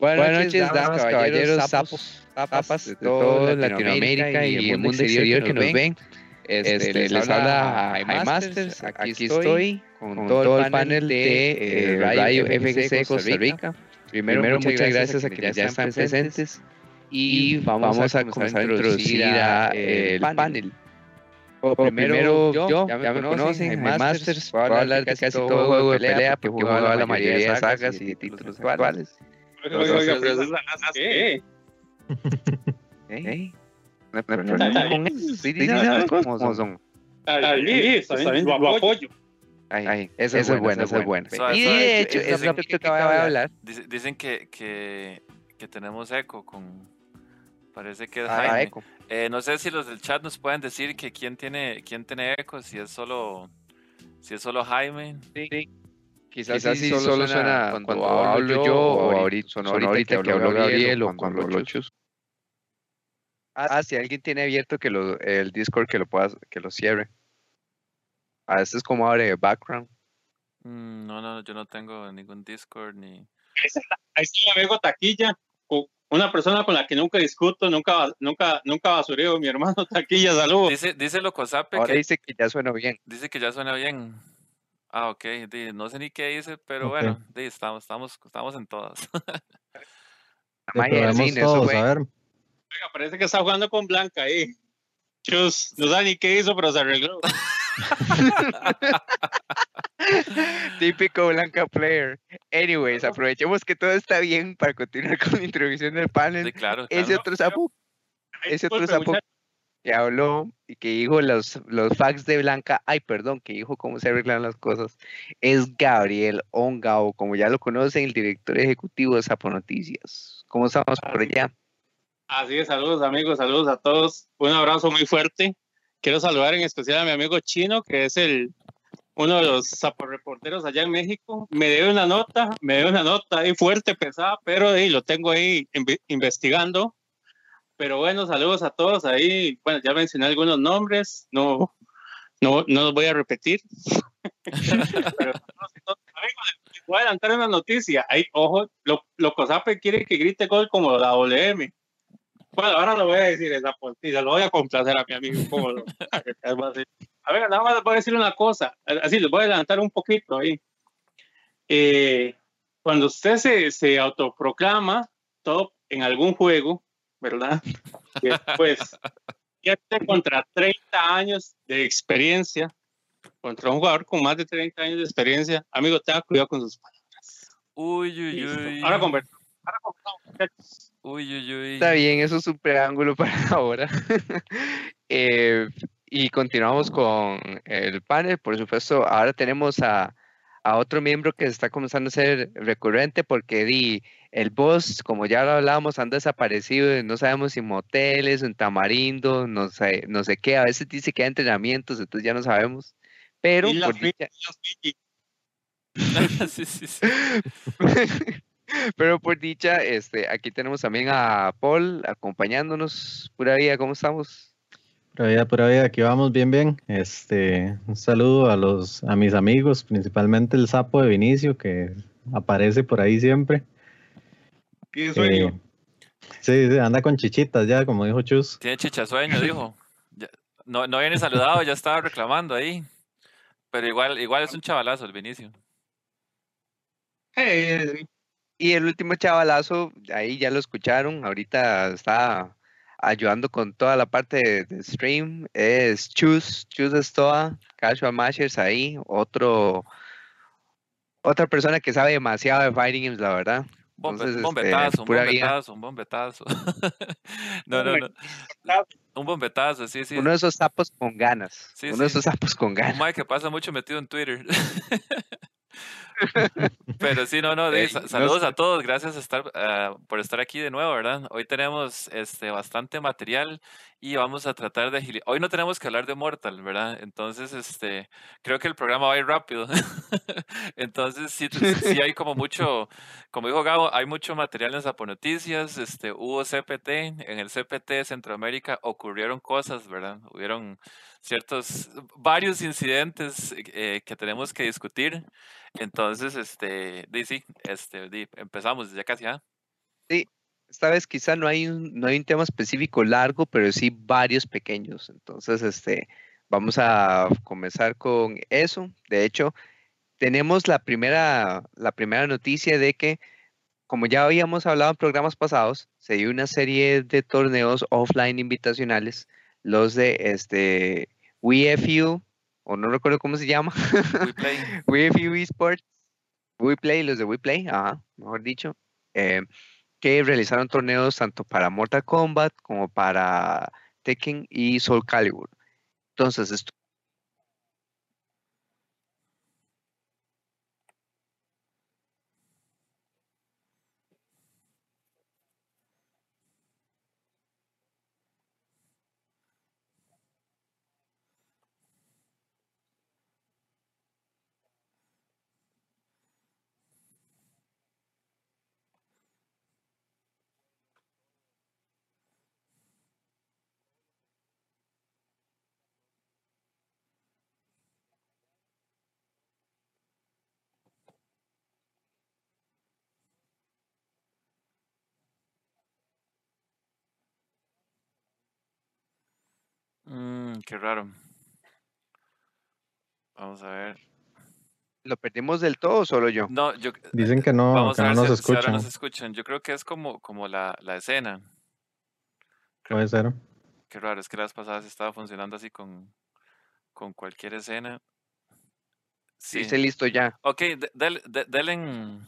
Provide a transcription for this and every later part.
Buenas, noches, damas, caballeros, sapos, papas de toda Latinoamérica y el mundo exterior que nos ven. Este, este, les habla Jaime Masters, aquí estoy con, todo el panel de eh, Radio FGC Costa Rica. Primero, muchas gracias a quienes ya están presentes. y vamos a comenzar a introducir el panel. primero, yo, ya me, conocen, Jaime Masters, voy a hablar de casi todo juego de pelea porque he jugado la mayoría de sagas y títulos actuales. Oiga, pero es la ¿qué? ¿Eh? Son. Lo apoyo. Ay, es bueno, eso es bueno. Y de hecho, es lo que acaba de hablar. Dicen que, que, que tenemos eco con. Parece que es Jaime. Eco. Eh, no sé si los del chat nos pueden decir que quién tiene, quién tiene eco, si es solo, si es solo Jaime. Sí. Quizás, Quizás sí solo, suena, cuando, hablo yo o ahorita, sonó ahorita, que habló Gabriel o cuando habló Chus. Ah, ah, si alguien tiene abierto que lo, el Discord que lo pueda, que lo cierre. A veces es como abre background. Mm, no, no, yo no tengo ningún Discord ni. Ahí está mi amigo Taquilla, una persona con la que nunca discuto, nunca, nunca, nunca basureo, mi hermano Taquilla, saludos. Dice, dice Locosape Ahora que dice que ya suena bien. Dice que ya suena bien. Ah, ok. no sé ni qué dice, pero bueno, estamos, estamos, estamos en todas. todos, a ver. Oiga, parece que está jugando con Blanca ahí. Chus, no sabe ni qué hizo, pero se arregló. Típico Blanca player. Anyways, aprovechemos que todo está bien para continuar con la introducción del panel. Sí, claro, Ese otro sapo. Ese otro sapo que habló y que dijo los, los facts de Blanca, ay, perdón, que dijo cómo se arreglan las cosas, es Gabriel Ongao, como ya lo conocen, el director ejecutivo de Sapo Noticias. ¿Cómo estamos por allá? Así es, saludos amigos, saludos a todos. Un abrazo muy fuerte. Quiero saludar en especial a mi amigo Chino, que es el uno de los reporteros allá en México. Me dio una nota, me dio una nota ahí fuerte, pesada, pero ahí lo tengo ahí investigando pero bueno, saludos a todos ahí. Bueno, ya mencioné algunos nombres, no, no, no los voy a repetir. pero, voy a adelantar una noticia. Ahí, ojo, lo, lo Cosape quiere que grite gol como la WM. Bueno, ahora lo voy a decir esa noticia, lo voy a complacer a mi amigo. a ver, nada más les voy a decir una cosa, así les voy a adelantar un poquito ahí. Eh, cuando usted se, se autoproclama top en algún juego, ¿verdad? Y después, contra 30 años de experiencia, contra un jugador con más de 30 años de experiencia, amigo, tenga cuidado con sus palabras. Uy, uy, uy. Ahora conversamos. Uy, uy, uy. Está bien, eso es un preámbulo para ahora. eh, y continuamos con el panel, por supuesto. Ahora tenemos a, a otro miembro que está comenzando a ser recurrente porque di, el boss, como ya lo hablábamos, han desaparecido, no sabemos si moteles, en tamarindo, no sé, no sé qué, a veces dice que hay entrenamientos, entonces ya no sabemos. Pero por dicha... Pero por dicha, este, aquí tenemos también a Paul acompañándonos. Pura vida, ¿cómo estamos? Pura vida, pura vida, aquí vamos bien, bien. Este, un saludo a los, a mis amigos, principalmente el sapo de Vinicio, que aparece por ahí siempre. ¿Qué sueño? Eh, sí, anda con chichitas ya, como dijo Chus. Tiene chichasueño, dijo. no, no viene saludado, ya estaba reclamando ahí. Pero igual, igual es un chavalazo el Vinicio. y el último chavalazo, ahí ya lo escucharon, ahorita está ayudando con toda la parte de, stream, es Chus, Chus Estoa, Casual Mashers ahí, otro, otra persona que sabe demasiado de Fighting Games, la verdad. Entonces, un bombetazo, este, un bombetazo, un bombetazo. no, no, no. Un bombetazo, sí, sí. Uno de esos sapos con ganas. Uno de esos sapos con ganas. Un que pasa mucho metido en Twitter. Pero sí, no, no, saludos a todos, gracias estar, ah, por estar aquí de nuevo, ¿verdad? Hoy tenemos este, bastante material y vamos a tratar de Hoy no tenemos que hablar de Mortal, ¿verdad? Entonces, este, creo que el programa va a ir rápido. Entonces, sí, sí hay como mucho, como dijo Gabo, hay mucho material en Zapo Noticias, este, hubo CPT, en el CPT de Centroamérica ocurrieron cosas, ¿verdad? Hubieron ciertos, varios incidentes eh, que tenemos que discutir. Entonces, este, sí, este, empezamos ya casi, ¿ah? Sí, esta vez quizá no hay un, no hay un tema específico largo, pero sí varios pequeños. Entonces, este, vamos a comenzar con eso. De hecho, tenemos la primera, la primera noticia de que, como ya habíamos hablado en programas pasados, se dio una serie de torneos offline invitacionales, los de este WeFU, o no recuerdo cómo se llama, WeFU Esports, WePlay, los de WePlay, ajá, mejor dicho, eh, que realizaron torneos tanto para Mortal Kombat como para Tekken y Soul Calibur. Entonces, esto Mm, qué raro. Vamos a ver. ¿Lo perdimos del todo o solo yo? No, yo, Dicen que no, vamos que a no nos si, si ahora escuchan. nos escuchan. Yo creo que es como, como la, la escena. Creo- Puede ser. Qué raro, es que las pasadas estaba funcionando así con, con cualquier escena. Sí. Dice listo ya. Ok, de- del- de- denle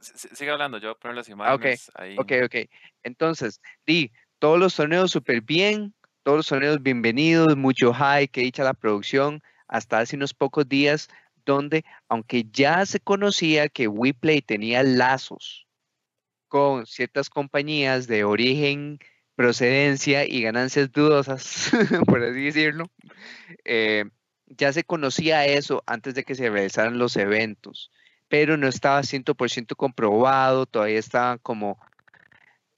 Sigue hablando, yo voy a poner las Ah, imágenes ahí. Ok, ok. Entonces, di, todos los torneos súper bien, todos los torneos bienvenidos, mucho high, que dicha la producción, hasta hace unos pocos días, donde, aunque ya se conocía que WePlay tenía lazos con ciertas compañías de origen, procedencia y ganancias dudosas, por así decirlo, eh, ya se conocía eso antes de que se realizaran los eventos, pero no estaba 100% comprobado, todavía estaban como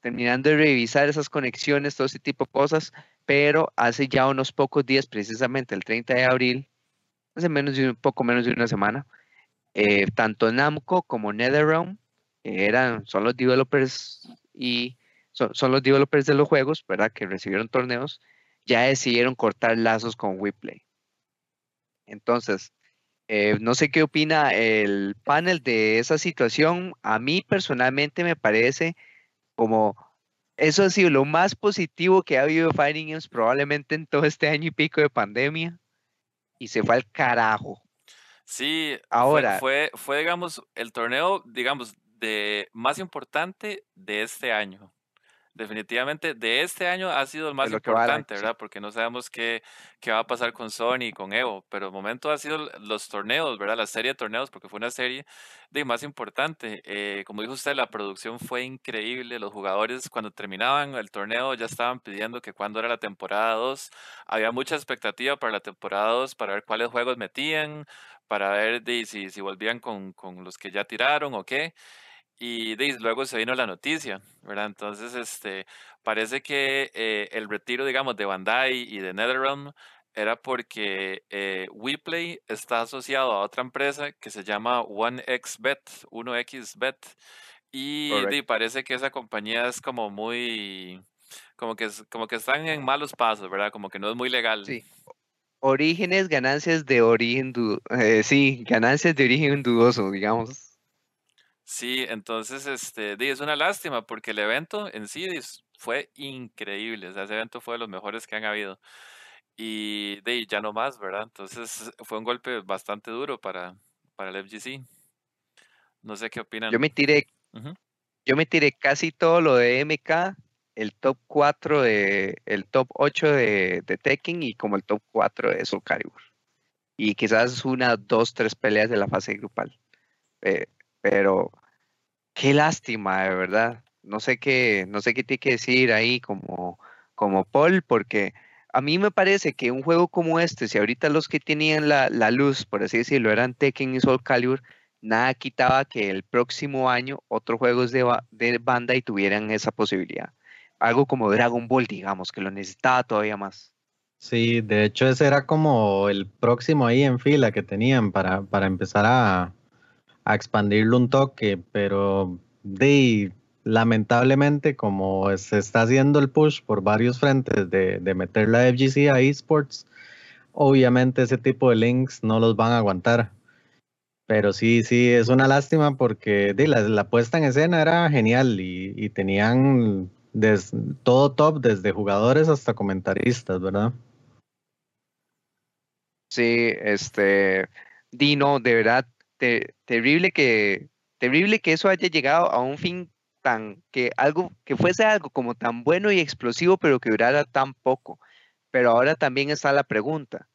terminando de revisar esas conexiones, todo ese tipo de cosas, pero hace ya unos pocos días, precisamente el 30 de abril, hace menos de un poco menos de una semana, eh, tanto Namco como NetherRealm eran, son los developers y son, son los developers de los juegos, ¿verdad? Que recibieron torneos, ya decidieron cortar lazos con WePlay. Entonces, eh, no sé qué opina el panel de esa situación. A mí personalmente me parece como eso ha sido lo más positivo que ha habido Fighting Games probablemente en todo este año y pico de pandemia y se fue al carajo. Sí, fue- Ahora- fue, fue, digamos, el torneo, digamos, de más importante de este año. Definitivamente, de este año ha sido el más importante, sí. ¿verdad? Porque no sabemos qué, qué va a pasar con Sony y con Evo, pero el momento ha sido los torneos, ¿verdad? La serie de torneos, porque fue una serie de más importante. Eh, como dijo usted, la producción fue increíble. Los jugadores, cuando terminaban el torneo, ya estaban pidiendo que cuándo era la temporada 2. Había mucha expectativa para la temporada 2, para ver cuáles juegos metían, para ver de, si, si volvían con, con los que ya tiraron o qué. Y de, luego se vino la noticia, ¿verdad? Entonces, este, parece que eh, el retiro, digamos, de Bandai y de NetherRealm era porque eh, WePlay está asociado a otra empresa que se llama OneXBet, 1xBet, y de, parece que esa compañía es como muy, como que, como que están en malos pasos, ¿verdad? Como que no es muy legal. Sí. Orígenes, ganancias de origen dudoso. sí, ganancias de origen dudoso, digamos. Sí, entonces, este, di, es una lástima porque el evento en sí dis- fue increíble, o sea, ese evento fue de los mejores que han habido y ya no más, ¿verdad? Entonces fue un golpe bastante duro para, para el FGC. No sé qué opinan. Yo me tiré, yo me tiré casi todo lo de MK, el top 4 de, el top 8 de, de Tekken y como el top 4 de Soul Calibur. Y quizás una, dos, tres peleas de la fase grupal. Eh, pero qué lástima, de verdad. No sé qué, no sé qué tiene que decir ahí como, como Paul, porque a mí me parece que un juego como este, si ahorita los que tenían la, la luz, por así decirlo, eran Tekken y Soul Calibur, nada quitaba que el próximo año otros juegos de, de banda y tuvieran esa posibilidad. Algo como Dragon Ball, digamos, que lo necesitaba todavía más. Sí, de hecho ese era como el próximo ahí en fila que tenían para, para empezar a, a expandirlo un toque, pero de lamentablemente, como se está haciendo el push por varios frentes de, de meter la FGC a esports, obviamente ese tipo de links no los van a aguantar. Pero sí, sí, es una lástima porque la, puesta en escena era genial y, tenían todo top, desde jugadores hasta comentaristas, ¿verdad? Sí, este, Dino, de verdad, terrible que terrible que eso haya llegado a un fin tan que algo que fuese algo como tan bueno y explosivo, pero que durara tan poco. Pero ahora también está la pregunta.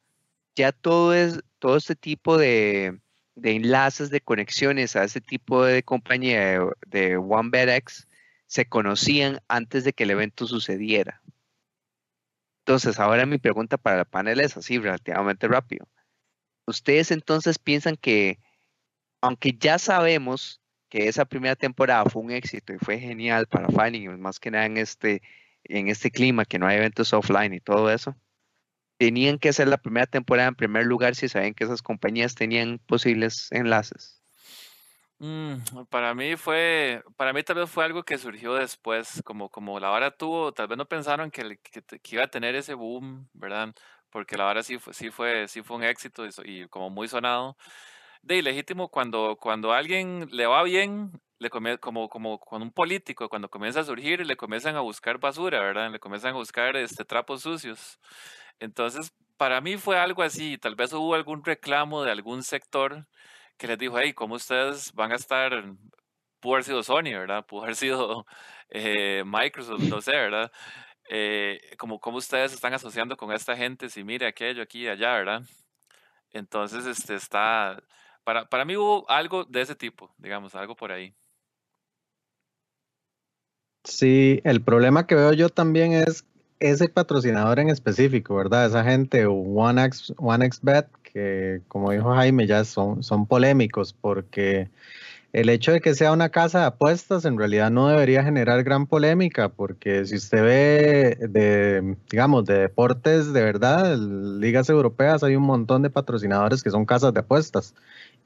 Ya todo es todo este tipo de de enlaces de conexiones a ese tipo de compañía de, OneBetX se conocían antes de que el evento sucediera. Entonces, ahora mi pregunta para el panel es así, relativamente rápido. ¿Ustedes entonces piensan que, aunque ya sabemos que esa primera temporada fue un éxito y fue genial para Finding, más que nada en este, en este clima, que no hay eventos offline y todo eso, tenían que hacer la primera temporada en primer lugar si saben que esas compañías tenían posibles enlaces? Mm, para mí fue, para mí tal vez fue algo que surgió después, como, como la vara tuvo, tal vez no pensaron que, que, iba a tener ese boom, ¿verdad? Porque la vara sí fue, sí fue, sí fue un éxito y, como muy sonado. De ilegítimo, cuando, cuando a alguien le va bien, le come, como, como con un político, cuando comienza a surgir, le comienzan a buscar basura, ¿verdad? Le comienzan a buscar este, trapos sucios. Entonces, para mí fue algo así, tal vez hubo algún reclamo de algún sector que les dijo, hey, ¿cómo ustedes van a estar? Pudo haber sido Sony, ¿verdad? Pudo haber sido eh, Microsoft, no sé, ¿verdad? Eh, como, ¿Cómo ustedes están asociando con esta gente si mire aquello aquí y allá, ¿verdad? Entonces, este está, para, para mí hubo algo de ese tipo, digamos, algo por ahí. Sí, el problema que veo yo también es ese patrocinador en específico, ¿verdad? Esa gente, OneX, OneXBet, que como dijo Jaime, ya son, son polémicos porque el hecho de que sea una casa de apuestas en realidad no debería generar gran polémica, porque si usted ve de, digamos, de deportes de verdad, ligas europeas, hay un montón de patrocinadores que son casas de apuestas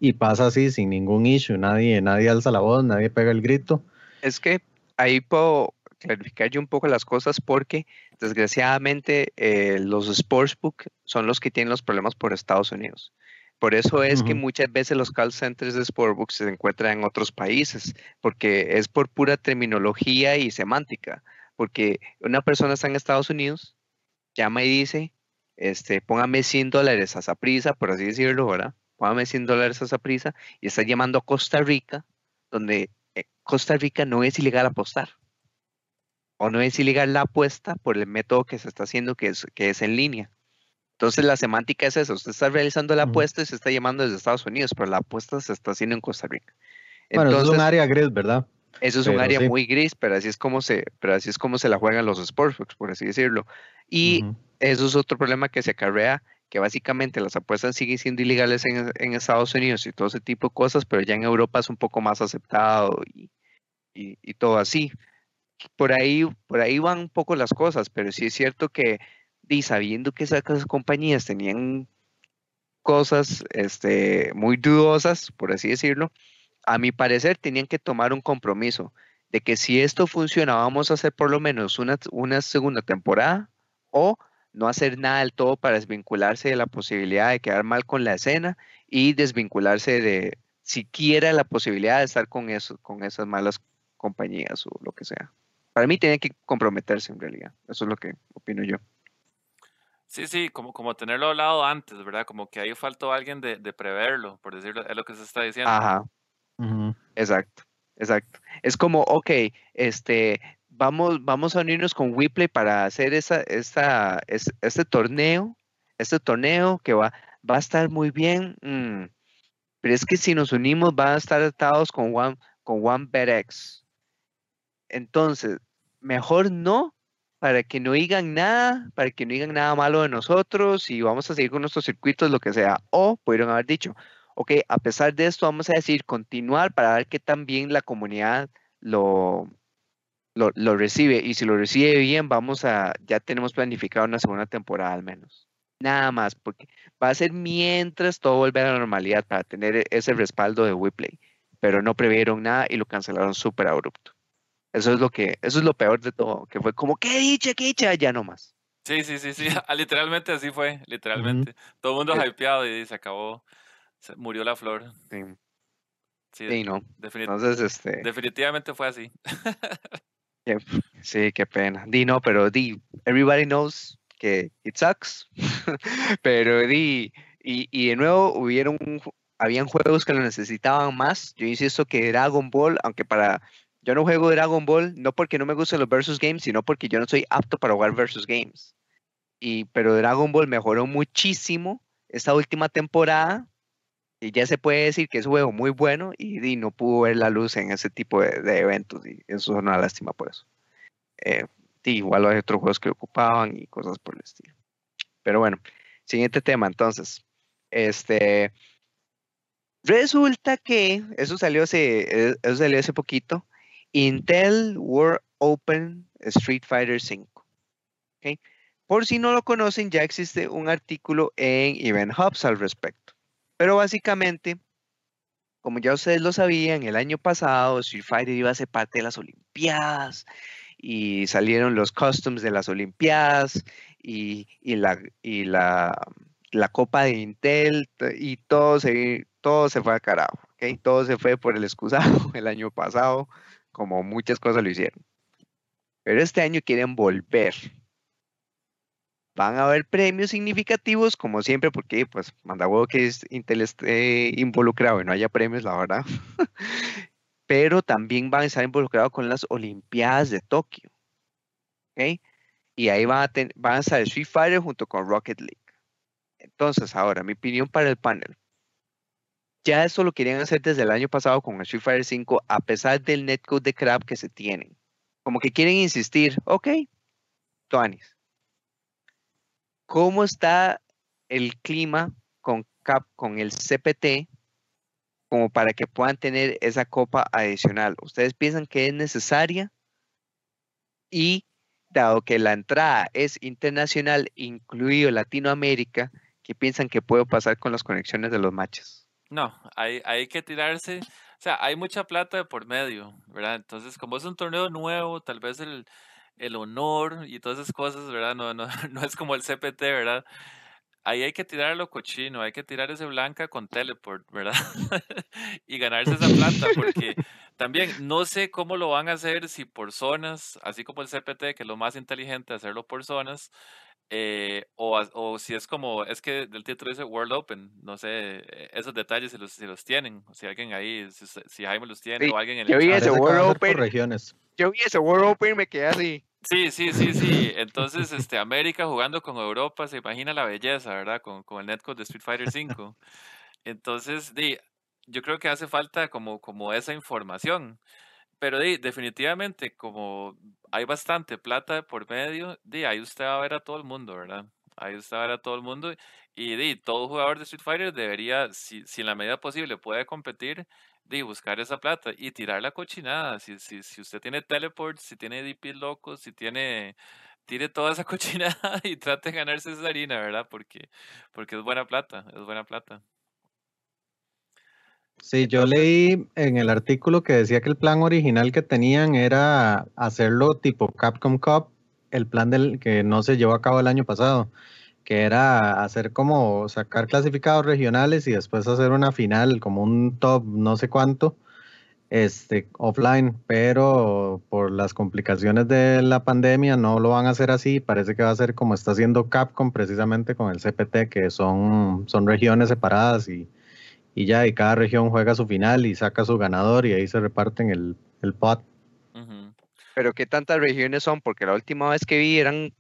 y pasa así sin ningún issue, nadie, nadie alza la voz, nadie pega el grito. Es que ahí puedo clarificar yo un poco las cosas porque desgraciadamente eh, los sportsbook son los que tienen los problemas por Estados Unidos. Por eso es que muchas veces los call centers de sportsbook se encuentran en otros países, porque es por pura terminología y semántica. Porque una persona está en Estados Unidos, llama y dice, este, póngame 100 dólares a esa prisa, por así decirlo, ¿verdad? Póngame 100 dólares a esa prisa, y está llamando a Costa Rica, donde eh, Costa Rica no es ilegal apostar o no es ilegal la apuesta por el método que se está haciendo, que es, que es en línea. Entonces la semántica es eso, usted está realizando la apuesta y se está llamando desde Estados Unidos, pero la apuesta se está haciendo en Costa Rica. bueno, eso es un área gris, ¿verdad? Eso es un área muy gris, pero así es como se, pero así es como se la juegan los sportsbooks, por así decirlo. Y eso es otro problema que se acarrea, que básicamente las apuestas siguen siendo ilegales en, en, Estados Unidos y todo ese tipo de cosas, pero ya en Europa es un poco más aceptado y, y, y todo así. Por ahí, por ahí van un poco las cosas, pero sí es cierto que, y sabiendo que esas compañías tenían cosas este, muy dudosas, por así decirlo, a mi parecer tenían que tomar un compromiso de que si esto funciona, vamos a hacer por lo menos una, una segunda temporada o no hacer nada del todo para desvincularse de la posibilidad de quedar mal con la escena y desvincularse de siquiera la posibilidad de estar con, eso, con esas malas compañías o lo que sea para mí tiene que comprometerse en realidad. Eso es lo que opino yo. Sí, sí, como, como tenerlo hablado antes, ¿verdad? Como que ahí faltó alguien de, de preverlo, por decirlo, es lo que se está diciendo. Ajá. Exacto, exacto. Es como, ok, este, vamos, vamos a unirnos con Whipley para hacer esa, esa, este torneo, este torneo que va, va a estar muy bien. Mm, pero es que si nos unimos van a estar atados con One, con One entonces, mejor no, para que no digan nada, para que no digan nada malo de nosotros y vamos a seguir con nuestros circuitos, lo que sea. O pudieron haber dicho, ok, a pesar de esto, vamos a decir continuar para ver qué tan bien la comunidad lo, lo, recibe. Y si lo recibe bien, vamos a, ya tenemos planificado una segunda temporada al menos. Nada más, porque va a ser mientras todo vuelve a la normalidad para tener ese respaldo de WePlay. Pero no previeron nada y lo cancelaron súper abrupto. Eso es lo que, eso es lo peor de todo, que fue como, qué dicha, qué dicha, ya no más. Sí, sí, sí, sí, literalmente así fue, literalmente. Todo el mundo hypeado y se acabó, se murió la flor. Sí. Sí, no. Entonces, este... Definitivamente fue así. sí, qué pena. Di no, pero di, everybody knows que it sucks. pero di, y, y de nuevo hubieron, habían juegos que lo necesitaban más. Yo insisto que Dragon Ball, aunque para, yo no juego Dragon Ball, no porque no me gusten los versus games, sino porque yo no soy apto para jugar versus games. Y, pero Dragon Ball mejoró muchísimo esta última temporada y ya se puede decir que es un juego muy bueno y, no pudo ver la luz en ese tipo de, eventos y eso es una lástima por eso. Eh, igual hay otros juegos que ocupaban y cosas por el estilo. Pero bueno, siguiente tema entonces. Este, resulta que eso salió hace, eh, eso salió hace poquito. Intel World Open Street Fighter V. Por si no lo conocen, ya existe un artículo en Event Hubs al respecto. Pero básicamente, como ya ustedes lo sabían, el año pasado Street Fighter iba a ser parte de las Olimpiadas y salieron los customs de las Olimpiadas y, la, y la, la, Copa de Intel y todo se, todo se fue a carajo, ¿okay? Todo se fue por el excusado el año pasado, como muchas cosas lo hicieron. Pero este año quieren volver van a haber premios significativos, como siempre, porque pues manda huevo que Intel esté involucrado y no haya premios, la verdad. Pero también van a estar involucrados con las Olimpiadas de Tokio. ¿Ok? Y ahí van a, van a estar Street Fighter junto con Rocket League. Entonces, ahora, mi opinión para el panel. Ya eso lo querían hacer desde el año pasado con Street Fighter 5, a pesar del netcode de crap que se tienen. Como que quieren insistir, ok, Tuanis ¿Cómo está el clima con, CAP, con el CPT como para que puedan tener esa copa adicional? ¿Ustedes piensan que es necesaria? Y dado que la entrada es internacional, incluido Latinoamérica, ¿qué piensan que puede pasar con las conexiones de los matches? No, hay, hay que tirarse, o sea, hay mucha plata por medio, ¿verdad? Entonces, como es un torneo nuevo, tal vez el, el honor y todas esas cosas, ¿verdad? No, no, no es como el CPT, ¿verdad? Ahí hay que tirar lo cochino, hay que tirar ese blanca con teleport, ¿verdad? y ganarse esa plata, porque también no sé cómo lo van a hacer, si por zonas, así como el CPT, que es lo más inteligente hacerlo por zonas, eh, o, o, si es como, es que el título dice World Open, no sé, eh, esos detalles si los, si los tienen, si alguien ahí, si, Jaime los tiene o alguien en el Yo vi ese World Open, regiones. Yo vi ese World Open y me quedé así. Sí, sí, sí, sí. Entonces, este, América jugando con Europa, se imagina la belleza, ¿verdad? Con, con el netcode de Street Fighter V. Entonces, di, yo creo que hace falta como, como esa información. Pero di, definitivamente, como hay bastante plata por medio, di, ahí usted va a ver a todo el mundo, ¿verdad? Ahí usted va a ver a todo el mundo. Y di, todo jugador de Street Fighter debería, si, si en la medida posible puede competir, de buscar esa plata y tirar la cochinada. Si, si, si usted tiene teleport, si tiene DP locos, si tiene, tire toda esa cochinada y trate de ganarse esa harina, ¿verdad? Porque, porque es buena plata, es buena plata. Sí, yo leí en el artículo que decía que el plan original que tenían era hacerlo tipo Capcom Cup, el plan del que no se llevó a cabo el año pasado que era hacer como sacar clasificados regionales y después hacer una final, como un top no sé cuánto, este, offline, pero por las complicaciones de la pandemia no lo van a hacer así, parece que va a ser como está haciendo Capcom precisamente con el CPT, que son, son regiones separadas y, y ya, y cada región juega su final y saca su ganador y ahí se reparten el, el pot. Pero ¿qué tantas regiones son? Porque la última vez que vi eran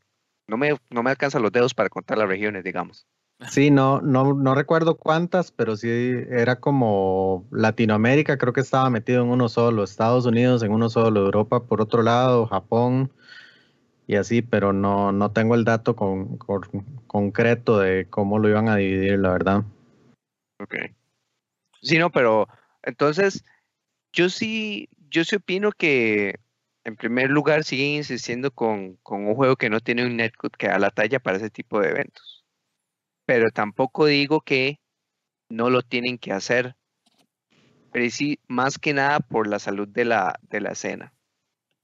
no me, no me alcanzan los dedos para contar las regiones, digamos. Sí, no, no, no recuerdo cuántas, pero sí era como Latinoamérica, creo que estaba metido en uno solo, Estados Unidos en uno solo, Europa por otro lado, Japón y así, pero no, no tengo el dato con, concreto de cómo lo iban a dividir, la verdad. Ok. Sí, no, pero entonces yo sí, yo sí opino que en primer lugar, siguen insistiendo con, un juego que no tiene un netcode que da la talla para ese tipo de eventos. Pero tampoco digo que no lo tienen que hacer. Pero sí, más que nada por la salud de la, de la escena.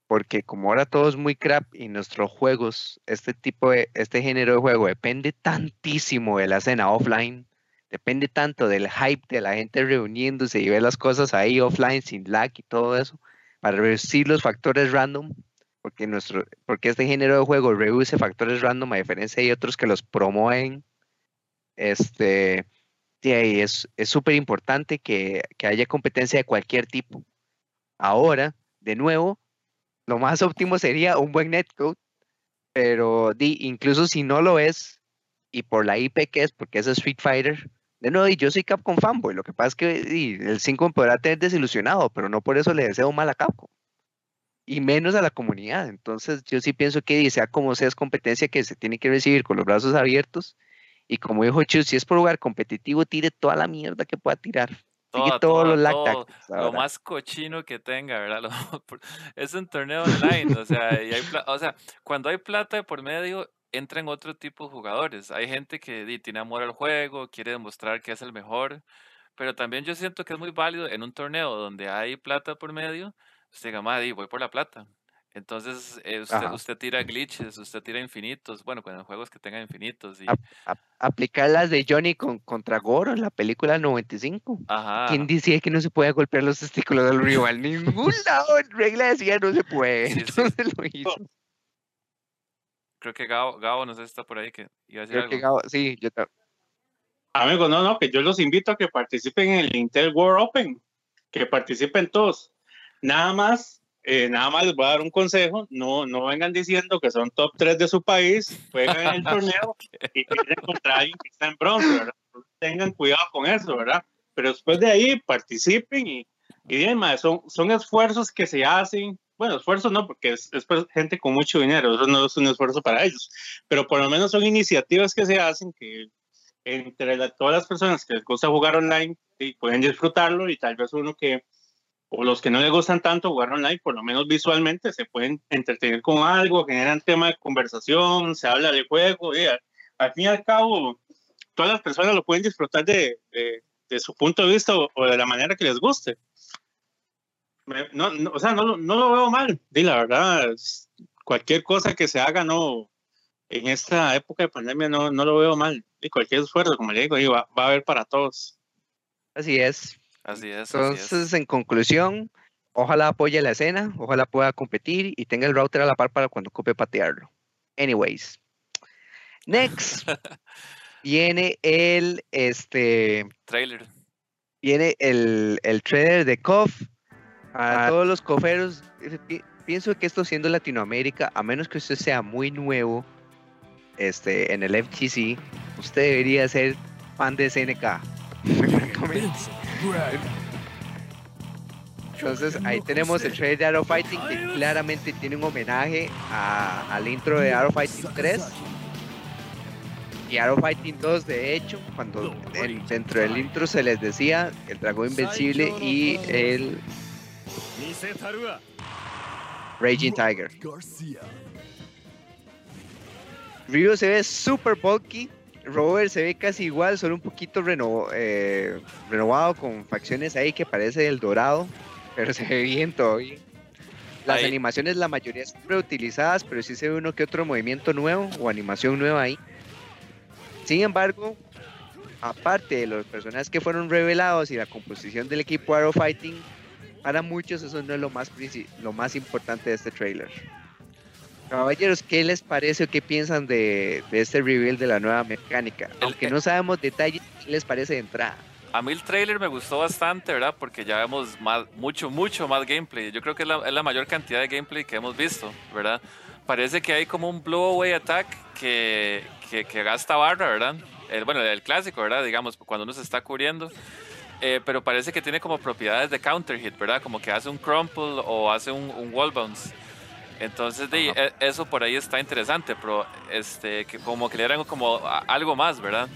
porque como ahora todo es muy crap y nuestros juegos, este tipo de, este género de juego depende tantísimo de la escena offline, depende tanto del hype de la gente reuniéndose y ver las cosas ahí offline sin lag y todo eso, para reducir los factores random, porque, nuestro, porque este género de juego reduce factores random a diferencia de otros que los promueven, este, es súper importante que, que haya competencia de cualquier tipo. Ahora, de nuevo, lo más óptimo sería un buen netcode, pero di, incluso si no lo es, y por la IP que es, porque es Street Fighter, de nuevo, yo soy Capcom fanboy, lo que pasa es que el 5 me podrá tener desilusionado, pero no por eso le deseo mal a Capcom. Y menos a la comunidad. Entonces, yo sí pienso que sea como sea, es competencia que se tiene que recibir con los brazos abiertos. Y como dijo Chu, si es por lugar competitivo, tire toda la mierda que pueda tirar todo, lo más cochino que tenga, ¿verdad? es un torneo online, o sea, y hay, o sea, cuando hay plata por medio, entran otro tipo de jugadores. Hay gente que tiene amor al juego, quiere demostrar que es el mejor, pero también yo siento que es muy válido en un torneo donde hay plata por medio, usted diga, voy por la plata. Entonces, eh, usted, tira glitches, usted tira infinitos, bueno, con juegos que tengan infinitos. Y... aplicar las de Johnny con, contra Goro en la película 95. Ajá. ¿Quién decía que no se puede golpear los testículos del rival? Ningún lado en regla decía no se puede. Entonces lo hizo. Creo que Gabo, Gabo, no sé si está por ahí, que iba a decir Creo Que Gabo, sí, yo Amigo, no, no, que yo los invito a que participen en el Intel World Open, que participen todos. Nada más eh, nada más les voy a dar un consejo, no, no vengan diciendo que son top 3 de su país, juegan en el torneo y quieren encontrar a alguien que está en bronce, ¿verdad? Tengan cuidado con eso, ¿verdad? Pero después de ahí participen y, y demás, son, son esfuerzos que se hacen, bueno, esfuerzos no, porque es, gente con mucho dinero, eso no es un esfuerzo para ellos, pero por lo menos son iniciativas que se hacen que entre todas las personas que les gusta jugar online y pueden disfrutarlo y tal vez uno que o los que no les gustan tanto jugar online, por lo menos visualmente, se pueden entretener con algo, generan tema de conversación, se habla de juego, y al, fin y al cabo, todas las personas lo pueden disfrutar de, su punto de vista o, de la manera que les guste. No, o sea, no, no, lo veo mal, y la verdad, cualquier cosa que se haga, no, en esta época de pandemia no, no lo veo mal, y cualquier esfuerzo, como le digo, va, va a haber para todos. Así es, Así es. Entonces, en conclusión, ojalá apoye la escena, ojalá pueda competir y tenga el router a la par para cuando ocupe patearlo. Anyways. Next. viene el este trailer. Viene el, el trailer de KOF. A ah. todos los coferos, pienso que esto siendo Latinoamérica, a menos que usted sea muy nuevo este, en el FTC, usted debería ser fan de SNK. Entonces ahí tenemos el trailer de Arrow Fighting que claramente tiene un homenaje al intro de Arrow Fighting 3 y Arrow Fighting 2 de hecho cuando dentro del intro se les decía el dragón invencible y el Raging Tiger. Ryu se ve super bulky Robert se ve casi igual, solo un poquito eh, renovado con facciones ahí que parece el dorado, pero se ve bien todavía. Las animaciones, la mayoría están reutilizadas, pero sí se ve uno que otro movimiento nuevo o animación nueva ahí. Sin embargo, aparte de los personajes que fueron revelados y la composición del equipo Arrow Fighting, para muchos eso no es lo más, lo más importante de este trailer. Caballeros, ¿qué les parece o qué piensan de, este reveal de la nueva mecánica? Aunque no sabemos detalles, ¿qué les parece de entrada? A mí el trailer me gustó bastante, ¿verdad? Porque ya vemos más, mucho, mucho más gameplay. Yo creo que es la, mayor cantidad de gameplay que hemos visto, ¿verdad? Parece que hay como un blow away attack que, que, gasta barra, ¿verdad? El, bueno, el clásico, ¿verdad? Digamos, cuando uno se está cubriendo. Eh, pero parece que tiene como propiedades de counter hit, ¿verdad? Como que hace un crumple o hace un, un wall bounce. Entonces, e, eso por ahí está interesante, pero este, que como que le eran como algo más, ¿verdad?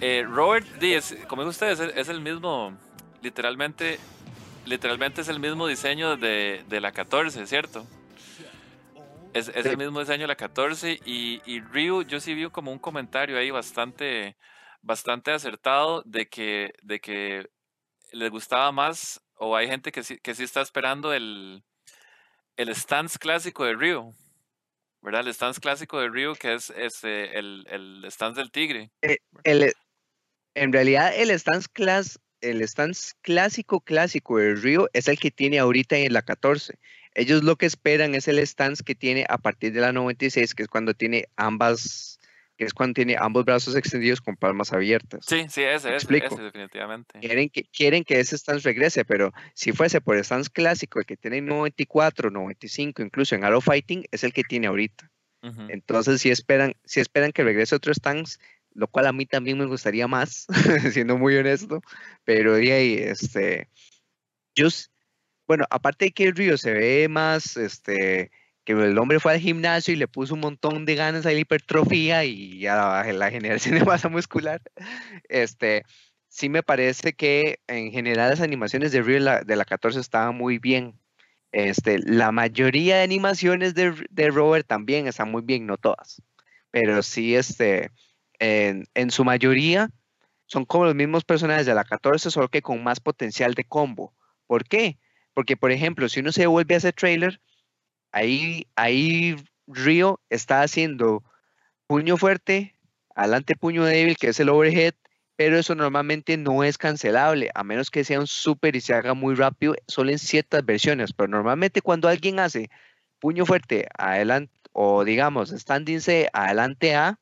Eh, Robert Díaz, como dijo ustedes, es, el mismo, literalmente, literalmente es el mismo diseño de, de la 14, ¿cierto? Es, es el mismo diseño de la 14 y, y Ryu, yo sí vi como un comentario ahí bastante, bastante acertado de que, de que les gustaba más, o hay gente que sí, que sí está esperando el, el stance clásico de Río. ¿Verdad? El stance clásico de Río, que es este, el, el stance del tigre. Eh, el, en realidad, el stance, class, el stance clásico clásico de Río es el que tiene ahorita en la 14. Ellos lo que esperan es el stance que tiene a partir de la 96, que es cuando tiene ambas, que es cuando tiene ambos brazos extendidos con palmas abiertas. Sí, sí, ese, es definitivamente. Quieren que, quieren que ese stance regrese, pero si fuese por el stance clásico, el que tiene 94, 95, incluso en Arrow Fighting, es el que tiene ahorita. Entonces, si esperan, si esperan que regrese otro stance, lo cual a mí también me gustaría más, siendo muy honesto, pero de ahí, este, yo, bueno, aparte de que el río se ve más, este, que el hombre fue al gimnasio y le puso un montón de ganas a la hipertrofia y a la, generación de masa muscular, este, sí me parece que en general las animaciones de Río de la 14 estaban muy bien. Este, la mayoría de animaciones de, de Robert también están muy bien, no todas, pero sí, este, en, en su mayoría son como los mismos personajes de la 14, solo que con más potencial de combo. ¿Por qué? Porque, por ejemplo, si uno se vuelve a ese trailer, ahí, ahí Río está haciendo puño fuerte, adelante puño débil, que es el overhead, pero eso normalmente no es cancelable, a menos que sea un super y se haga muy rápido, solo en ciertas versiones, pero normalmente cuando alguien hace puño fuerte, adelante, o digamos, standing C, adelante A,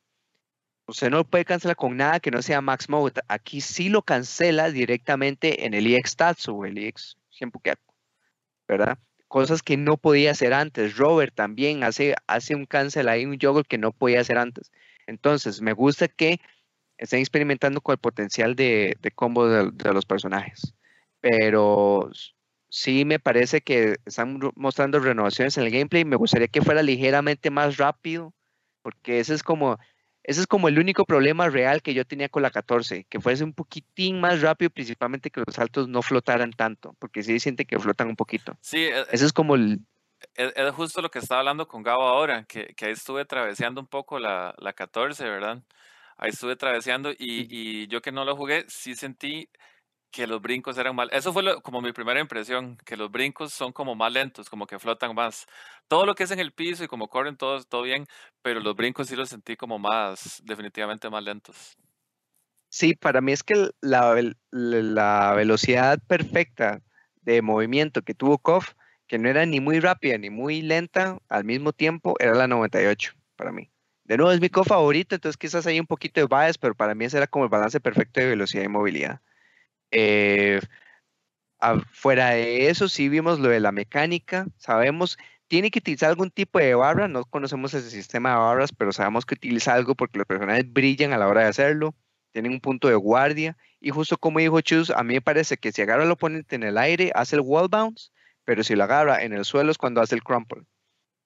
usted no puede cancelar con nada que no sea Max Mode. Aquí sí lo cancela directamente en el EX Stats o el EX que ¿verdad? Cosas que no podía hacer antes. Robert también hace, hace un cancel ahí, un juggle que no podía hacer antes. Entonces, me gusta que estén experimentando con el potencial de, combo de, los personajes. Pero sí me parece que están mostrando renovaciones en el gameplay. Me gustaría que fuera ligeramente más rápido, porque ese es como, ese es como el único problema real que yo tenía con la 14, que fuese un poquitín más rápido, principalmente que los saltos no flotaran tanto, porque sí siente que flotan un poquito. Sí, e, ese es como el... Es, justo lo que estaba hablando con Gabo ahora, que, que ahí estuve traveseando un poco la, la 14, ¿verdad? Ahí estuve traveseando y, y yo que no lo jugué, sí sentí que los brincos eran mal. Eso fue como mi primera impresión, que los brincos son como más lentos, como que flotan más. Todo lo que es en el piso y como corren todos, todo bien, pero los brincos sí los sentí como más, definitivamente más lentos. Sí, para mí es que la, la velocidad perfecta de movimiento que tuvo Koff, que no era ni muy rápida ni muy lenta al mismo tiempo, era la 98 para mí. De nuevo es mi Koff favorito, entonces quizás hay un poquito de bias, pero para mí ese era como el balance perfecto de velocidad y movilidad. Eh, fuera de eso, sí vimos lo de la mecánica, sabemos, tiene que utilizar algún tipo de barra, no conocemos ese sistema de barras, pero sabemos que utiliza algo porque los personajes brillan a la hora de hacerlo, tienen un punto de guardia, y justo como dijo Chus, a mí me parece que si agarra al oponente en el aire, hace el wall bounce, pero si lo agarra en el suelo es cuando hace el crumple.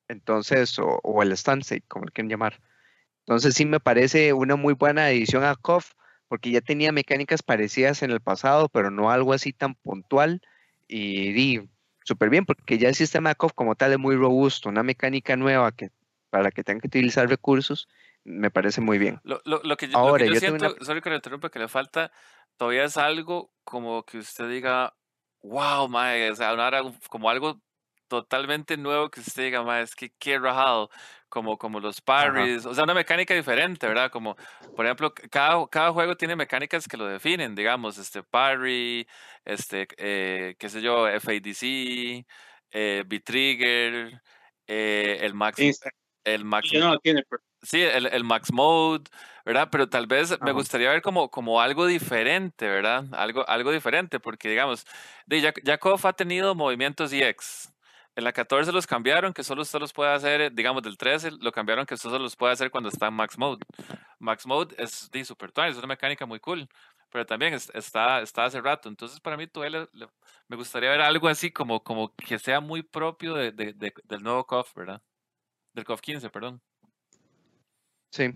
Entonces, o, el stance, como lo quieren llamar. Entonces sí me parece una muy buena edición a KOF porque ya tenía mecánicas parecidas en el pasado, pero no algo así tan puntual. Y di súper bien, porque ya el sistema de COF como tal es muy robusto, una mecánica nueva que para que tengan que utilizar recursos, me parece muy bien. Lo, que, yo, Ahora, yo, siento, sorry que le interrumpa, que le falta todavía es algo como que usted diga, wow, mae, o sea, como algo totalmente nuevo que usted diga, mae, es que qué rajado como, como los parries, o sea, una mecánica diferente, ¿verdad? Como, por ejemplo, cada, cada juego tiene mecánicas que lo definen, digamos, este parry, este, eh, qué sé yo, FADC, eh, B-Trigger, eh, el Max... El Max no tiene. Sí, el, el, Max Mode, ¿verdad? Pero tal vez me gustaría ver como, como algo diferente, ¿verdad? Algo, algo diferente, porque digamos, de Jakov ha tenido movimientos EX, en la 14 los cambiaron, que solo usted los puede hacer, eh, digamos, del 13 lo cambiaron que solo los puede hacer cuando está en Max Mode. Max Mode es de Super es una mecánica muy cool, pero también está, está hace rato. Entonces, para mí, todavía me gustaría ver algo así como, como que sea muy propio de, del nuevo KOF, ¿verdad? Del KOF 15, perdón. Sí.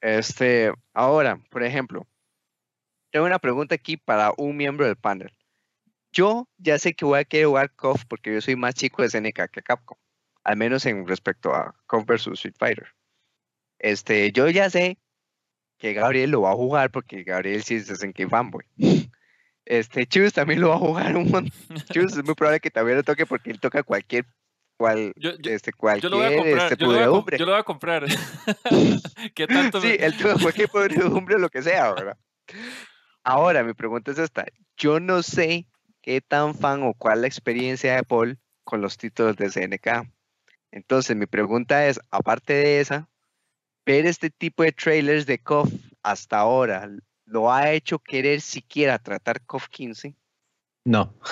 Este, ahora, por ejemplo, tengo una pregunta aquí para un miembro del panel. Yo ya sé que voy a querer jugar KOF porque yo soy más chico de SNK que Capcom, al menos en respecto a KOF versus Street Fighter. Este, yo ya sé que Gabriel lo va a jugar porque Gabriel sí es SNK fanboy. Este, Chus también lo va a jugar un montón. Chus es muy probable que también lo toque porque él toca cualquier cual, este, cualquier yo lo voy a comprar, este, yo, lo voy a, comprar. ¿Qué tanto? Sí, él toca cualquier podredumbre, lo que sea, ¿verdad? Ahora, mi pregunta es esta. Yo no sé qué tan fan o cuál la experiencia de Paul con los títulos de SNK. Entonces, mi pregunta es, aparte de esa, ver este tipo de trailers de KOF hasta ahora, ¿lo ha hecho querer siquiera tratar KOF 15? No.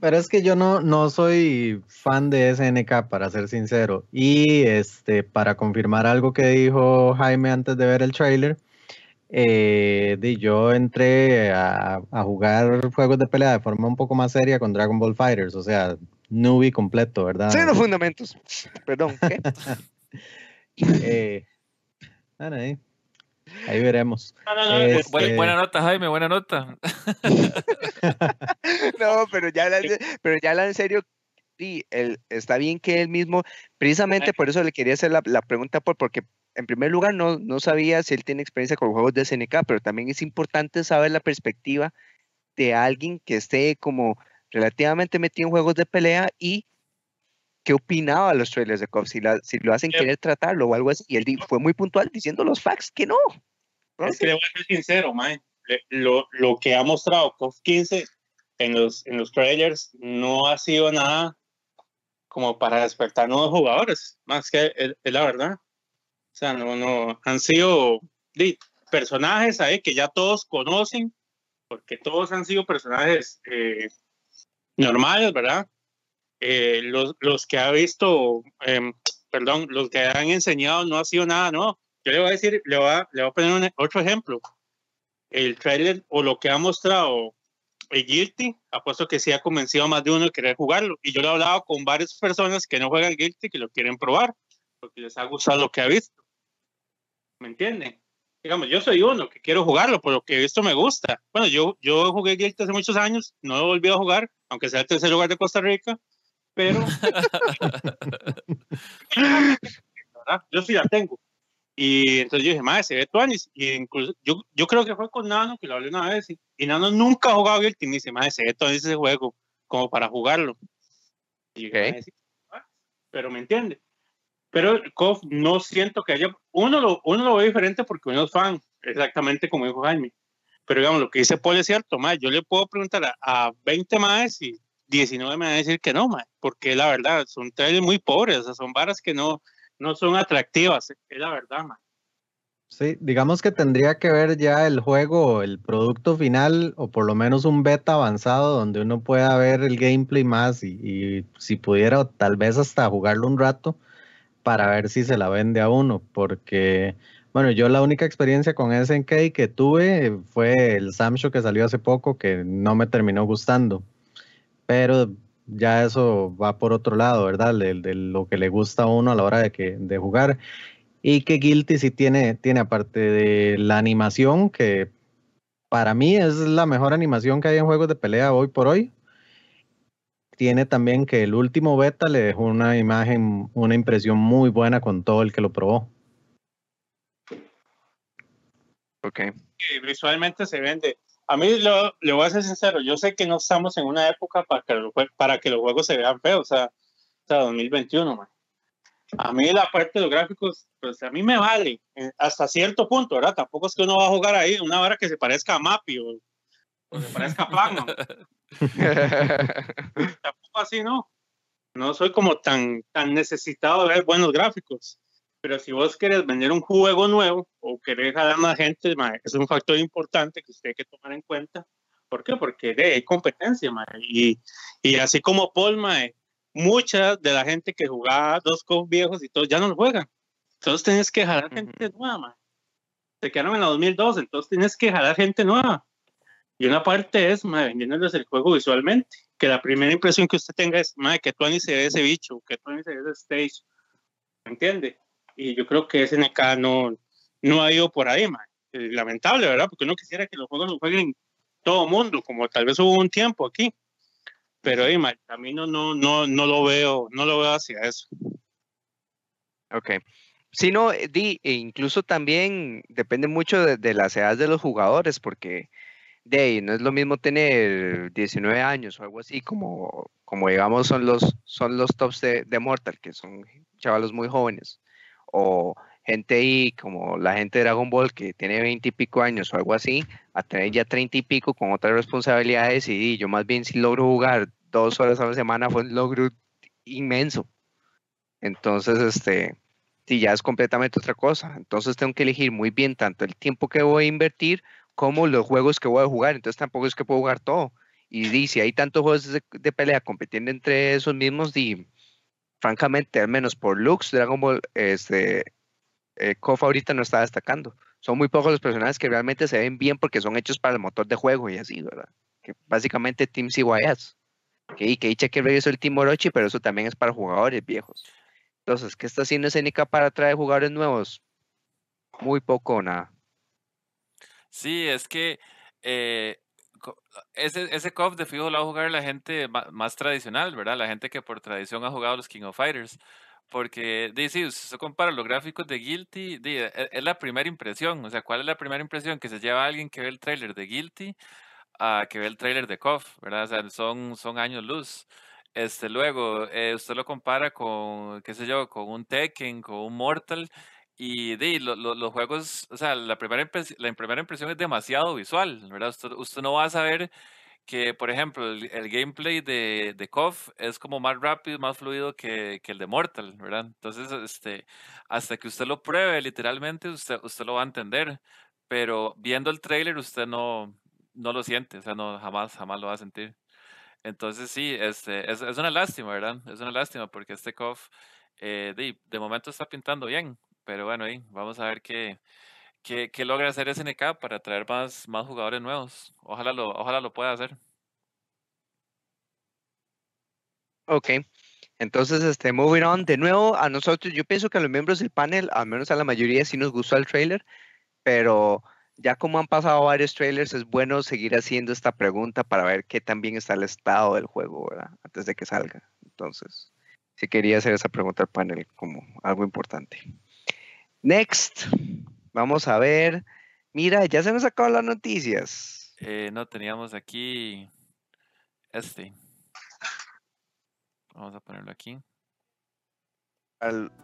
Pero es que yo no, no soy fan de SNK, para ser sincero. Y este, para confirmar algo que dijo Jaime antes de ver el trailer, eh, yo entré a, jugar juegos de pelea de forma un poco más seria con Dragon Ball Fighters, o sea, newbie completo, ¿verdad? Cero fundamentos. Perdón, ¿qué? eh, ahí. Ahí veremos. Este buena, nota, Jaime, buena nota. no, pero ya, pero ya en serio, sí, él, está bien que él mismo, precisamente por eso le quería hacer la, pregunta, por, porque en primer lugar no, no sabía si él tiene experiencia con juegos de SNK, pero también es importante saber la perspectiva de alguien que esté como relativamente metido en juegos de pelea y qué opinaba los trailers de KOF, si, si lo hacen querer tratarlo o algo así. Y él fue muy puntual diciendo los facts que no. Es que le voy a ser sincero, man. Lo, lo, que ha mostrado KOF 15 en los, en los trailers no ha sido nada como para despertar nuevos jugadores, más que es, la verdad. O sea, no, no, han sido personajes ahí que ya todos conocen, porque todos han sido personajes eh, normales, ¿verdad? Eh, los, los, que ha visto, eh, perdón, los que han enseñado no ha sido nada, no. Yo le voy a decir, le voy a, le voy a poner otro ejemplo. El trailer o lo que ha mostrado el Guilty, apuesto que sí ha convencido a más de uno de querer jugarlo. Y yo lo he hablado con varias personas que no juegan Guilty que lo quieren probar, porque les ha gustado lo que ha visto. ¿Me entienden? Digamos, yo soy uno que quiero jugarlo, por lo que he visto me gusta. Bueno, yo, yo jugué Guilty hace muchos años, no he volvido a jugar, aunque sea el tercer lugar de Costa Rica, pero yo sí la tengo. Y entonces yo dije, madre, se ve Tuanis. Y incluso yo, yo creo que fue con Nano, que lo hablé una vez, y, Nano nunca ha jugado Guilty. Y me dice, madre, se ve Tuanis ese juego, como para jugarlo. Y ah", pero me entiende. Pero KOF no siento que haya. Uno lo, uno lo ve diferente porque uno es fan, exactamente como dijo Jaime. Pero digamos, lo que dice Paul es cierto, madre. Yo le puedo preguntar a, a 20 más y 19 me van a decir que no, madre, porque la verdad, son trailers muy pobres, o sea, son varas que no, no son atractivas, es la verdad, man. Sí, digamos que tendría que ver ya el juego, el producto final, o por lo menos un beta avanzado donde uno pueda ver el gameplay más y, si pudiera tal vez hasta jugarlo un rato para ver si se la vende a uno, porque bueno, yo la única experiencia con SNK que tuve fue el Samsho que salió hace poco que no me terminó gustando, pero ya eso va por otro lado, ¿verdad? De, lo que le gusta a uno a la hora de, que, de jugar. Y que Guilty sí tiene, tiene, aparte de la animación, que para mí es la mejor animación que hay en juegos de pelea hoy por hoy. Tiene también que el último beta le dejó una imagen, una impresión muy buena con todo el que lo probó. Ok. visualmente se vende a mí lo, le voy a ser sincero, yo sé que no estamos en una época para que, para que los juegos se vean feos, o sea, o sea 2021, man. A mí la parte de los gráficos, pues a mí me vale, eh, hasta cierto punto, ¿verdad? Tampoco es que uno va a jugar ahí una vara que se parezca a Mappy o, o se parezca a Pac-Man. Tampoco así, ¿no? No soy como tan, tan necesitado de ver buenos gráficos. Pero si vos querés vender un juego nuevo o querés jalar más gente, es un factor importante que usted hay que tomar en cuenta. ¿Por qué? Porque hay competencia, Y, y así como Paul, mucha de la gente que jugaba dos cos viejos y todo ya no lo juegan. Entonces tienes que jalar gente nueva, Se quedaron en la 2002, entonces tienes que jalar gente nueva. Y una parte es, mae, vendiéndoles el juego visualmente. Que la primera impresión que usted tenga es, mae, que Tony se ve ese bicho, que Tony se ve ese stage. ¿Me entiende? y yo creo que SNK no, no ha ido por ahí, man. Eh, lamentable, ¿verdad? Porque uno quisiera que los juegos los jueguen todo mundo, como tal vez hubo un tiempo aquí. Pero ahí, el camino no, no, no lo veo, no lo veo hacia eso. Ok. Sí, no, di, e incluso también depende mucho de, las edades de los jugadores, porque de no es lo mismo tener 19 años o algo así como, como digamos son los, son los tops de, de Mortal, que son chavalos muy jóvenes, o gente ahí como la gente de Dragon Ball que tiene 20 y pico años o algo así, a tener ya 30 y pico con otras responsabilidades y, yo más bien si logro jugar dos horas a la semana fue un logro inmenso. Entonces, este, si ya es completamente otra cosa. Entonces tengo que elegir muy bien tanto el tiempo que voy a invertir como los juegos que voy a jugar. Entonces tampoco es que puedo jugar todo. Y, si hay tantos juegos de, pelea compitiendo entre esos mismos, y francamente, al menos por looks, Dragon Ball, este, eh, ahorita no está destacando. Son muy pocos los personajes que realmente se ven bien porque son hechos para el motor de juego y así, ¿verdad? Que básicamente Team CYS. Que, que que regresó el Team Orochi, pero eso también es para jugadores viejos. Entonces, ¿qué está haciendo SNK para traer jugadores nuevos? Muy poco nada. Sí, es que eh, ese, ese KOF de fijo lo va a jugar la gente más, tradicional, ¿verdad? La gente que por tradición ha jugado los King of Fighters. Porque, usted se compara los gráficos de Guilty, e, es la primera impresión. O sea, ¿cuál es la primera impresión? Que se lleva alguien que ve el trailer de Guilty a que ve el trailer de KOF, ¿verdad? O sea, son, son años luz. Este, luego, eh, usted lo compara con, qué sé yo, con un Tekken, con un Mortal, y de, los juegos, o sea, la primera, la primera impresión es demasiado visual, ¿verdad? Usted, usted no va a saber que, por ejemplo, el, gameplay de, de KOF es como más rápido, más fluido que, que, el de Mortal, ¿verdad? Entonces, este, hasta que usted lo pruebe, literalmente, usted, usted lo va a entender, pero viendo el trailer usted no, no lo siente, o sea, no, jamás, jamás lo va a sentir. Entonces, sí, este, es, es una lástima, ¿verdad? Es una lástima porque este KOF eh, de, de momento está pintando bien, pero bueno, ahí vamos a ver qué ¿Qué, logra hacer SNK para traer más, más jugadores nuevos? Ojalá lo, ojalá lo pueda hacer. Ok. Entonces, este, moving on, de nuevo, a nosotros, yo pienso que a los miembros del panel, al menos a la mayoría, sí nos gustó el trailer, pero ya como han pasado varios trailers, es bueno seguir haciendo esta pregunta para ver qué tan bien está el estado del juego, ¿verdad? Antes de que salga. Entonces, sí quería hacer esa pregunta al panel como algo importante. Next. Vamos a ver. Mira, ya se nos acaban las noticias. Eh, no, teníamos aquí este. Vamos a ponerlo aquí.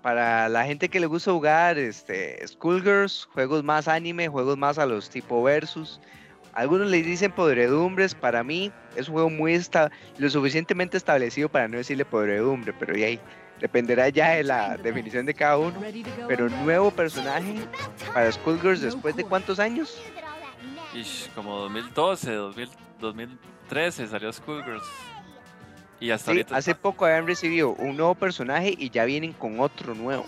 Para, la gente que le gusta jugar este, Schoolgirls, juegos más anime, juegos más a los tipo versus. Algunos le dicen podredumbres, para mí es un juego muy lo suficientemente establecido para no decirle podredumbre, pero ya ahí dependerá ya de la definición de cada uno. Pero nuevo personaje para Skullgirls después de cuántos años? como 2012, 2013 salió Skullgirls. Y hasta ahorita... Hace poco habían recibido un nuevo personaje y ya vienen con otro nuevo.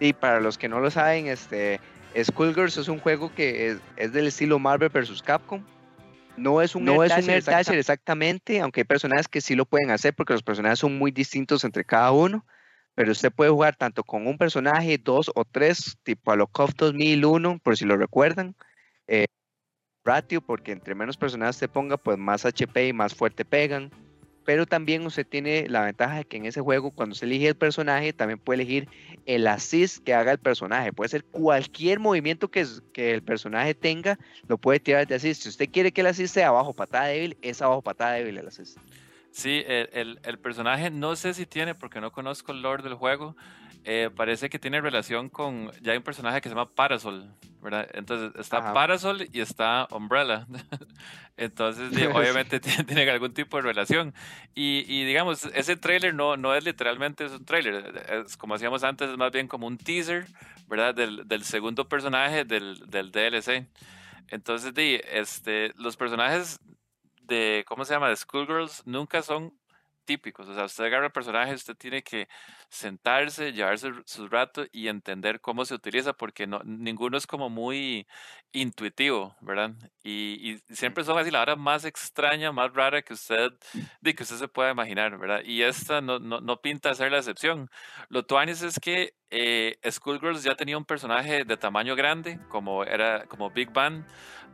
Y para los que no lo saben, este Skullgirls es un juego que es, es del estilo Marvel vs. Capcom no es un no es un exactamente, aunque hay personajes que sí lo pueden hacer porque los personajes son muy distintos entre cada uno, pero usted puede jugar tanto con un personaje, dos o tres, tipo a lo KOF 2001, por si lo recuerdan. Eh, ratio, porque entre menos personajes se ponga, pues más HP y más fuerte pegan pero también usted tiene la ventaja de que en ese juego, cuando se elige el personaje, también puede elegir el assist que haga el personaje. Puede ser cualquier movimiento que, que el personaje tenga, lo puede tirar de assist. Si usted quiere que el assist sea abajo patada débil, es abajo patada débil el assist. Sí, el, el, personaje no sé si tiene, porque no conozco el lore del juego, eh, parece que tiene relación con, ya hay un personaje que se llama Parasol, ¿verdad? Entonces está Parasol y está Umbrella. Entonces obviamente tiene, algún tipo de relación. Y, y, digamos, ese trailer no, no es literalmente es un trailer, es, como hacíamos antes, es más bien como un teaser, ¿verdad? Del, del segundo personaje del, del DLC. Entonces, este, los personajes de, ¿cómo se llama? De Schoolgirls nunca son típicos. O sea, usted agarra el personaje, usted tiene que sentarse, llevarse su rato y entender cómo se utiliza, porque no, ninguno es como muy intuitivo, ¿verdad? Y, siempre son así la hora más extraña, más rara que usted, de que usted se pueda imaginar, ¿verdad? Y esta no, no, no pinta ser la excepción. Lo tuanis es que eh, Schoolgirls ya tenía un personaje de tamaño grande, como era como Big Bang,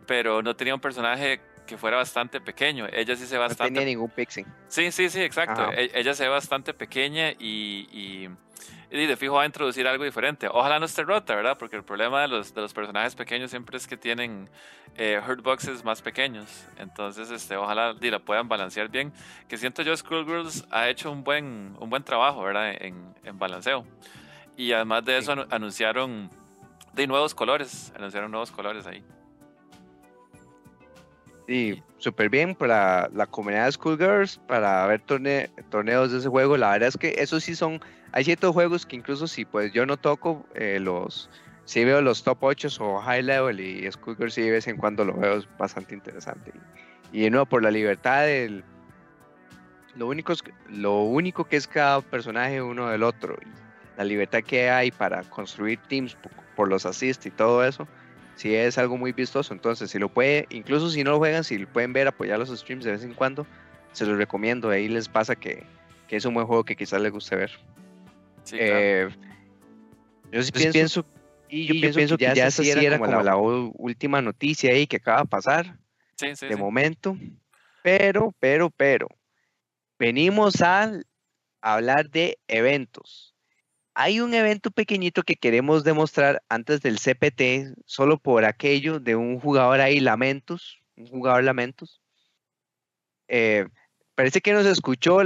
pero no tenía un personaje que fuera bastante pequeño. Ella sí se ve bastante. No tenía ningún pixing. Sí, sí, sí, exacto. E, ella se ve bastante pequeña y, y, de fijo va a introducir algo diferente. Ojalá no esté rota, ¿verdad? Porque el problema de los, de los personajes pequeños siempre es que tienen eh, hurtboxes más pequeños. Entonces, este, ojalá la puedan balancear bien. Que siento yo, Skullgirls ha hecho un buen, un buen trabajo, ¿verdad? En, en balanceo. Y además de eso, anunciaron de nuevos colores. Anunciaron nuevos colores ahí. Sí, súper bien para la comunidad de Schoolgirls, para ver torneos de ese juego. La verdad es que esos sí son, hay ciertos juegos que incluso si pues yo no toco eh, los, sí veo los top 8 o high level y Schoolgirls sí de vez en cuando lo veo, es bastante interesante. Y, de nuevo, por la libertad del... Lo único, lo único que es cada personaje uno del otro, la libertad que hay para construir teams por, por los assists y todo eso, si es algo muy vistoso. Entonces, si lo puede, incluso si no lo juegan, si lo pueden ver, apoyar los streams de vez en cuando, se los recomiendo. Ahí les pasa que, que es un buen juego que quizás les guste ver. Eh, yo sí pienso, y yo, pienso, que ya, esa sí era como, la, última noticia ahí que acaba de pasar. de momento. Pero, pero, pero, venimos a hablar de eventos. Hay un evento pequeñito que queremos demostrar antes del CPT, solo por aquello de un jugador ahí, Lamentos, un jugador Lamentos. Eh, parece que nos escuchó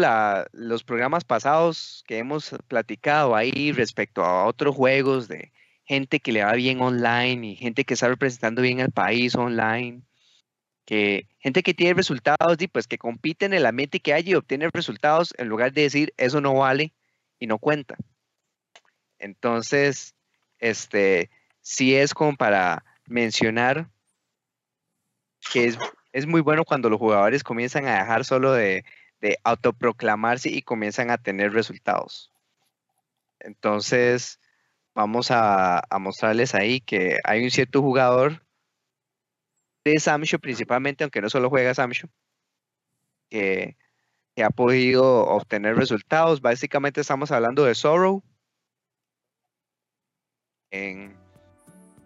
los programas pasados que hemos platicado ahí respecto a otros juegos de gente que le va bien online y gente que está representando bien al país online. Que gente que tiene resultados y pues que compite en el ambiente que hay y obtiene resultados en lugar de decir eso no vale y no cuenta. Entonces, este, sí es como para mencionar que es, muy bueno cuando los jugadores comienzan a dejar solo de, autoproclamarse y comienzan a tener resultados. Entonces, vamos a, mostrarles ahí que hay un cierto jugador de Samsho principalmente, aunque no solo juega Samsho, que, ha podido obtener resultados. Básicamente estamos hablando de Sorrow,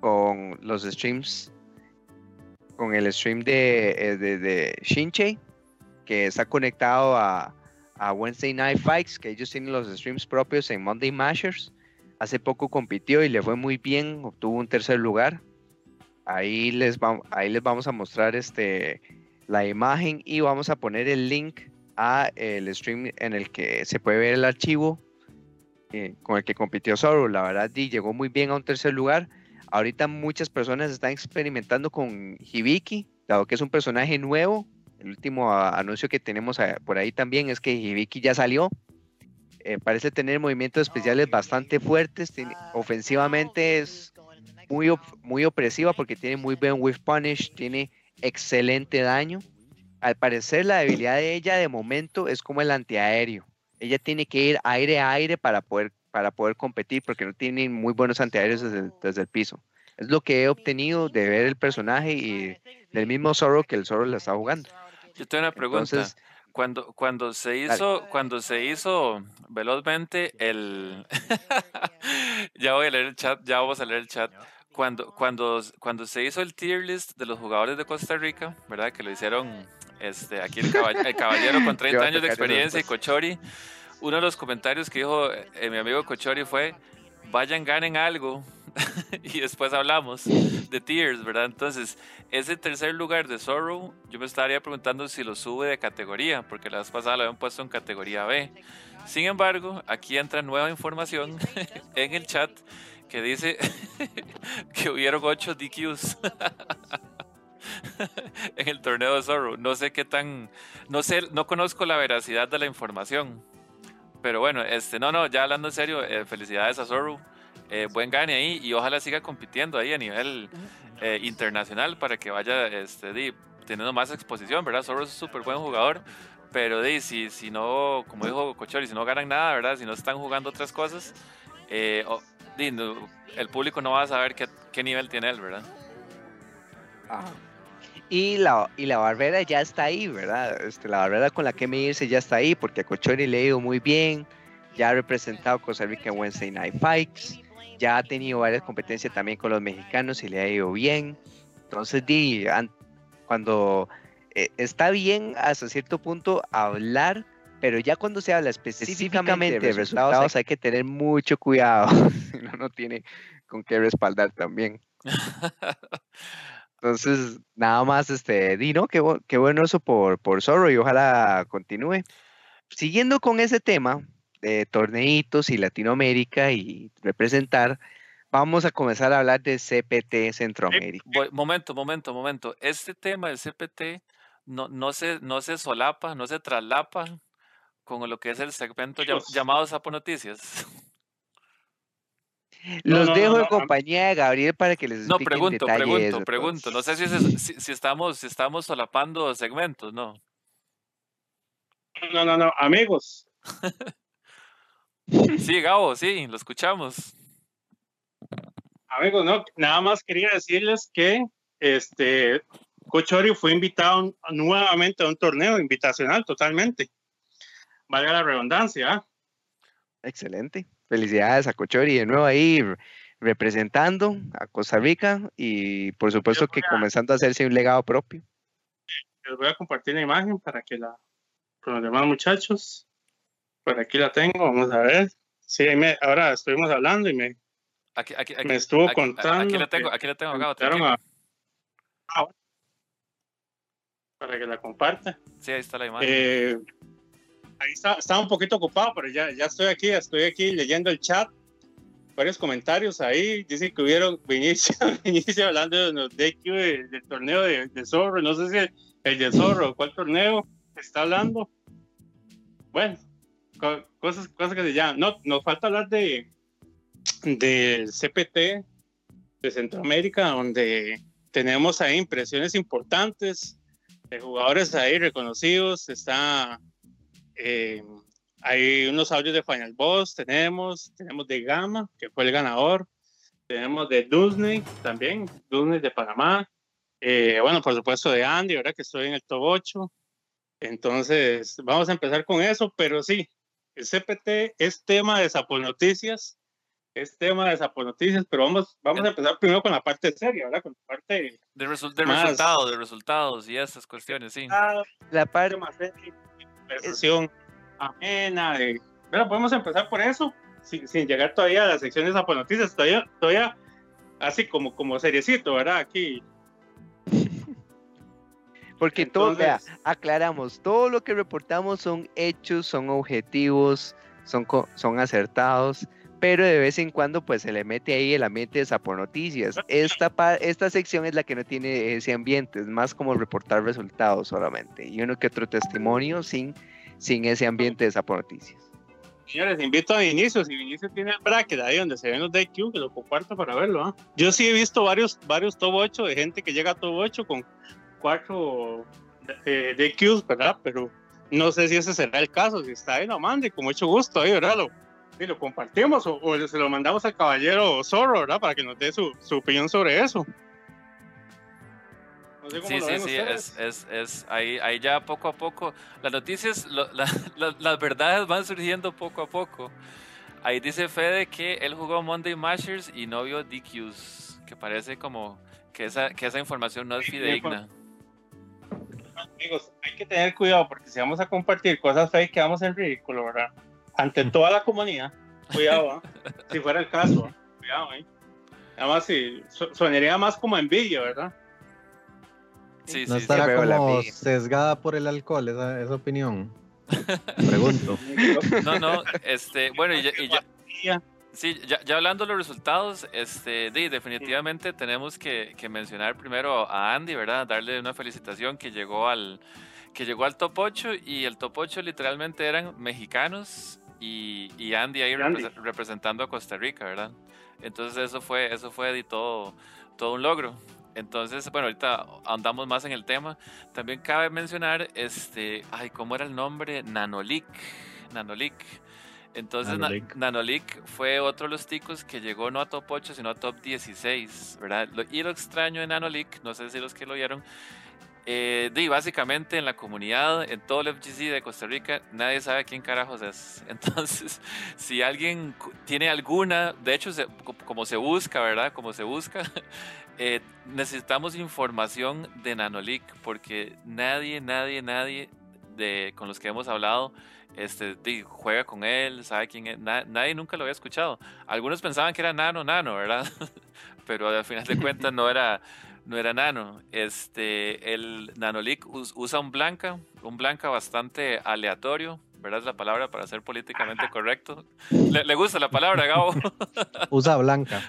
con los streams, con el stream de, eh, de, de que está conectado a, a, Wednesday Night Fights, que ellos tienen los streams propios en Monday Mashers. Hace poco compitió y le fue muy bien, obtuvo un tercer lugar. Ahí les, ahí les vamos a mostrar este, la imagen y vamos a poner el link a el stream en el que se puede ver el archivo eh, con el que compitió Zoro. La verdad, llegó muy bien a un tercer lugar. Ahorita muchas personas están experimentando con Hibiki, dado que es un personaje nuevo. El último anuncio que tenemos eh, por ahí también es que Hibiki ya salió. Eh, parece tener movimientos especiales bastante fuertes. ofensivamente es muy, muy opresiva porque tiene muy buen whiff punish, tiene excelente daño. Al parecer la debilidad de ella de momento es como el antiaéreo ella tiene que ir aire a aire para poder, para poder competir porque no tiene muy buenos antiaéreos desde, el piso. Es lo que he obtenido de ver el personaje y del mismo Zorro que el Zorro la está jugando. Yo tengo una pregunta. cuando, cuando se hizo, cuando se hizo velozmente el ya voy a leer el chat, ya vamos a leer el chat. Cuando, cuando, cuando se hizo el tier list de los jugadores de Costa Rica, ¿verdad? Que lo hicieron este, aquí el, caballero, con 30 años de experiencia y Cochori. Uno de los comentarios que dijo eh, mi amigo Cochori fue, vayan, ganen algo. y después hablamos de Tears, ¿verdad? Entonces, ese tercer lugar de Sorrow, yo me estaría preguntando si lo sube de categoría, porque la vez pasada lo habían puesto en categoría B. Sin embargo, aquí entra nueva información en el chat que dice que hubieron 8 DQs. en el torneo de Zorro. No sé qué tan, no sé, no conozco la veracidad de la información. Pero bueno, este, no, no, ya hablando en serio, eh, felicidades a Zorro. Eh, buen gane ahí y ojalá siga compitiendo ahí a nivel eh, internacional para que vaya este, teniendo más exposición, ¿verdad? Zorro es un súper buen jugador, pero di, si, si no, como dijo Cochori, si no ganan nada, ¿verdad? Si no están jugando otras cosas, el público no va a saber qué, qué nivel tiene él, ¿verdad? Ah. Y la, y la barbera ya está ahí, ¿verdad? Este, la barbera con la que medirse ya está ahí, porque a Cochori le ha ido muy bien, ya ha representado Costa Rica en Wednesday Night Fights, ya ha tenido varias competencias también con los mexicanos y le ha ido bien. Entonces, di, cuando eh, está bien hasta cierto punto hablar, pero ya cuando se habla específicamente de resultados, hay que tener mucho cuidado. si no, no tiene con qué respaldar también. Entonces, nada más, este, Dino, qué, qué bueno eso por, por Zorro y ojalá continúe. Siguiendo con ese tema de torneitos y Latinoamérica y representar, vamos a comenzar a hablar de CPT Centroamérica. momento, momento, momento. Este tema del CPT no, no, se, no se solapa, no se traslapa con lo que es el segmento llamado Sapo Noticias. Los dejo en compañía de Gabriel para que les explique No, pregunto, pregunto, pregunto. No sé si, si, estamos, si estamos solapando segmentos, ¿no? No, no, no, amigos. sí, Gabo, sí, lo escuchamos. Amigos, no, nada más quería decirles que este Cochori fue invitado nuevamente a un torneo invitacional totalmente. Valga la redundancia. ¿ah? Excelente. Felicidades a Cochori de nuevo ahí representando a Costa Rica y por supuesto que comenzando a hacerse un legado propio. Les voy a compartir la imagen para que la con los demás muchachos. Por aquí la tengo, vamos a ver. Sí, me, ahora estuvimos hablando y me, aquí, aquí, me estuvo contando. Aquí la tengo, aquí la tengo, acá, ah, para que la comparte. Sí, ahí está la imagen. Eh, ahí está, estaba un poquito ocupado, pero ya, ya estoy aquí, estoy aquí leyendo el chat. Varios comentarios ahí. Dicen que hubieron Vinicio, Vinicio hablando de los DQ del, torneo de, Zorro. No sé si el, el de Zorro, ¿cuál torneo está hablando? Bueno, cosas, cosas que se llaman. No, nos falta hablar de del CPT de Centroamérica, donde tenemos ahí impresiones importantes de jugadores ahí reconocidos. Está eh, hay unos audios de Final Boss, tenemos, tenemos de Gama, que fue el ganador, tenemos de Disney también, Disney de Panamá, eh, bueno, por supuesto de Andy, ahora que estoy en el top 8. Entonces, vamos a empezar con eso, pero sí, el CPT es tema de Sapo Noticias, es tema de Sapo Noticias, pero vamos, vamos a empezar primero con la parte seria, ¿verdad? Con la parte de, de resultados, de resultados y esas cuestiones, sí. La parte más seria, conversación amena, de, pero podemos empezar por eso, sin, sin, llegar todavía a la sección de Sapo Noticias, todavía, todavía así como, como seriecito, ¿verdad? Aquí porque todo, aclaramos, todo lo que reportamos son hechos, son objetivos, son, son acertados, pero de vez en cuando pues se le mete ahí el ambiente de Sapo Noticias. Esta, esta sección es la que no tiene ese ambiente, es más como reportar resultados solamente, y uno que otro testimonio sin, sin ese ambiente de Sapo Noticias. Señores, invito a Vinicio, si Vinicio tiene el bracket ahí donde se ven los DQ, que lo comparto para verlo. ¿ah? Yo sí he visto varios, varios top 8 de gente que llega a top 8 con cuatro eh, DQs, ¿verdad? Pero no sé si ese será el caso. Si está ahí, lo mande con mucho gusto ahí, ¿verdad? Lo, y lo compartimos o, se lo mandamos al caballero Zorro, ¿verdad? Para que nos dé su, su opinión sobre eso. sí, sí, sí, es, es, es, ahí, ahí ya poco a poco, las noticias, las verdades van surgiendo poco a poco. Ahí dice Fede que él jugó Monday Mashers y no vio DQs, que parece como que esa, que esa información no es fidedigna amigos, hay que tener cuidado porque si vamos a compartir cosas fake quedamos en ridículo, ¿verdad? Ante toda la comunidad, cuidado, ¿eh? si fuera el caso, cuidado, ¿eh? Además, si sonaría más como envidia, ¿verdad? Sí, no estará como sesgada por el alcohol esa, esa opinión. Pregunto. No, no, este, bueno, y ya, Sí, ya, ya, hablando de los resultados, este, definitivamente tenemos que, que, mencionar primero a Andy, ¿verdad? Darle una felicitación que llegó al, que llegó al top 8 y el top 8 literalmente eran mexicanos y, y Andy ahí representando a Costa Rica, ¿verdad? Entonces eso fue, eso fue todo, todo un logro. Entonces, bueno, ahorita andamos más en el tema. También cabe mencionar, este, ay, ¿cómo era el nombre? Nanolic. Nanolic entonces Nanolic. fue otro de los ticos que llegó no a top 8, sino a top 16, ¿verdad? y lo extraño de Nanolic, no sé si los que lo vieron, Eh, básicamente en la comunidad, en todo el FGC de Costa Rica, nadie sabe quién carajos es. Entonces, si alguien tiene alguna, de hecho, como se busca, ¿verdad? Como se busca, eh, necesitamos información de Nanoleak, porque nadie, nadie, nadie de, con los que hemos hablado este, juega con él, sabe quién es. nadie nunca lo había escuchado. Algunos pensaban que era Nano, Nano, ¿verdad? Pero al final de cuentas no era no era nano. Este, el nanolic usa un blanca, un blanca bastante aleatorio, ¿verdad? Es la palabra para ser políticamente correcto. Le, gusta la palabra, Gabo. Usa blanca.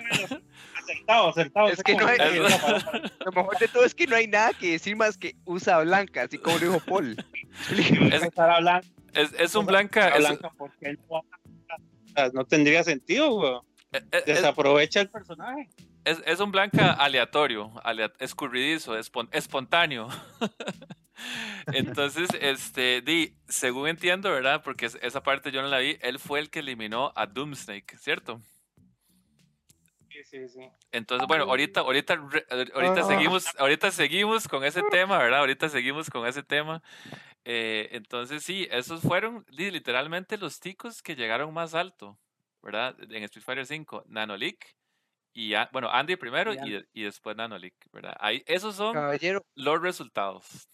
Acertado, acertado. Es que no hay, lo mejor de todo es que no hay nada que decir más que usa blanca, así como lo dijo Paul. Es, es, un blanca. blanca porque no, tendría sentido, güey. Eh, eh, Desaprovecha el personaje es, un blanca aleatorio, escurridizo, espontáneo. Entonces, este, di, según entiendo, ¿verdad? Porque esa parte yo no la vi, él fue el que eliminó a Doomsnake, ¿cierto? Sí, sí, sí. Entonces, bueno, ahorita, ahorita, ahorita ah. seguimos, ahorita seguimos con ese tema, ¿verdad? Ahorita seguimos con ese tema. Eh, entonces, sí, esos fueron literalmente los ticos que llegaron más alto, ¿verdad? En Street Fighter 5, Nanoleak y bueno, Andy primero y, y, después Nanolik, ¿verdad? Ahí, esos son los resultados.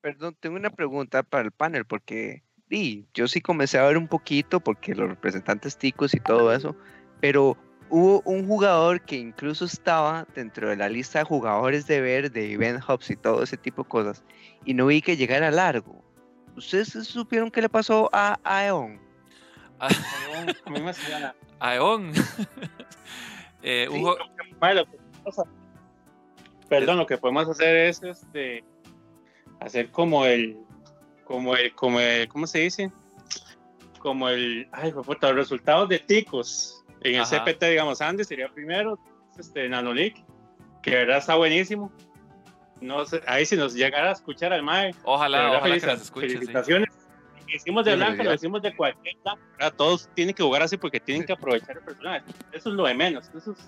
Perdón, tengo una pregunta para el panel, porque sí, yo sí comencé a ver un poquito, porque los representantes ticos y todo eso, pero hubo un jugador que incluso estaba dentro de la lista de jugadores de ver de Event Hubs y todo ese tipo de cosas, y no vi que llegara largo. ¿Ustedes supieron qué le pasó a Aeon? Aeon. Eh, perdón, lo que podemos hacer es este, hacer como el, como el, como el, ¿cómo se dice? Como el, ay, los resultados de ticos en el CPT, digamos, Andy sería primero, este, Nanoleak, que de verdad está buenísimo. No sé, ahí si nos llegara a escuchar al MAE. Ojalá, ojalá que las escuche, Felicitaciones. Hicimos de blanca, lo hicimos de cualquier. Todos tienen que jugar así porque tienen que aprovechar el personaje. Eso es lo de menos. Eso es,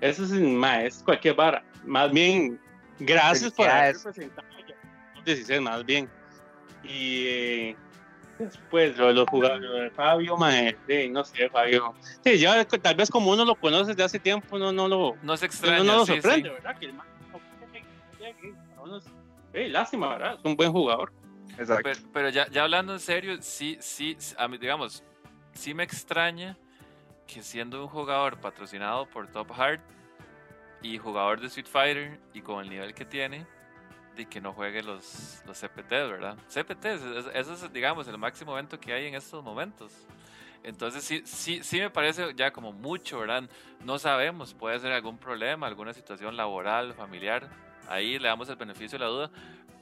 eso es, más, cualquier vara. Más bien, gracias por haber presentado 16, más bien. Y eh, después lo de los jugadores, de Fabio, mae, no sé, Fabio. Sí, ya tal vez como uno lo conoce desde hace tiempo, no, no lo. No se extraña. No, no lo sorprende, ¿verdad? Que el man, lástima, ¿verdad? Es un buen jugador. Pero, ya, ya, hablando en serio, sí, sí, a mí, digamos, sí me extraña que siendo un jugador patrocinado por Top Heart y jugador de Street Fighter y con el nivel que tiene, de que no juegue los, los CPT, ¿verdad? CPT, eso es, digamos, el máximo evento que hay en estos momentos. Entonces sí, sí, sí me parece ya como mucho, ¿verdad? No sabemos, puede ser algún problema, alguna situación laboral, familiar. Ahí le damos el beneficio de la duda,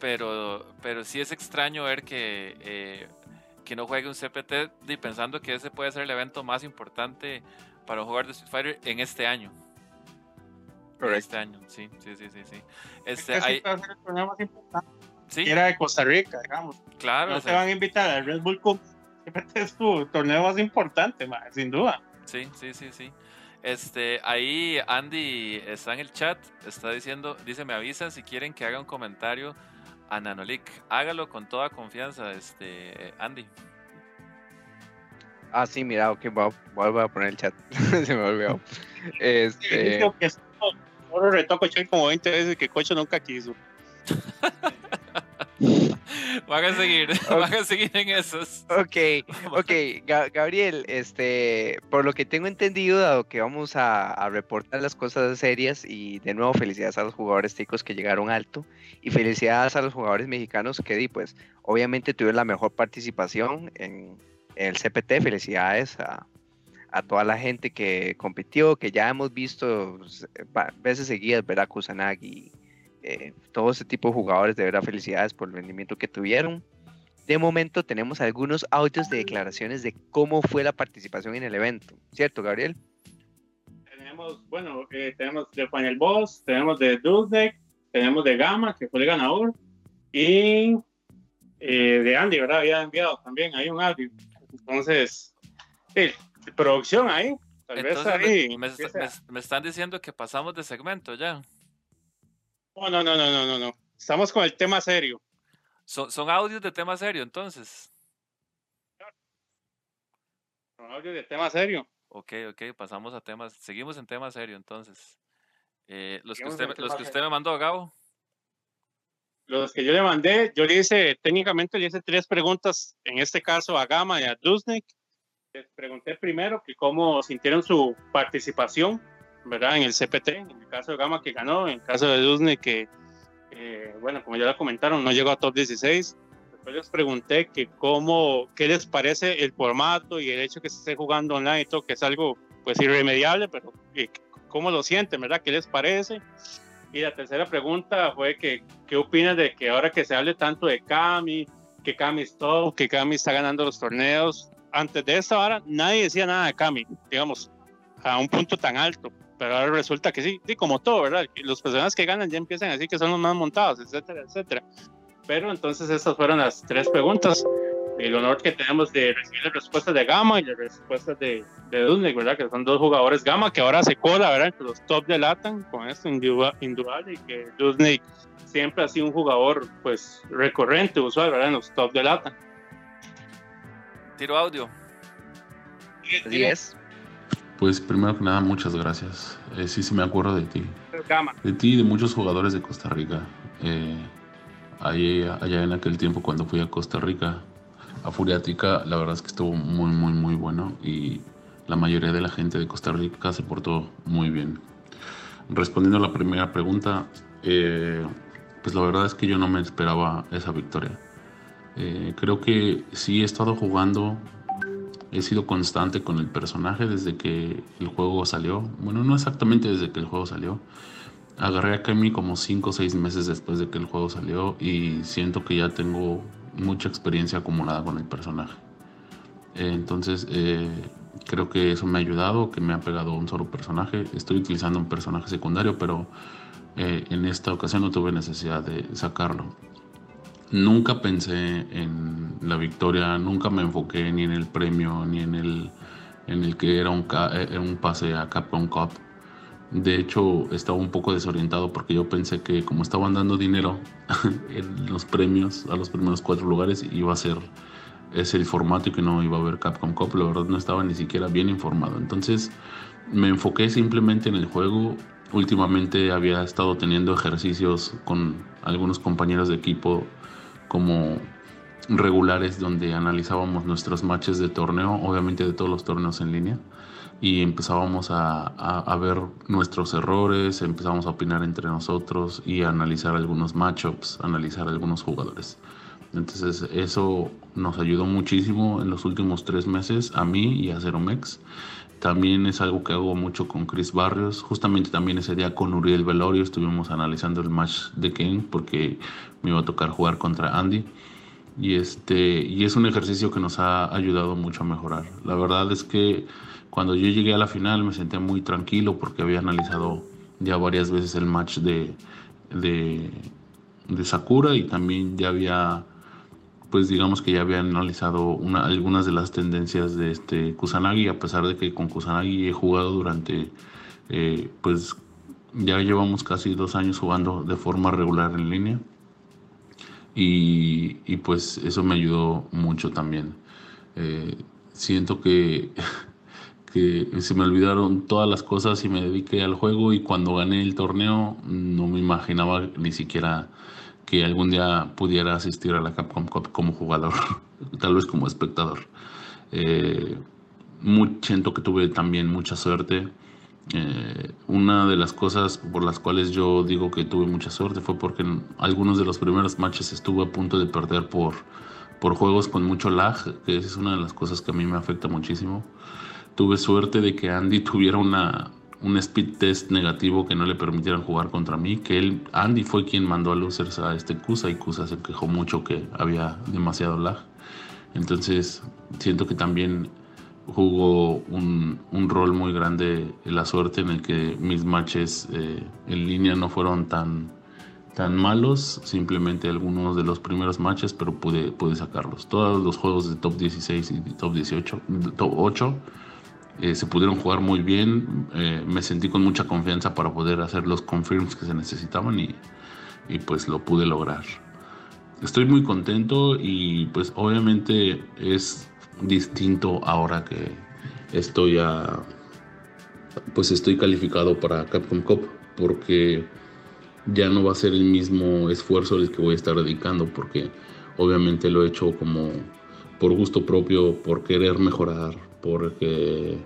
pero, pero sí es extraño ver que, eh, que no juegue un CPT y pensando que ese puede ser el evento más importante para un jugador de Street Fighter en este año. Correcto. Este año, sí, sí, sí, sí. sí. Este, hay... el torneo más importante. ¿Sí? Era de Costa Rica, digamos. Claro. No se van a invitar al Red Bull Cup. CPT es tu torneo más importante, sin duda. Sí, sí, sí, sí. Este, ahí Andy está en el chat, está diciendo, dice, me avisa si quieren que haga un comentario a Nanolik. Hágalo con toda confianza, este, Andy. Ah, sí, mira, ok, voy a, poner el chat. Se me olvidó. Este... Ahora retoco como 20 veces que Cocho nunca quiso. van a seguir, van a seguir en esos. Ok, ok, Gabriel, este, por lo que tengo entendido, dado que vamos a, reportar las cosas serias y de nuevo felicidades a los jugadores ticos que llegaron alto y felicidades a los jugadores mexicanos que di, pues obviamente tuvieron la mejor participación en, el CPT, felicidades a, toda la gente que compitió, que ya hemos visto pues, veces seguidas, ¿verdad? Kusanagi, eh, todo ese tipo de jugadores, de verdad, felicidades por el rendimiento que tuvieron. De momento tenemos algunos audios de declaraciones de cómo fue la participación en el evento, ¿cierto, Gabriel? Tenemos, bueno, eh, tenemos de Final Boss, tenemos de Dudek, tenemos de Gama, que fue el ganador, y eh, de Andy, ¿verdad? Había enviado también hay un audio. Entonces, sí, producción ahí, tal vez ahí. me, están diciendo que pasamos de segmento ya. No, no, no, no, no, no. estamos con el tema serio. ¿Son, son audios de tema serio entonces? Son audios de tema serio. Ok, ok, pasamos a temas, seguimos en tema serio entonces. Eh, los que usted, los que usted me mandó, Gabo. Los que yo le mandé, yo le hice, técnicamente le hice tres preguntas, en este caso a Gama y a Dusnik. Les pregunté primero que cómo sintieron su participación, ¿verdad? En el CPT, en el caso de Gama que ganó, en el caso de Dusnik que, eh, bueno, como ya lo comentaron, no llegó a top 16. Después les pregunté que cómo, qué les parece el formato y el hecho que se esté jugando online y todo, que es algo pues irremediable, pero cómo lo sienten, ¿verdad? ¿Qué les parece? Y la tercera pregunta fue que, ¿qué opinas de que ahora que se hable tanto de Cami, que Cami es todo, que Cami está ganando los torneos? Antes de esta hora nadie decía nada de Cami, digamos, a un punto tan alto. Pero ahora resulta que sí, sí como todo, ¿verdad? Los personas que ganan ya empiezan a decir que son los más montados, etcétera, etcétera. Pero entonces esas fueron las tres preguntas el honor que tenemos de recibir las respuestas de Gama y las respuestas de, de ¿verdad? Que son dos jugadores Gama que ahora se cola, ¿verdad? Entre los top de Latam, con esto indudable, y que Dudley siempre ha sido un jugador, pues, recurrente, usual, ¿verdad? En los top de Latam. Tiro audio. Sí, es. Pues primero que nada, muchas gracias. Eh, sí, sí me acuerdo de ti. De ti y de muchos jugadores de Costa Rica. Eh, allá en aquel tiempo cuando fui a Costa Rica, a Furiática, la verdad es que estuvo muy, muy, muy bueno y la mayoría de la gente de Costa Rica se portó muy bien. Respondiendo a la primera pregunta, eh, pues la verdad es que yo no me esperaba esa victoria. Eh, creo que sí he estado jugando, he sido constante con el personaje desde que el juego salió. Bueno, no exactamente desde que el juego salió. Agarré a Kemi como 5 o 6 meses después de que el juego salió y siento que ya tengo mucha experiencia acumulada con el personaje. entonces, eh, creo que eso me ha ayudado, que me ha pegado un solo personaje. Estoy utilizando un personaje secundario, pero eh, en esta ocasión no tuve necesidad de sacarlo. Nunca pensé en la victoria, nunca me enfoqué ni en el premio, ni en el, en el que era un, eh, un pase a Capcom Cup. De hecho, estaba un poco desorientado porque yo pensé que como estaban dando dinero en los premios a los primeros cuatro lugares, iba a ser ese el formato y que no iba a haber Capcom Cup. La verdad no estaba ni siquiera bien informado. Entonces me enfoqué simplemente en el juego. Últimamente había estado teniendo ejercicios con algunos compañeros de equipo como regulares donde analizábamos nuestros matches de torneo, obviamente de todos los torneos en línea y empezábamos a, ver nuestros errores, empezábamos a opinar entre nosotros y a analizar algunos matchups, analizar algunos jugadores. Entonces eso nos ayudó muchísimo en los últimos tres meses a mí y a Ceromex. También es algo que hago mucho con Chris Barrios. Justamente también ese día con Uriel Velorio estuvimos analizando el match de Kane porque me iba a tocar jugar contra Andy. Y, este, y es un ejercicio que nos ha ayudado mucho a mejorar. La verdad es que cuando yo llegué a la final me sentía muy tranquilo porque había analizado ya varias veces el match de, de, Sakura y también ya había, pues digamos que ya había analizado una, algunas de las tendencias de este Kusanagi, a pesar de que con Kusanagi he jugado durante, eh, pues ya llevamos casi dos años jugando de forma regular en línea. Y, y pues eso me ayudó mucho también. Eh, siento que que se me olvidaron todas las cosas y me dediqué al juego y cuando gané el torneo no me imaginaba ni siquiera que algún día pudiera asistir a la Capcom Cup como jugador, tal vez como espectador. Eh, siento que tuve también mucha suerte. Eh, una de las cosas por las cuales yo digo que tuve mucha suerte fue porque en algunos de los primeros matches estuve a punto de perder por, por juegos con mucho lag, que es una de las cosas que a mí me afecta muchísimo tuve suerte de que Andy tuviera una, un speed test negativo que no le permitieran jugar contra mí, que él, Andy fue quien mandó a losers a este Kusa y Kusa se quejó mucho que había demasiado lag. Entonces siento que también jugó un, un rol muy grande la suerte en el que mis matches eh, en línea no fueron tan, tan malos, simplemente algunos de los primeros matches, pero pude, pude sacarlos. Todos los juegos de top 16 y top 18, top 8 eh, se pudieron jugar muy bien, eh, me sentí con mucha confianza para poder hacer los confirms que se necesitaban y, y pues lo pude lograr. Estoy muy contento y pues obviamente es distinto ahora que estoy a pues estoy calificado para Capcom Cup porque ya no va a ser el mismo esfuerzo el que voy a estar dedicando porque obviamente lo he hecho como por gusto propio, por querer mejorar, porque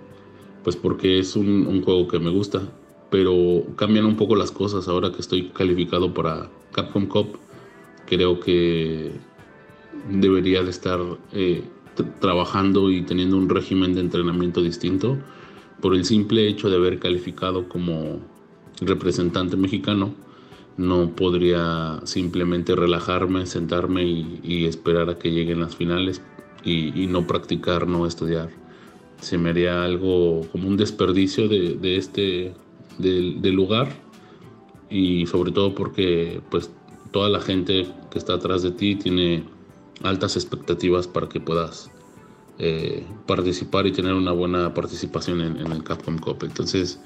pues porque es un, juego que me gusta, pero cambian un poco las cosas ahora que estoy calificado para Capcom Cup. Creo que debería de estar eh, trabajando y teniendo un régimen de entrenamiento distinto por el simple hecho de haber calificado como representante mexicano no podría simplemente relajarme, sentarme y, esperar a que lleguen las finales y, no practicar, no estudiar. Se me haría algo como un desperdicio de, este del, lugar y sobre todo porque pues toda la gente que está atrás de ti tiene altas expectativas para que puedas eh, participar y tener una buena participación en, el Capcom Cup. Entonces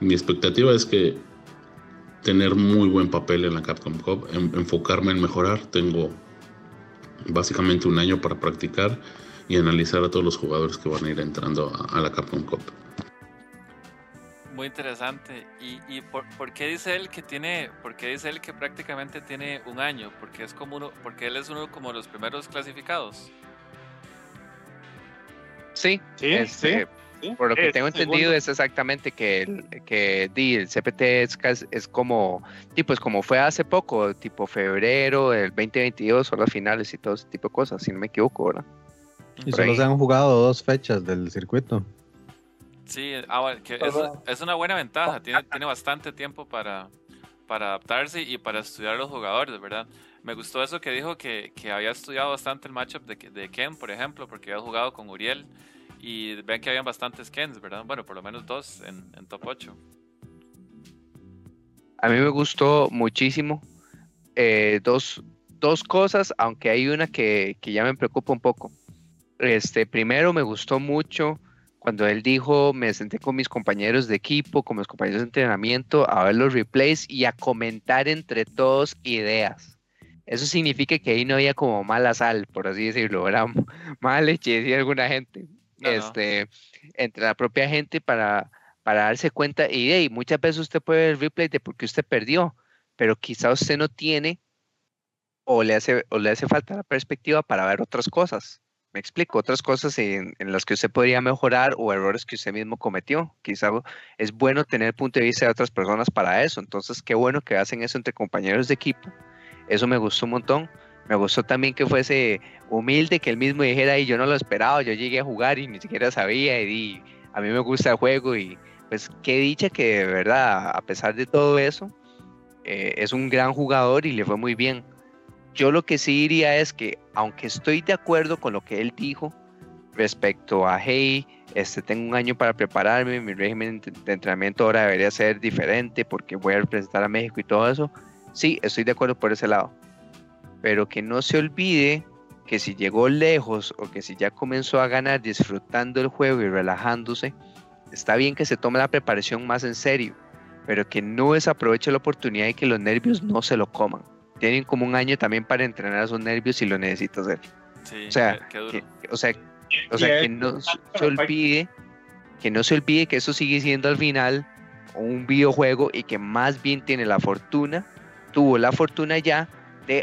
mi expectativa es que tener muy buen papel en la Capcom Cup, enfocarme en mejorar. Tengo básicamente un año para practicar y analizar a todos los jugadores que van a ir entrando a, la Capcom Cup. Muy interesante. ¿Y, por, qué dice él que tiene, por qué dice él que prácticamente tiene un año? Porque es como uno, porque él es uno como los primeros clasificados. Sí, sí, este, sí. Por lo que tengo entendido es exactamente que el, que el CPT es, es como, tipo, es como fue hace poco, tipo febrero del 2022 o las finales y todo ese tipo de cosas, si no me equivoco, ¿verdad? Y solo se han jugado dos fechas del circuito. Sí, ah, es, una buena ventaja, tiene, tiene bastante tiempo para, para adaptarse y para estudiar a los jugadores, ¿verdad? Me gustó eso que dijo que, que había estudiado bastante el matchup de, de Ken, por ejemplo, porque había jugado con Uriel y ven que habían bastantes Kens, ¿verdad? Bueno, por lo menos dos en, top 8. A mí me gustó muchísimo. Eh, dos, dos, cosas, aunque hay una que, que, ya me preocupa un poco. Este, primero me gustó mucho cuando él dijo, me senté con mis compañeros de equipo, con mis compañeros de entrenamiento, a ver los replays y a comentar entre todos ideas. Eso significa que ahí no había como mala sal, por así decirlo, era mala leche, decía alguna gente este, entre la propia gente para, para darse cuenta. Y muchas veces usted puede ver el replay de porque usted perdió, pero quizá usted no tiene o le hace, o le hace falta la perspectiva para ver otras cosas. Me explico, otras cosas en, las que usted podría mejorar o errores que usted mismo cometió. Quizá es bueno tener el punto de vista de otras personas para eso. Entonces, qué bueno que hacen eso entre compañeros de equipo. Eso me gustó un montón. Me gustó también que fuese humilde, que él mismo dijera, y yo no lo esperaba, yo llegué a jugar y ni siquiera sabía, y, a mí me gusta el juego, y pues qué dicha que de verdad, a pesar de todo eso, eh, es un gran jugador y le fue muy bien. Yo lo que sí diría es que, aunque estoy de acuerdo con lo que él dijo respecto a, hey, este, tengo un año para prepararme, mi régimen de entrenamiento ahora debería ser diferente porque voy a representar a México y todo eso, sí, estoy de acuerdo por ese lado pero que no se olvide que si llegó lejos o que si ya comenzó a ganar disfrutando el juego y relajándose, está bien que se tome la preparación más en serio, pero que no desaproveche la oportunidad y que los nervios no se lo coman. Tienen como un año también para entrenar a esos nervios si lo necesita hacer. o sea, que, o sea, o sea que no se olvide que no se olvide que eso sigue siendo al final un videojuego y que más bien tiene la fortuna, tuvo la fortuna ya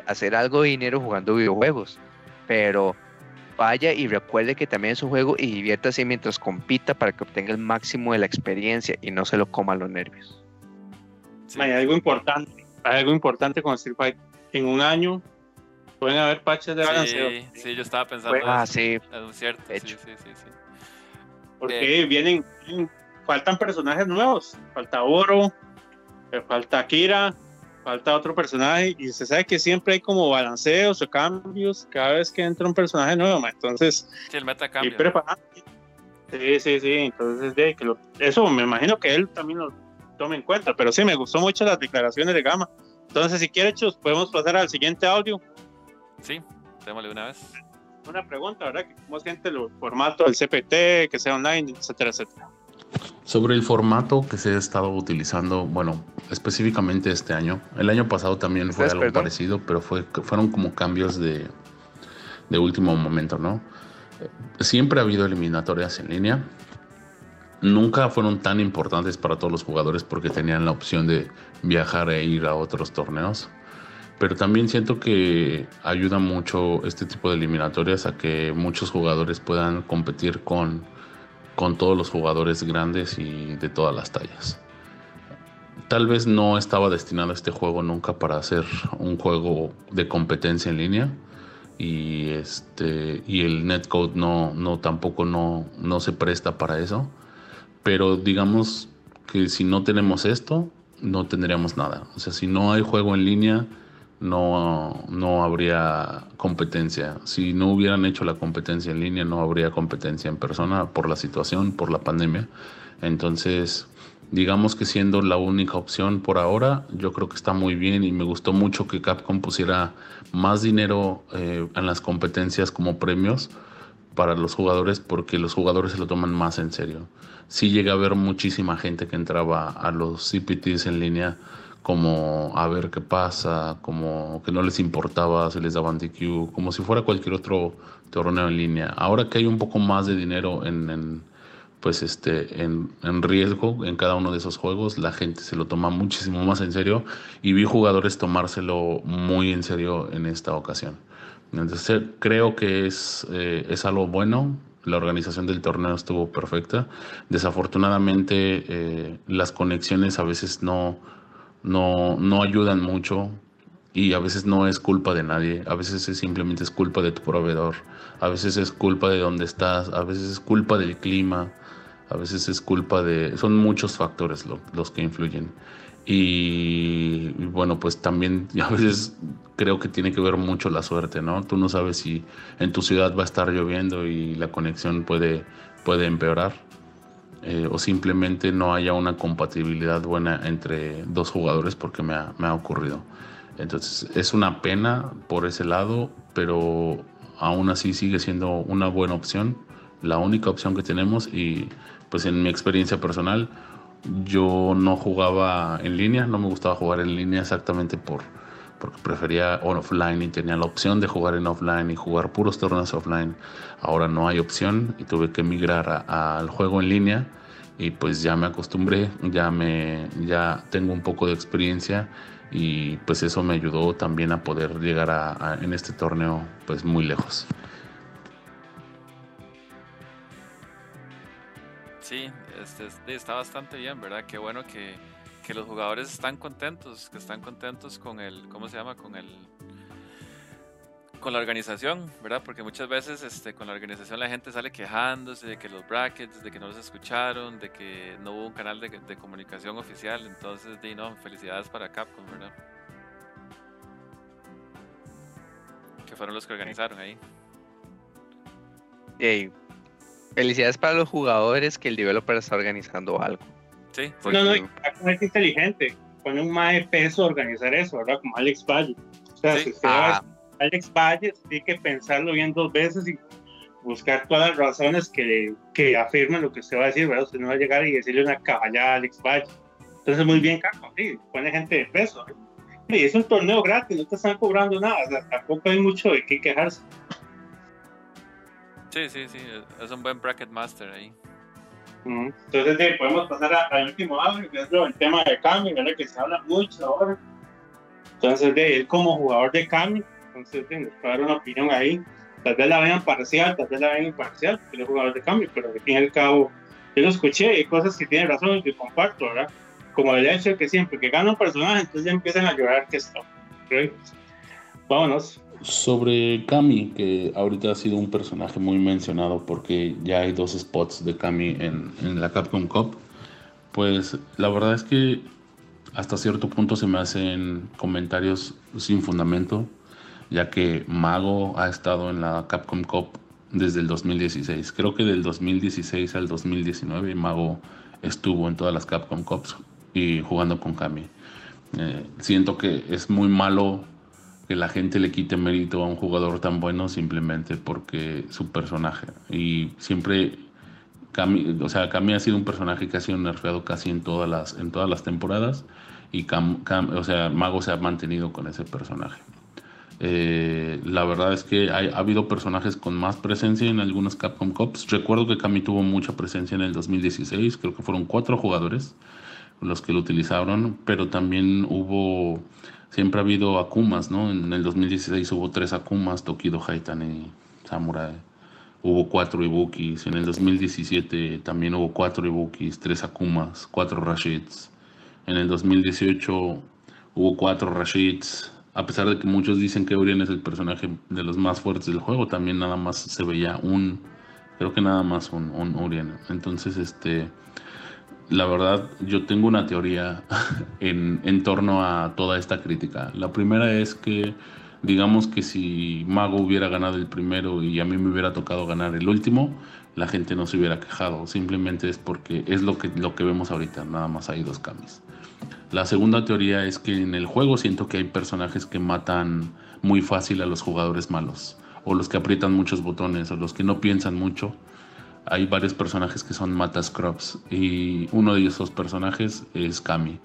hacer algo de dinero jugando videojuegos. Pero vaya y recuerde que también es un juego y diviértase mientras compita para que obtenga el máximo de la experiencia y no se lo coma los nervios. Hay algo importante, hay algo importante con Street Fighter. En un año pueden haber patches de balanceo. Sí, yo estaba pensando. ah, sí. Es cierto. Sí, sí, sí, Porque eh, vienen, faltan personajes nuevos. Falta Oro, falta Kira, falta otro personaje y se sabe que siempre hay como balanceos o cambios cada vez que entra un personaje nuevo, entonces sí, el meta cambia. Sí, sí, sí, entonces de, que eso me imagino que él también lo tome en cuenta, pero sí, me gustó mucho las declaraciones de Gama. Entonces, si quiere, Chus, podemos pasar al siguiente audio. Sí, démosle una vez. Una pregunta, ¿verdad? Que cómo es gente el formato del CPT, que sea online, etcétera, etcétera. Sobre el formato que se ha estado utilizando, bueno, específicamente este año. El año pasado también fue algo parecido, pero fue, fueron como cambios de, de último momento, ¿no? Siempre ha habido eliminatorias en línea. Nunca fueron tan importantes para todos los jugadores porque tenían la opción de viajar e ir a otros torneos. Pero también siento que ayuda mucho este tipo de eliminatorias a que muchos jugadores puedan competir con con todos los jugadores grandes y de todas las tallas. Tal vez no estaba destinado este juego nunca para ser un juego de competencia en línea y este y el netcode no no tampoco no no se presta para eso, pero digamos que si no tenemos esto no tendríamos nada. O sea, si no hay juego en línea no, no habría competencia. Si no hubieran hecho la competencia en línea, no habría competencia en persona por la situación, por la pandemia. Entonces, digamos que siendo la única opción por ahora, yo creo que está muy bien y me gustó mucho que Capcom pusiera más dinero eh, en las competencias como premios para los jugadores porque los jugadores se lo toman más en serio. Sí llega a haber muchísima gente que entraba a los CPTs en línea como a ver qué pasa, como que no les importaba si les daban DQ, como si fuera cualquier otro torneo en línea. Ahora que hay un poco más de dinero en, pues este, en, en, riesgo en cada uno de esos juegos, la gente se lo toma muchísimo más en serio y vi jugadores tomárselo muy en serio en esta ocasión. Entonces creo que es, eh, es algo bueno, la organización del torneo estuvo perfecta. Desafortunadamente eh, las conexiones a veces no, no, no ayudan mucho y a veces no es culpa de nadie, a veces es simplemente es culpa de tu proveedor, a veces es culpa de dónde estás, a veces es culpa del clima, a veces es culpa de... Son muchos factores los que influyen. Y, bueno, pues también a veces creo que tiene que ver mucho la suerte, ¿no? Tú no sabes si en tu ciudad va a estar lloviendo y la conexión puede, puede empeorar. Eh, o simplemente no haya una compatibilidad buena entre dos jugadores porque me ha, me ha ocurrido. Entonces es una pena por ese lado, pero aún así sigue siendo una buena opción, la única opción que tenemos y pues en mi experiencia personal yo no jugaba en línea, no me gustaba jugar en línea exactamente por porque prefería offline y tenía la opción de jugar en offline y jugar puros torneos offline. Ahora no hay opción y tuve que migrar al juego en línea y pues ya me acostumbré, ya me ya tengo un poco de experiencia y pues eso me ayudó también a poder llegar a, en este torneo pues muy lejos. Sí, este, está bastante bien, ¿verdad? Qué bueno que, que los jugadores están contentos, que están contentos con el, ¿cómo se llama? Con el, con la organización, ¿verdad? Porque muchas veces este, con la organización la gente sale quejándose de que los brackets, de que no los escucharon, de que no hubo un canal de, de comunicación oficial. Entonces, di, no, felicidades para Capcom, ¿verdad? Que fueron los que organizaron ahí. Y felicidades para los jugadores que el developer está organizando algo. Sí. No, no, es inteligente. Pone un más de peso organizar eso, ¿verdad? Como Alex Valle. O sea, si usted ah. Alex Valle, tiene que pensarlo bien dos veces y buscar todas las razones que, que afirmen lo que usted va a decir, ¿verdad? Usted no va a llegar y decirle una caballada a Alex Valle. Entonces, muy bien, Caco, sí, pone gente de peso. ¿eh? Y es un torneo gratis, no te están cobrando nada, o sea, tampoco hay mucho de qué quejarse. Sí, sí, sí, es un buen bracket master ahí. Entonces, podemos pasar al último audio, que es el tema de Cami, ¿verdad? que se habla mucho ahora. Entonces, de él como jugador de Cami, entonces les puedo dar una opinión ahí. Tal vez la vean parcial, tal vez la vean imparcial, porque es jugador de Cami, pero al fin y al cabo, yo lo escuché, hay cosas que tienen razón y que comparto, ¿verdad? Como el hecho de que siempre que gana un personaje, entonces ya empiezan a llorar que está. Vámonos. Sobre Kami, que ahorita ha sido un personaje muy mencionado porque ya hay dos spots de Kami en, en la Capcom Cup, pues la verdad es que hasta cierto punto se me hacen comentarios sin fundamento, ya que Mago ha estado en la Capcom Cup desde el 2016. Creo que del 2016 al 2019 Mago estuvo en todas las Capcom Cups y jugando con Kami. Eh, siento que es muy malo que la gente le quite mérito a un jugador tan bueno simplemente porque su personaje. Y siempre o sea, Kami ha sido un personaje que ha sido nerfeado casi en todas las, en todas las temporadas y o sea, Mago se ha mantenido con ese personaje. Eh, la verdad es que ha habido personajes con más presencia en algunos Capcom Cups. Recuerdo que Kami tuvo mucha presencia en el 2016, creo que fueron cuatro jugadores los que lo utilizaron, pero también hubo, siempre ha habido Akumas, ¿no? En el 2016 hubo tres Akumas, Tokido, Haitan y Samurai. Hubo cuatro Ibukis. En el 2017 también hubo cuatro Ibukis, tres Akumas, cuatro Rashids. En el 2018 hubo cuatro Rashids. A pesar de que muchos dicen que Urien es el personaje de los más fuertes del juego, también nada más se veía un, creo que nada más un, un Urien. Entonces, este, la verdad, yo tengo una teoría en, torno a toda esta crítica. La primera es que digamos que si Mago hubiera ganado el primero y a mí me hubiera tocado ganar el último, la gente no se hubiera quejado. Simplemente es porque es lo que, lo que vemos ahorita, nada más hay dos cambios. La segunda teoría es que en el juego siento que hay personajes que matan muy fácil a los jugadores malos, o los que aprietan muchos botones, o los que no piensan mucho. Hay varios personajes que son mata scrubs, y uno de esos personajes es Kami.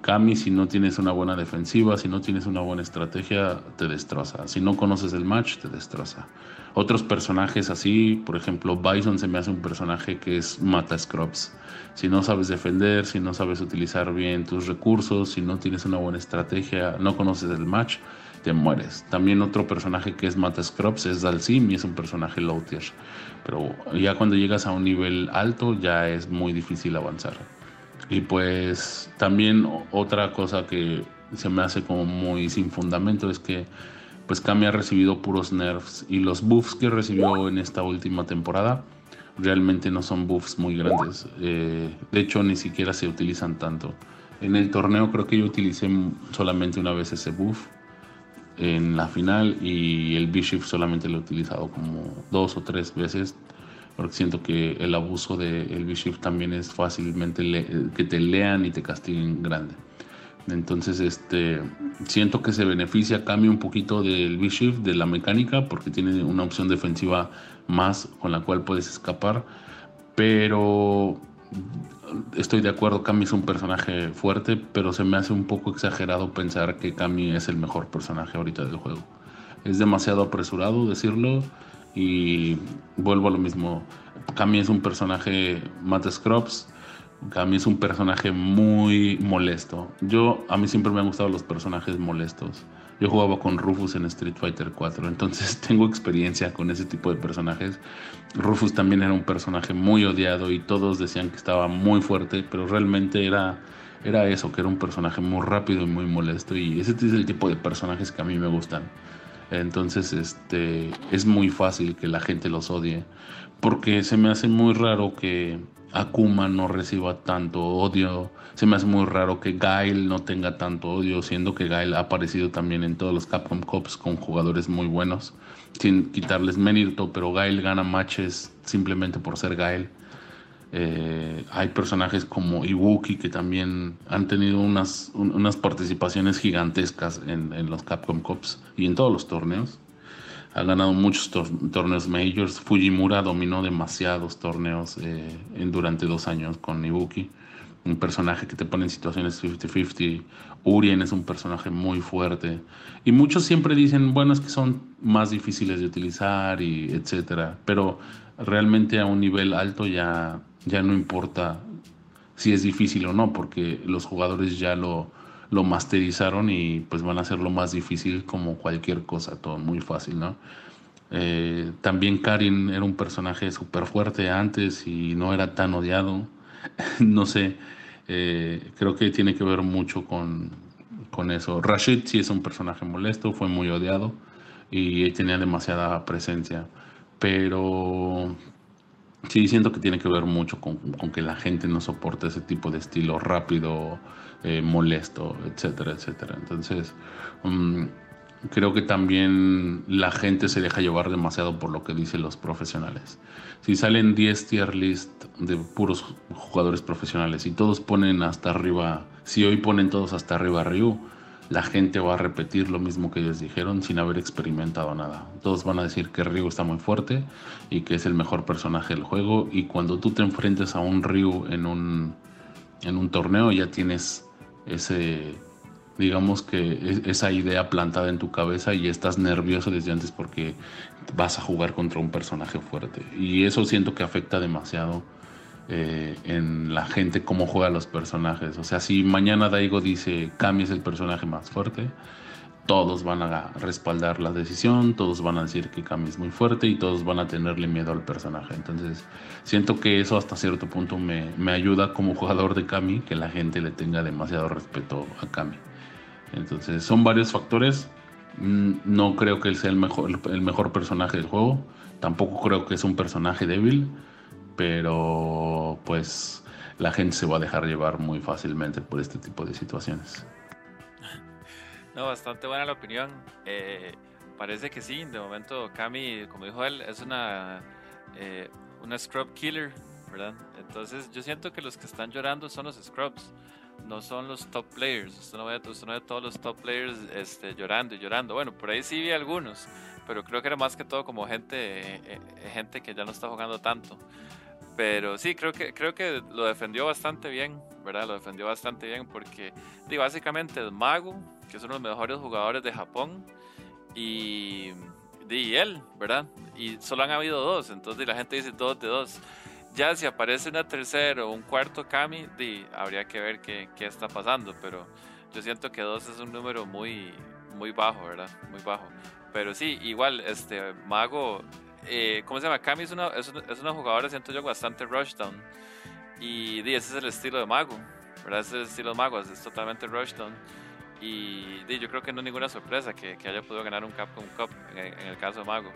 Kami, si no tienes una buena defensiva, si no tienes una buena estrategia, te destroza. Si no conoces el match, te destroza. Otros personajes así, por ejemplo, Bison se me hace un personaje que es mata scrubs. Si no sabes defender, si no sabes utilizar bien tus recursos, si no tienes una buena estrategia, no conoces el match, te mueres. También otro personaje que es mata scrubs es Dalsim y es un personaje low tier. Pero ya cuando llegas a un nivel alto ya es muy difícil avanzar. Y pues también otra cosa que se me hace como muy sin fundamento es que pues Kami ha recibido puros nerfs y los buffs que recibió en esta última temporada realmente no son buffs muy grandes. Eh, de hecho ni siquiera se utilizan tanto. En el torneo creo que yo utilicé solamente una vez ese buff en la final y el Bishop solamente lo he utilizado como dos o tres veces porque siento que el abuso del el B-Shift también es fácilmente que te lean y te castiguen grande. Entonces, este, siento que se beneficia, cambia un poquito del B-Shift, de la mecánica, porque tiene una opción defensiva más con la cual puedes escapar. Pero estoy de acuerdo, Kami es un personaje fuerte, pero se me hace un poco exagerado pensar que Kami es el mejor personaje ahorita del juego. Es demasiado apresurado decirlo y vuelvo a lo mismo. Cami es un personaje, Matt Scrubs, Cami es un personaje muy molesto. Yo, a mí siempre me han gustado los personajes molestos. Yo jugaba con Rufus en Street Fighter 4, entonces tengo experiencia con ese tipo de personajes. Rufus también era un personaje muy odiado y todos decían que estaba muy fuerte, pero realmente era, era eso, que era un personaje muy rápido y muy molesto. Y ese es el tipo de personajes que a mí me gustan. Entonces, este, es muy fácil que la gente los odie. Porque se me hace muy raro que Akuma no reciba tanto odio. Se me hace muy raro que Gail no tenga tanto odio, siendo que Gail ha aparecido también en todos los Capcom Cups con jugadores muy buenos, sin quitarles mérito, pero Gail gana matches simplemente por ser Gail. Eh, hay personajes como Iwuki que también han tenido unas, unas participaciones gigantescas en, los Capcom Cups y en todos los torneos. Ha ganado muchos torneos majors. Fujimura dominó demasiados torneos eh, en, durante dos años con Ibuki. Un personaje que te pone en situaciones 50-50. Urien es un personaje muy fuerte. Y muchos siempre dicen, bueno, es que son más difíciles de utilizar y etcétera. Pero realmente a un nivel alto ya ya no importa si es difícil o no, porque los jugadores ya lo, lo masterizaron y pues van a hacerlo más difícil como cualquier cosa, todo muy fácil, ¿no? Eh, también Karin era un personaje súper fuerte antes y no era tan odiado. no sé, eh, creo que tiene que ver mucho con, con eso. Rashid sí es un personaje molesto, fue muy odiado y tenía demasiada presencia. Pero Sí, siento que tiene que ver mucho con, que la gente no soporta ese tipo de estilo rápido, eh, molesto, etcétera, etcétera. Entonces, mm, creo que también la gente se deja llevar demasiado por lo que dicen los profesionales. Si salen 10 tier list de puros jugadores profesionales y todos ponen hasta arriba, si hoy ponen todos hasta arriba a Ryu, la gente va a repetir lo mismo que ellos dijeron sin haber experimentado nada. Todos van a decir que Ryu está muy fuerte y que es el mejor personaje del juego y cuando tú te enfrentes a un Ryu en un, en un torneo ya tienes ese, digamos que esa idea plantada en tu cabeza y estás nervioso desde antes porque vas a jugar contra un personaje fuerte. Y eso siento que afecta demasiado eh, en la gente cómo juega los personajes. O sea, si mañana Daigo dice Kami es el personaje más fuerte, todos van a respaldar la decisión, todos van a decir que Kami es muy fuerte y todos van a tenerle miedo al personaje. Entonces, siento que eso hasta cierto punto me, me ayuda como jugador de Kami, que la gente le tenga demasiado respeto a Kami. Entonces, son varios factores. Mm, no creo que él sea el mejor, el mejor personaje del juego. Tampoco creo que es un personaje débil pero pues la gente se va a dejar llevar muy fácilmente por este tipo de situaciones. No, bastante buena la opinión. Eh, parece que sí, de momento Cami, como dijo él, es una, eh, una scrub killer, ¿verdad? Entonces yo siento que los que están llorando son los scrubs, no son los top players. Usted no ve, usted no ve todos los top players este, llorando y llorando. Bueno, por ahí sí vi algunos, pero creo que era más que todo como gente, eh, gente que ya no está jugando tanto. Pero sí, creo que, creo que lo defendió bastante bien, ¿verdad? Lo defendió bastante bien porque, digo, básicamente el Mago, que es uno de los mejores jugadores de Japón, y, y él, ¿verdad? Y solo han habido dos, entonces la gente dice dos de dos. Ya si aparece una tercera o un cuarto Kami, di, habría que ver qué, qué está pasando, pero yo siento que dos es un número muy, muy bajo, ¿verdad? Muy bajo. Pero sí, igual, este Mago eh, ¿cómo se llama? Kami es una, es, una, jugadora, siento yo, bastante rushdown. Y, ese es el estilo de Mago, ¿verdad? Ese es el estilo de Mago, es totalmente rushdown. Y yo creo que no es ninguna sorpresa que, que haya podido ganar un Capcom Cup en, en, el caso de Mago.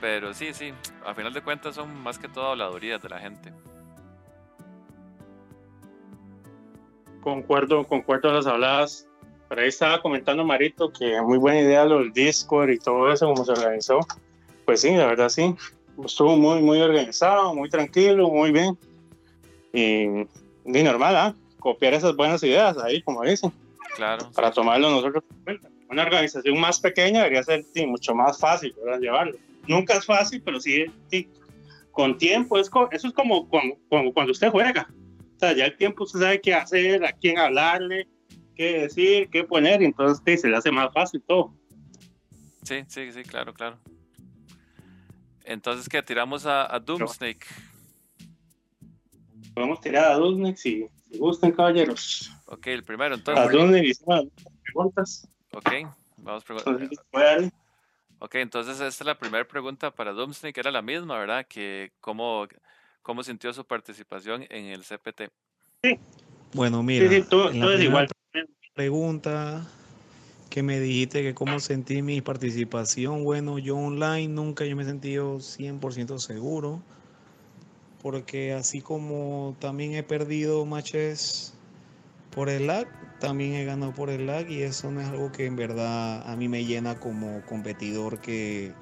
Pero sí, sí, a final de cuentas son más que todo habladurías de la gente. Concuerdo, concuerdo las habladas. Por ahí estaba comentando Marito que muy buena idea lo del Discord y todo eso, cómo se organizó. Pues sí, la verdad sí. Estuvo muy, muy organizado, muy tranquilo, muy bien. Y, y normal, ¿ah? Copiar esas buenas ideas ahí, como dicen. Claro. Para tomarlo nosotros en cuenta. Una organización más pequeña debería ser mucho más fácil ¿verdad? llevarlo. Nunca es fácil, pero sí, con tiempo. Es eso es como, como, cuando usted juega. O sea, ya el tiempo usted sabe qué hacer, a quién hablarle, qué decir, qué poner, y entonces se le hace más fácil todo. Sí, sí, sí, claro, claro. Entonces, ¿qué? ¿Tiramos a, a Doomsnake? Podemos tirar a Doomsnake si, si gustan, caballeros. Ok, el primero, entonces. A Doomsnake preguntas. Ok, vamos a preguntar. Ok, entonces esta es la primera pregunta para Doomsnake, era la misma, ¿verdad? Que cómo, cómo sintió su participación en el CPT. Sí. Bueno, mira, sí, sí, todo, todo es igual. Pregunta que me dijiste que cómo sentí mi participación. Bueno, yo online nunca yo me he sentido 100% seguro, porque así como también he perdido matches por el lag, también he ganado por el lag y eso no es algo que en verdad a mí me llena como competidor que,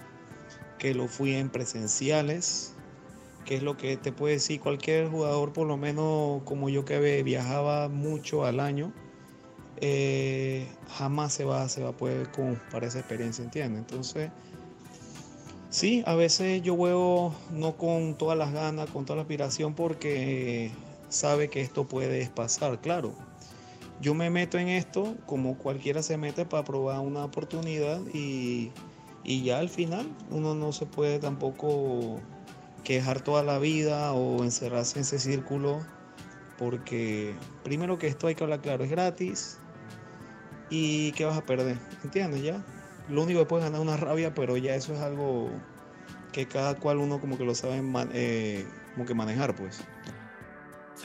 que lo fui en presenciales, que es lo que te puede decir cualquier jugador, por lo menos como yo que viajaba mucho al año eh, jamás se va, se va a poder para esa experiencia, ¿entiendes? Entonces, sí, a veces yo juego no con todas las ganas, con toda la aspiración, porque sabe que esto puede pasar, claro. Yo me meto en esto como cualquiera se mete para probar una oportunidad y, y ya al final uno no se puede tampoco quejar toda la vida o encerrarse en ese círculo porque primero que esto hay que hablar claro, es gratis, y qué vas a perder, ¿entiendes ya? Lo único que puedes ganar es una rabia, pero ya eso es algo que cada cual uno como que lo sabe eh, como que manejar, pues.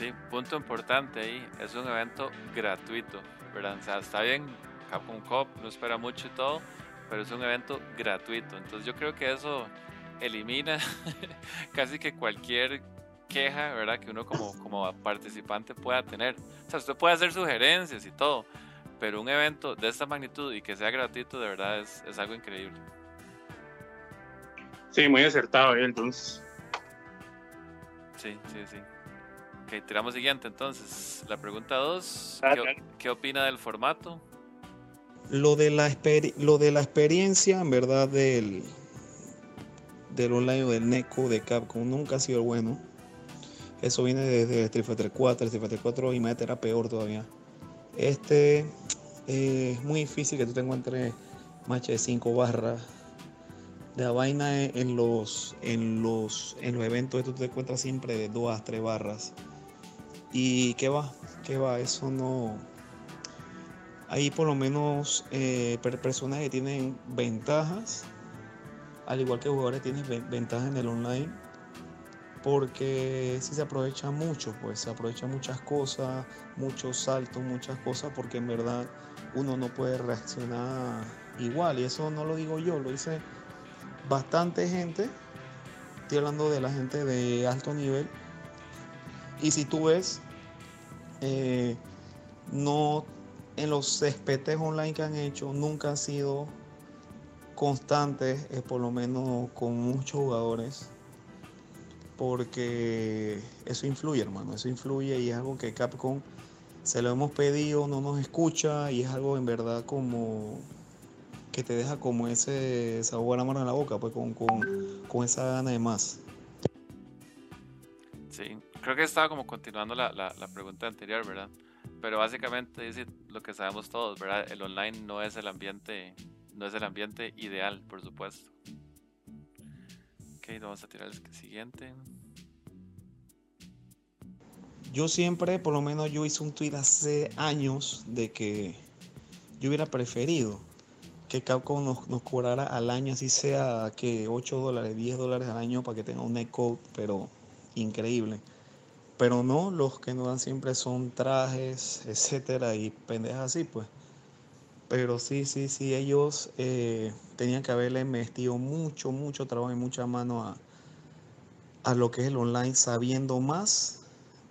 Sí, punto importante ahí, es un evento gratuito, ¿verdad? O sea, está bien, Capcom Cup no espera mucho y todo, pero es un evento gratuito, entonces yo creo que eso elimina casi que cualquier queja, ¿verdad? Que uno como, como participante pueda tener. O sea, usted puede hacer sugerencias y todo, pero un evento de esta magnitud y que sea gratuito, de verdad es, es algo increíble. Sí, muy acertado, ¿eh? entonces. Sí, sí, sí. Ok, tiramos siguiente entonces. La pregunta 2. ¿qué, opina del formato? Lo de la, lo de la experiencia, en verdad, del, del online o del NECO de Capcom nunca ha sido bueno. Eso viene desde Street Fighter 4, Street Fighter 4 y Meta era peor todavía. Este eh, es muy difícil que tú te encuentres match de 5 barras. De la vaina en los, en los, en los eventos, tú te encuentras siempre de 2 a 3 barras. ¿Y qué va? ¿Qué va? Eso no. Hay por lo menos eh, personas que tienen ventajas, al igual que jugadores tienen ventajas en el online porque si se aprovecha mucho, pues se aprovecha muchas cosas, muchos saltos, muchas cosas, porque en verdad uno no puede reaccionar igual. Y eso no lo digo yo, lo dice bastante gente. Estoy hablando de la gente de alto nivel. Y si tú ves, eh, no en los SPTs online que han hecho, nunca han sido constantes, eh, por lo menos con muchos jugadores porque eso influye, hermano, eso influye y es algo que Capcom se lo hemos pedido, no nos escucha y es algo en verdad como que te deja como ese sabor mano en la boca, pues con, con, esa gana de más. Sí, creo que estaba como continuando la, la, la pregunta anterior, ¿verdad? Pero básicamente dice lo que sabemos todos, ¿verdad? El online no es el ambiente, no es el ambiente ideal, por supuesto vamos a tirar el siguiente. Yo siempre, por lo menos yo hice un tweet hace años de que yo hubiera preferido que Capcom nos, cobrara al año, así sea que 8 dólares, 10 dólares al año para que tenga un netcode, pero increíble. Pero no, los que nos dan siempre son trajes, etcétera, y pendejas así, pues. Pero sí, sí, sí, ellos eh, tenían que haberle metido mucho, mucho trabajo y mucha mano a, a lo que es el online, sabiendo más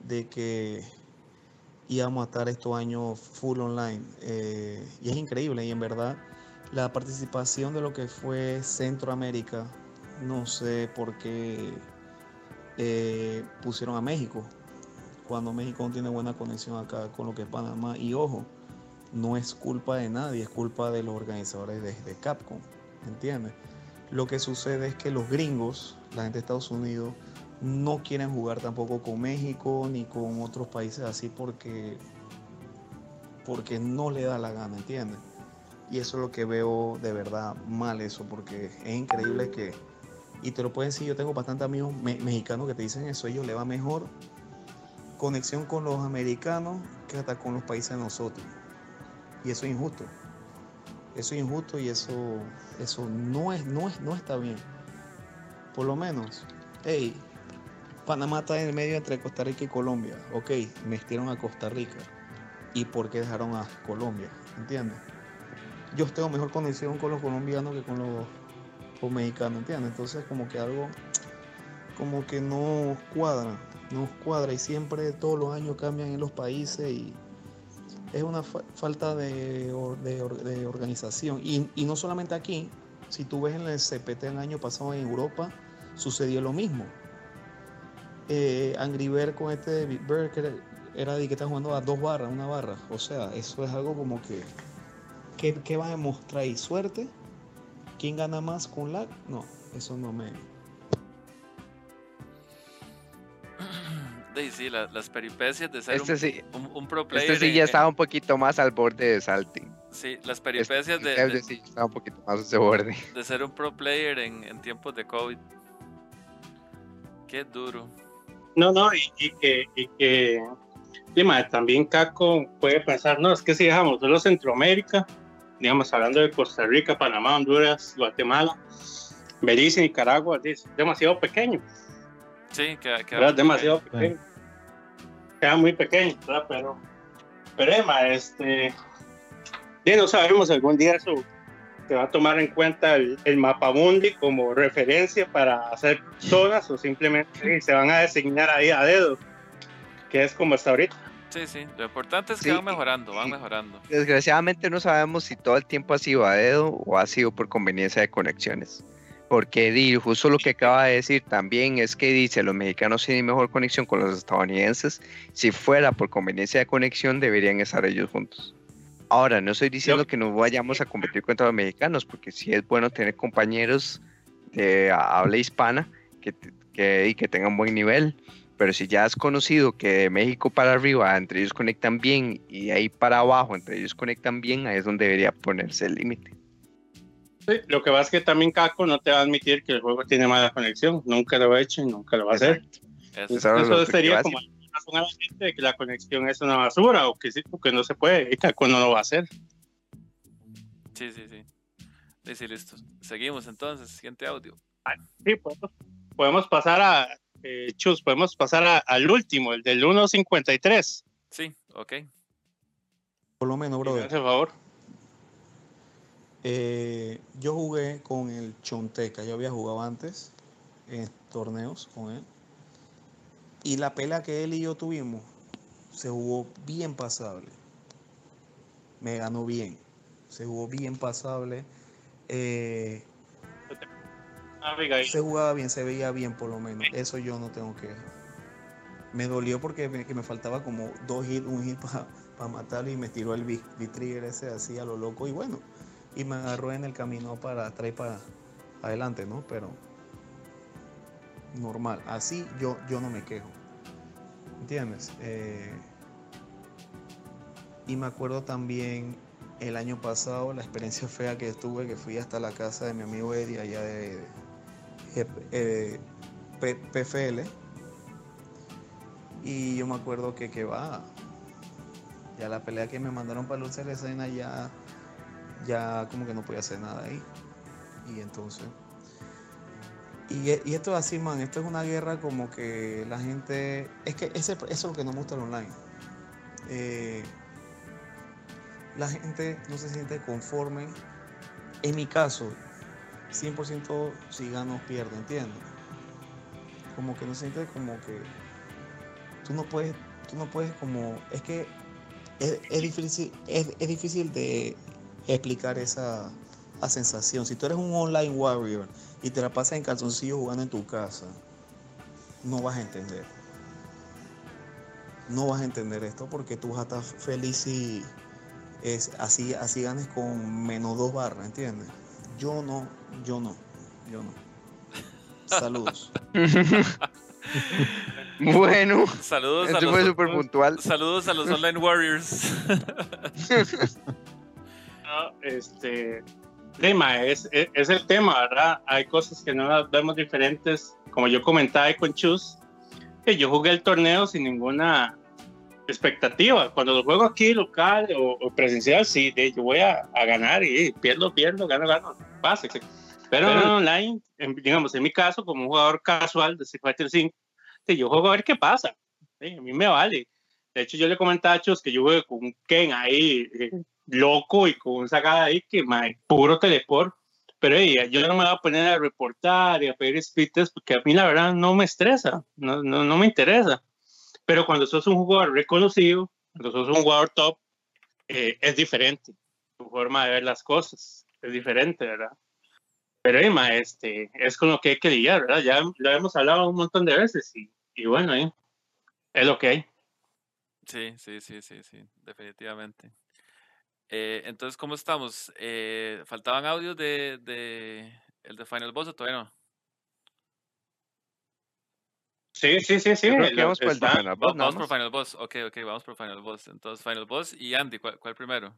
de que íbamos a estar estos años full online. Eh, y es increíble, y en verdad la participación de lo que fue Centroamérica, no sé por qué eh, pusieron a México, cuando México no tiene buena conexión acá con lo que es Panamá. Y ojo, no es culpa de nadie, es culpa de los organizadores de, Capcom, ¿entiendes? Lo que sucede es que los gringos, la gente de Estados Unidos, no quieren jugar tampoco con México ni con otros países así porque, porque no le da la gana, ¿entiendes? Y eso es lo que veo de verdad mal eso, porque es increíble que, y te lo pueden decir, yo tengo bastantes amigos mexicanos que te dicen eso, ellos le va mejor conexión con los americanos que hasta con los países de nosotros. Y eso es injusto. Eso es injusto y eso, eso no, es, no, es, no está bien. Por lo menos, hey, Panamá está en el medio entre Costa Rica y Colombia. Ok, metieron a Costa Rica. ¿Y por qué dejaron a Colombia? ¿Entiendes? Yo tengo mejor conexión con los colombianos que con los, los mexicanos, ¿entiendes? Entonces como que algo como que no cuadra, no cuadra y siempre todos los años cambian en los países y es una falta de, organización. Y, no solamente aquí, si tú ves en el CPT el año pasado en Europa, sucedió lo mismo. Eh, Angry Bird con este Bird que era, de que está jugando a dos barras, una barra. O sea, eso es algo como que. ¿Qué, va a demostrar ahí? ¿Suerte? ¿Quién gana más con lag? No, eso no me, sí, las peripecias de ser este un, pro este player. Este sí ya estaba un poquito más al borde de salting. Sí, las peripecias de, de, sí estaba un poquito más ese borde. De ser un pro player en, tiempos de COVID. Qué duro. No, no, y, que, y que también Caco puede pensar, no, es que si dejamos solo Centroamérica, digamos, hablando de Costa Rica, Panamá, Honduras, Guatemala, Belice, Nicaragua, es demasiado pequeño. Sí, queda, queda demasiado pequeño queda muy pequeño, ¿verdad? Pero, pero Emma, este, ya no sabemos algún día eso se va a tomar en cuenta el, el mapa mundi como referencia para hacer zonas o simplemente se van a designar ahí a dedo, que es como hasta ahorita. Sí, sí, lo importante es que van mejorando, van mejorando. Desgraciadamente no sabemos si todo el tiempo ha sido a dedo o ha sido por conveniencia de conexiones. Porque di, justo lo que acaba de decir también es que dice, los mexicanos tienen mejor conexión con los estadounidenses. Si fuera por conveniencia de conexión, deberían estar ellos juntos. Ahora, no estoy diciendo que no vayamos a competir contra los mexicanos, porque sí es bueno tener compañeros de habla hispana que, que, y que tengan buen nivel. Pero si ya has conocido que de México para arriba entre ellos conectan bien y ahí para abajo entre ellos conectan bien, ahí es donde debería ponerse el límite. Sí, lo que pasa es que también Caco no te va a admitir que el juego tiene mala conexión. Nunca lo ha hecho y nunca lo va a hacer. Eso, sería como la gente de que la conexión es una basura o que sí, porque no se puede y Caco no lo va a hacer. Sí, sí, sí. Sí, listo. Seguimos entonces, siguiente audio. Sí, podemos, podemos pasar a eh, Chus, podemos pasar al último, el del 1.53. Sí, ok. Por lo menos, brother. Gracias, por favor. Eh, yo jugué con el Chonteca, yo había jugado antes en torneos con él. Y la pelea que él y yo tuvimos se jugó bien pasable. Me ganó bien. Se jugó bien pasable. Eh, se jugaba bien, se veía bien por lo menos. Eso yo no tengo que. Me dolió porque me, que me faltaba como dos hits, un hit para matarlo y me tiró el B-Trigger ese así a lo loco. Y bueno, y me agarró en el camino para traer para adelante, ¿no? Pero normal. Así yo, yo no me quejo. ¿Entiendes? Eh, y me acuerdo también el año pasado la experiencia fea que tuve, que fui hasta la casa de mi amigo Eddie allá de, eh, PFL. Y yo me acuerdo que, que va, ya la pelea que me mandaron para luchar la escena ya, ya como que no podía hacer nada ahí. Y entonces... Y, esto es así, man, esto es una guerra como que la gente... Es que eso es lo que no gusta el online. Eh, la gente no se siente conforme. En mi caso, 100% si gano pierdo, ¿entiendes? Como que no se siente como que tú no puedes, tú no puedes como, es que es, difícil, es, difícil de explicar esa, sensación. Si tú eres un online warrior y te la pasas en calzoncillo jugando en tu casa, no vas a entender. No vas a entender esto porque tú vas a estar feliz y es así, así ganes con menos dos barras, ¿entiendes? Yo no, yo no, yo no. Saludos. bueno, saludos a los, super puntual. Saludos a los Online Warriors. este, tema es, es, el tema, ¿verdad? Hay cosas que no las vemos diferentes. Como yo comentaba con Chus, que yo jugué el torneo sin ninguna expectativa. Cuando lo juego aquí local o, presencial, sí, de, yo voy a, a, ganar y pierdo, pierdo, gano, gano, pase. Pero, en online, digamos, en mi caso, como un jugador casual de Street Fighter 5, yo juego a ver qué pasa. a mí me vale. De hecho, yo le comentaba a Chus que yo jugué con Ken ahí eh, loco y con un sacada ahí que me puro teleport. Pero yo no me voy a poner a reportar y a pedir splitters porque a mí la verdad no me estresa, no, no, no me interesa. Pero cuando sos un jugador reconocido, cuando sos un jugador top, eh, es diferente. Tu forma de ver las cosas es diferente, ¿verdad? Pero Emma, este, es con lo que hay que lidiar, ¿verdad? Ya lo hemos hablado un montón de veces y, y bueno, ¿eh? es lo que hay. Sí, sí, sí, sí, sí, definitivamente. Eh, entonces, ¿cómo estamos? Eh, ¿Faltaban audios de, de el de Final Boss o todavía no? Sí, sí, sí, sí. vamos por Final Boss. Vamos por Final Boss. Ok, ok, vamos por Final Boss. Entonces, Final Boss y Andy, ¿cuál, primero?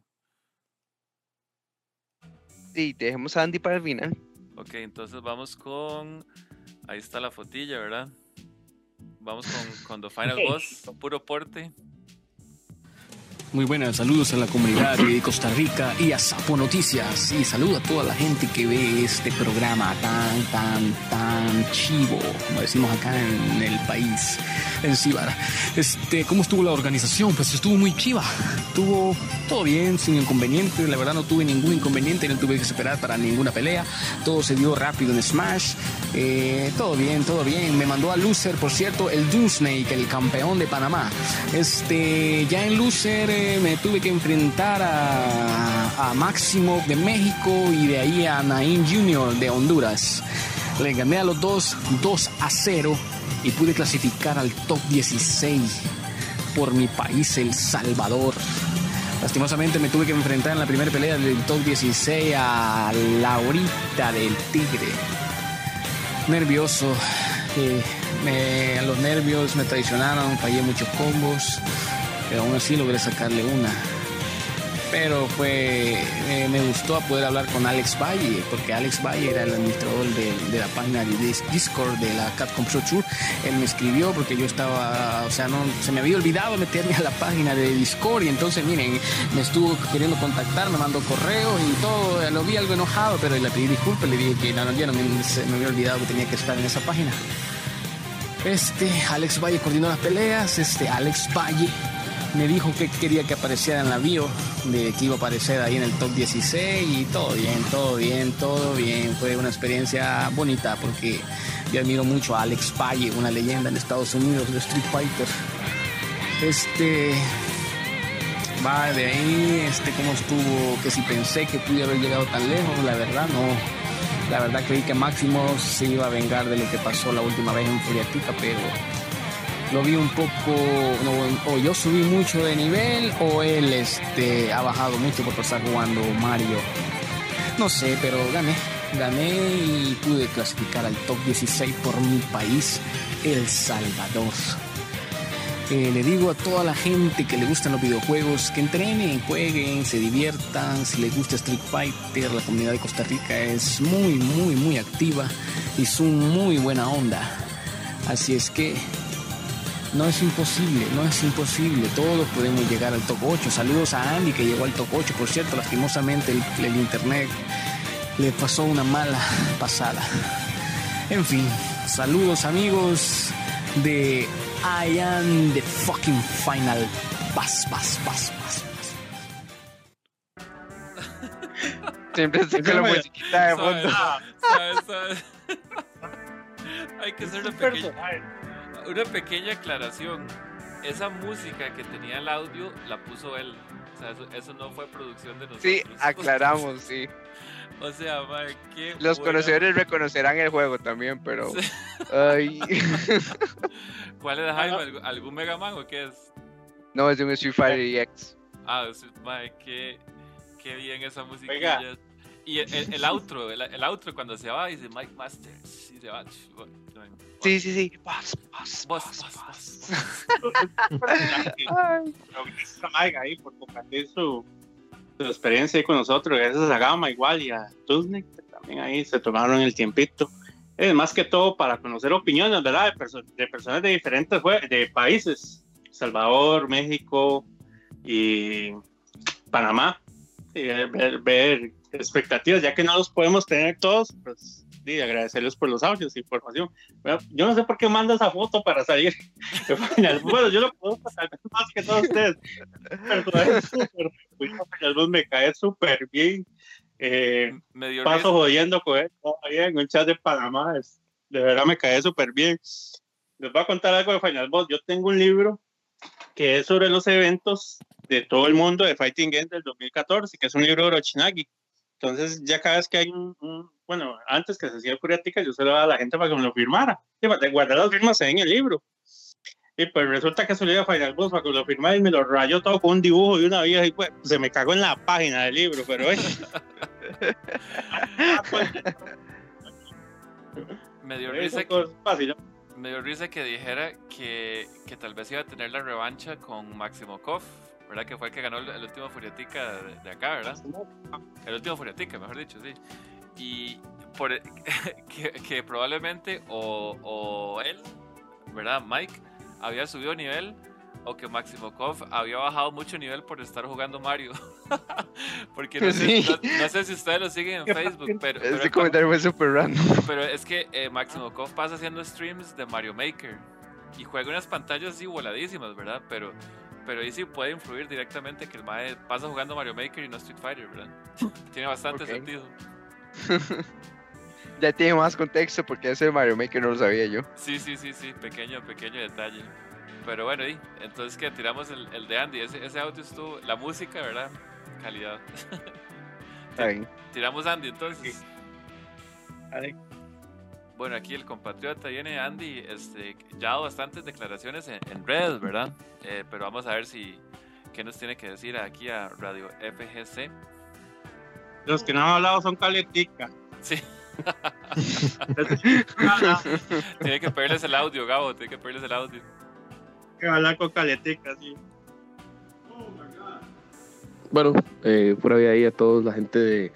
Sí, dejemos a Andy para el final. Ok, entonces vamos con. Ahí está la fotilla, ¿verdad? Vamos con, con The Final Boss, puro porte. Muy buenas, saludos a la comunidad de Costa Rica y a Sapo Noticias. Y saludo a toda la gente que ve este programa tan, tan, tan chivo, como decimos acá en el país, en Cibar. Este, ¿Cómo estuvo la organización? Pues estuvo muy chiva. Estuvo todo bien, sin inconvenientes. La verdad no tuve ningún inconveniente, no tuve que esperar para ninguna pelea. Todo se dio rápido en Smash. Eh, todo bien, todo bien. Me mandó a Loser, por cierto, el Doomsnake, el campeón de Panamá. Este, ya en Loser eh, me tuve que enfrentar a, a Máximo de México y de ahí a Nain Jr. de Honduras. Le gané a los dos 2 a 0 y pude clasificar al top 16 por mi país, El Salvador. Lastimosamente me tuve que enfrentar en la primera pelea del top 16 a Laurita del Tigre. Nervioso. Eh, los nervios me traicionaron, fallé muchos combos, pero aún así logré sacarle una. Pero fue eh, me gustó poder hablar con Alex Valle porque Alex Valle era el administrador de, la página de Discord de la Capcom Pro Tour. Él me escribió porque yo estaba o sea no se me había olvidado meterme a la página de Discord y entonces miren me estuvo queriendo contactar me mandó correo y todo lo vi algo enojado pero le pedí disculpas le dije que no, no, ya no me, me había olvidado que tenía que estar en esa página. Este Alex Valle coordinó las peleas este Alex Valle me dijo que quería que apareciera en la bio, de que iba a aparecer ahí en el top 16 y todo bien, todo bien, todo bien. Fue una experiencia bonita porque yo admiro mucho a Alex Paye, una leyenda en Estados Unidos de Street Fighter. Este va de ahí, este cómo estuvo, que si pensé que pudiera haber llegado tan lejos, la verdad no. La verdad creí que Máximo se iba a vengar de lo que pasó la última vez en Furiatica, pero lo vi un poco, o yo subí mucho de nivel o él este, ha bajado mucho por estar jugando Mario. No sé, pero gané, gané y pude clasificar al top 16 por mi país, El Salvador. Eh, le digo a toda la gente que le gustan los videojuegos que entrenen, jueguen, se diviertan. Si les gusta Street Fighter, la comunidad de Costa Rica es muy, muy, muy activa y son muy buena onda. Así es que no es imposible, no es imposible. Todos podemos llegar al top 8. Saludos a Andy que llegó al top 8. Por cierto, lastimosamente el, internet le pasó una mala pasada. En fin, saludos amigos de I am the fucking final. Paz, paz, paz, paz. Siempre se la musiquita de fondo. Hay que ser pequeño una pequeña aclaración. Esa música que tenía el audio la puso él. O sea, eso, no fue producción de nosotros. Sí, aclaramos, sí. O sea, madre, qué. Los conocedores reconocerán el juego también, pero. Ay. ¿Cuál es Jaime? ¿Algún Mega Man o qué es? No, es de un Street Fighter EX. Ah, madre, qué, qué bien esa música. Y el, el, outro, el, el, outro cuando se va dice Mike Masters. Y se va. Sí, sí, sí. Boss, boss, boss, boss. Gracias a Mike ahí por compartir su, su experiencia ahí con nosotros. Gracias a Gama igual y a Tuznik también ahí se tomaron el tiempito. Es más que todo para conocer opiniones, ¿verdad? De, de personas de diferentes de países. Salvador, México y Panamá. Y ver, ver expectativas, ya que no los podemos tener todos, pues y agradecerles por los audios, información. Yo no sé por qué manda esa foto para salir. bueno, yo lo puedo pasar más que todos ustedes. Pero me cae súper bien. Eh, paso jodiendo con él todavía en un chat de Panamá. de verdad me cae súper bien. Les voy a contar algo de Final Boss. Yo tengo un libro que es sobre los eventos de todo el mundo de Fighting Game del 2014, que es un libro de Orochinagi. Entonces, ya cada vez que hay un, bueno, antes que se hacía curiática, yo se lo daba a la gente para que me lo firmara. Sí, para guardar las firmas en el libro. Y pues resulta que se lo iba a Final Boss para que lo firmara y me lo rayó todo con un dibujo y una vieja y pues se me cagó en la página del libro, pero eh. me dio risa que, me dio risa que dijera que, que tal vez iba a tener la revancha con Máximo Koff ¿verdad? Que fue el que ganó el, último Furiatica de, acá, ¿verdad? El último Furiatica, mejor dicho, sí. Y por, que, probablemente o, o, él, ¿verdad? Mike, había subido nivel o que Maximokov había bajado mucho nivel por estar jugando Mario. Porque no sé, no, sé, si ustedes lo siguen en Facebook, pero... Este comentario fue súper random. Pero es que eh, Maximokov pasa haciendo streams de Mario Maker y juega unas pantallas así voladísimas, ¿verdad? Pero pero ahí sí puede influir directamente que el Mae pasa jugando Mario Maker y no Street Fighter, ¿verdad? tiene bastante sentido. ya tiene más contexto porque ese Mario Maker no lo sabía yo. Sí, sí, sí, sí, pequeño, pequeño detalle. Pero bueno, y entonces que tiramos el, el, de Andy, ese, ese audio estuvo, la música, ¿verdad? Calidad. Tiramos Andy entonces. Bueno, aquí el compatriota viene Andy, este, ya ha dado bastantes declaraciones en, en redes, ¿verdad? Eh, pero vamos a ver si, ¿qué nos tiene que decir aquí a Radio FGC? Los que no han hablado son caletica. Sí. tiene que pedirles el audio, Gabo, tiene que pedirles el audio. Que hablar con caletica, sí. Bueno, eh, pura vida ahí a toda la gente de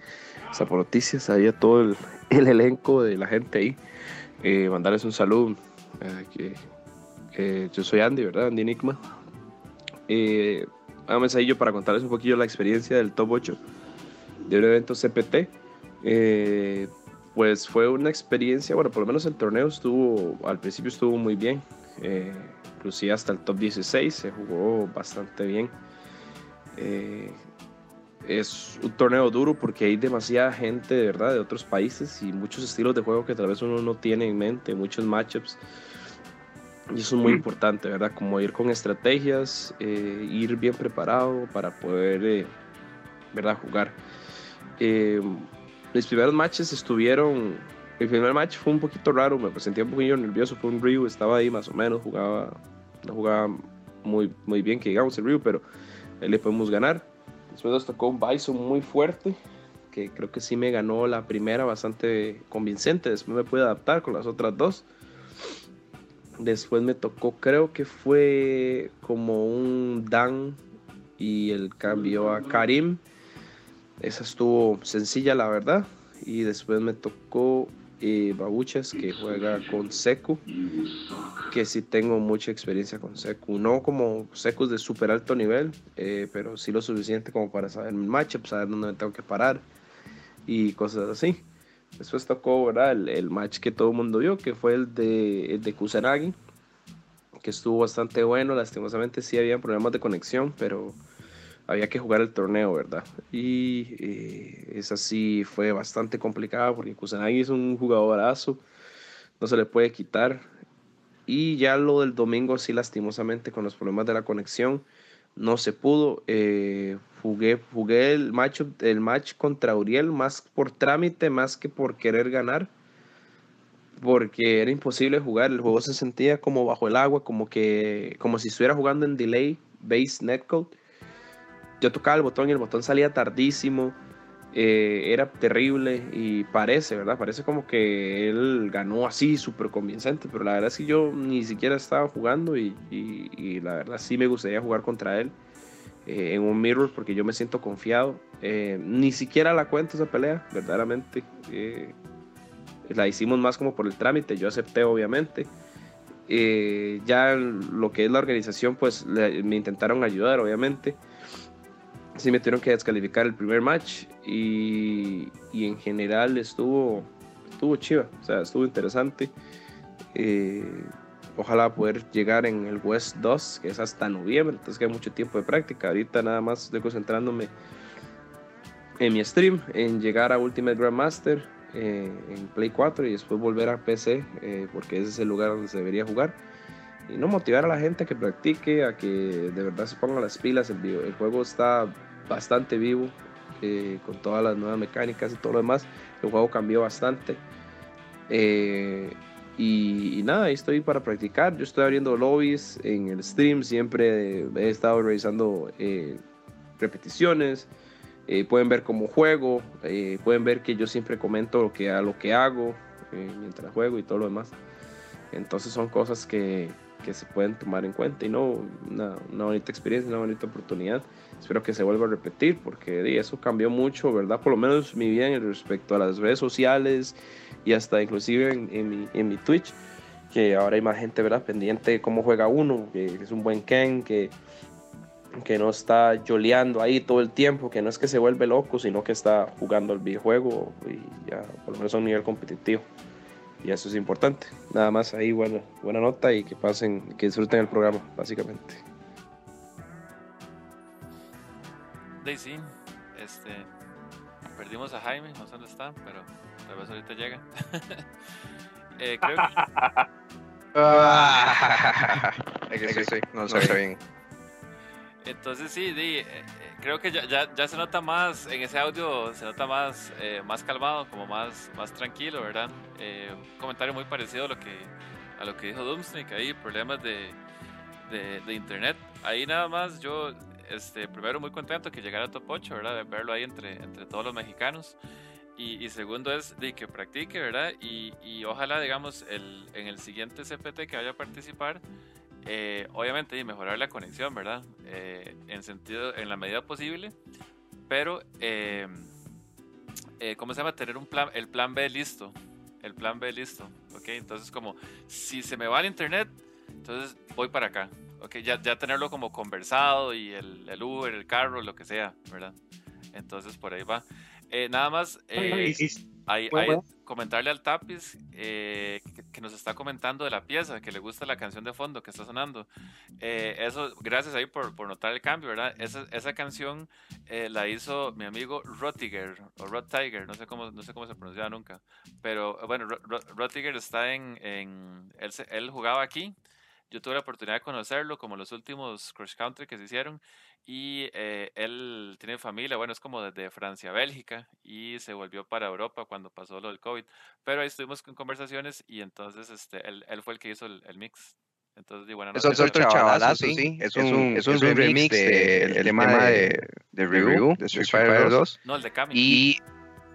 Zaponoticias, ahí a todo el, elenco de la gente ahí. Eh, mandarles un saludo. Eh, yo soy Andy, ¿verdad? Andy Enigma. Eh, un mensajillo para contarles un poquillo la experiencia del Top 8 de un evento CPT. Eh, pues fue una experiencia, bueno, por lo menos el torneo estuvo, al principio estuvo muy bien, inclusive hasta el top 16 se jugó bastante bien. Es un torneo duro porque hay demasiada gente de verdad de otros países y muchos estilos de juego que tal vez uno no tiene en mente, muchos matchups. Y eso es muy importante, ¿verdad? Como ir con estrategias, eh, ir bien preparado para poder, ¿verdad? Jugar. Mis primeros matches estuvieron. El primer match fue un poquito raro, me sentía un poquito nervioso. Fue un Ryu, estaba ahí más o menos, jugaba, no jugaba muy, muy bien, que digamos el Ryu, pero ahí le podemos ganar. Después nos tocó un Bison muy fuerte, que creo que sí me ganó la primera bastante convincente. Después me pude adaptar con las otras dos. Después me tocó, creo que fue como un Dan y el cambio a Karim. Esa estuvo sencilla, la verdad. Y después me tocó eh, Babuchas, que juega con Seku, que sí tengo mucha experiencia con Seku. No como Seku de súper alto nivel, eh, pero sí lo suficiente como para saber mi matchup, saber dónde tengo que parar y cosas así. Después tocó ¿verdad? El, match que todo el mundo vio, que fue el de, el de Kusanagi, que estuvo bastante bueno. Lastimosamente sí había problemas de conexión, pero había que jugar el torneo, ¿verdad? Y eh, esa sí fue bastante complicada porque Kusanagi es un jugadorazo, no se le puede quitar. Y ya lo del domingo, sí, lastimosamente, con los problemas de la conexión, no se pudo. Eh, jugué, jugué el, match, el match contra Uriel más por trámite, más que por querer ganar. Porque era imposible jugar, el juego se sentía como bajo el agua, como que como si estuviera jugando en delay base netcode yo tocaba el botón y el botón salía tardísimo. Eh, era terrible y parece, ¿verdad? Parece como que él ganó así, súper convincente, pero la verdad es que yo ni siquiera estaba jugando y, la verdad sí me gustaría jugar contra él eh, en un mirror porque yo me siento confiado. Eh, ni siquiera la cuento esa pelea, verdaderamente. la hicimos más como por el trámite, yo acepté obviamente. ya lo que es la organización, pues me intentaron ayudar, obviamente sí me tuvieron que descalificar el primer match y, y en general estuvo, estuvo chiva, o sea, estuvo interesante. Eh, ojalá poder llegar en el West 2, que es hasta noviembre, entonces que hay mucho tiempo de práctica. Ahorita nada más estoy concentrándome en mi stream, en llegar a Ultimate Grandmaster eh, en Play 4 y después volver a PC, eh, porque ese es el lugar donde se debería jugar. Y no motivar a la gente a que practique, a que de verdad se pongan las pilas. El, el juego está bastante vivo, eh, con todas las nuevas mecánicas y todo lo demás. El juego cambió bastante. Eh, y, nada, ahí estoy para practicar. Yo estoy abriendo lobbies en el stream, siempre he estado revisando eh, repeticiones. pueden ver cómo juego, pueden ver que yo siempre comento lo que, a lo que hago mientras juego y todo lo demás. Entonces son cosas que, que se pueden tomar en cuenta y no una, una, bonita experiencia, una bonita oportunidad. Espero que se vuelva a repetir porque eso cambió mucho, ¿verdad? Por lo menos mi vida respecto a las redes sociales y hasta inclusive en, mi, en mi Twitch, que ahora hay más gente, ¿verdad? Pendiente de cómo juega uno, que es un buen Ken, que, que no está joleando ahí todo el tiempo, que no es que se vuelve loco, sino que está jugando el videojuego y ya por lo menos a un nivel competitivo y eso es importante. Nada más ahí, bueno, buena nota y que pasen, que disfruten el programa, básicamente. Daisy, este, perdimos a Jaime, no sé dónde está, pero tal vez ahorita llega. eh, creo que... Ah, no sé bien. Entonces sí, eh, eh, creo que ya, ya, se nota más, en ese audio se nota más, eh, más calmado, como más, más tranquilo, ¿verdad? un comentario muy parecido a lo que, a lo que dijo Doomsnick ahí, problemas de, de, internet. Ahí nada más yo este, primero muy contento que llegara a Top 8, ¿verdad? De verlo ahí entre, entre todos los mexicanos. Y, segundo es de que practique, ¿verdad? Y, y ojalá, digamos, el, en el siguiente CPT que vaya a participar, eh, obviamente mejorar la conexión, ¿verdad? Eh, en sentido, en la medida posible, pero, eh, ¿cómo se llama? Tener un plan, el plan B listo, el plan B listo, ¿ok? Entonces, como, si se me va el internet, entonces voy para acá, ¿ok? Ya, ya tenerlo como conversado y el, el Uber, el carro, lo que sea, ¿verdad? Entonces, por ahí va. Eh, nada más, eh, hay, comentarle al Tapiz eh, que, nos está comentando de la pieza, que le gusta la canción de fondo que está sonando. eso, gracias ahí por, por, notar el cambio, ¿verdad? Esa, esa canción la hizo mi amigo Rottiger, o Rot Tiger, no sé cómo, no sé cómo se pronuncia nunca. Pero bueno, Rottiger está en. en él, él jugaba aquí. Yo tuve la oportunidad de conocerlo como los últimos cross country que se hicieron y eh, él tiene familia, bueno, es como desde Francia, Bélgica, y se volvió para Europa cuando pasó lo del COVID. Pero ahí estuvimos con conversaciones y entonces este, él, él fue el que hizo el, el mix. Entonces, bueno, no, es otro chavalazo, sí. Es un, es un, remix del de, tema de, de Ryu, de Street Fighter 2. No, el de Kami. Y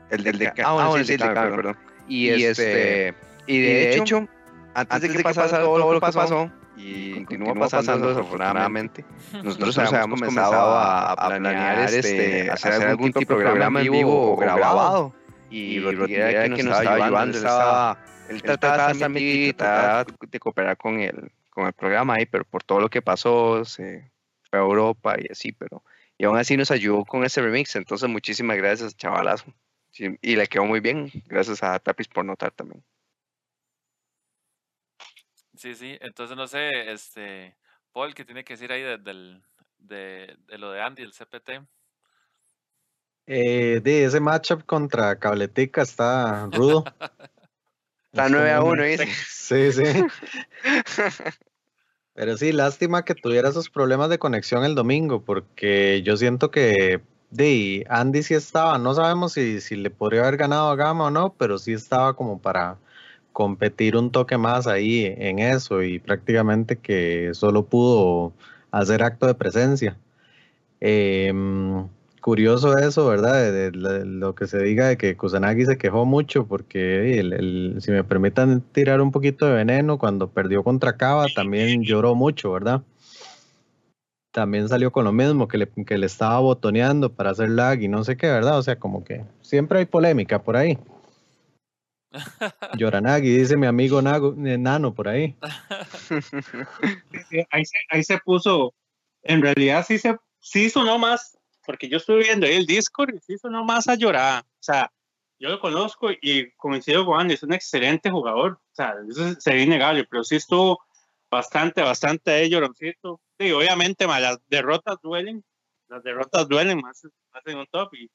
el del de Kami. Ah, sí, el de Kami, perdón. Y, este, y de hecho, antes de que pasara todo lo que pasó, y continúa pasando, desafortunadamente. Nosotros, habíamos comenzado a, planear este, este hacer, algún tipo de programa en vivo o grabado. Y, Rodríguez que nos estaba ayudando, él, estaba, él trataba de cooperar con el, con el programa ahí, pero por todo lo que pasó, se fue a Europa y así, pero y aún así nos ayudó con ese remix, entonces muchísimas gracias, chavalazo. y le quedó muy bien, gracias a Tapis por notar también. Sí, sí, entonces no sé, este, Paul, ¿qué tiene que decir ahí de, de, lo de Andy, el CPT? Eh, de ese matchup contra Cabletica está rudo. está 9 a 1, dice. Sí, sí. Pero sí, lástima que tuviera esos problemas de conexión el domingo, porque yo siento que de Andy sí estaba, no sabemos si, si le podría haber ganado a Gama o no, pero sí estaba como para competir un toque más ahí en eso y prácticamente que solo pudo hacer acto de presencia. Em, curioso eso, ¿verdad? Lo que se diga de que Kusanagi se quejó mucho porque si me permitan tirar un poquito de veneno, cuando perdió contra Cava también lloró mucho, ¿verdad? También salió con lo mismo, que le, que le estaba botoneando para hacer lag y no sé qué, ¿verdad? O sea, como que siempre hay polémica por ahí. Yoranagi, dice mi amigo Nago, eh, Nano por ahí. ahí, se, puso, en realidad sí se sí sonó más, porque yo estuve viendo ahí el Discord y sí sonó más a llorar. O sea, yo lo conozco y coincido con Andy, es un excelente jugador. O sea, eso sería innegable, pero sí estuvo bastante, bastante lloroncito. Sí, obviamente las derrotas duelen, las derrotas duelen más, más en un top y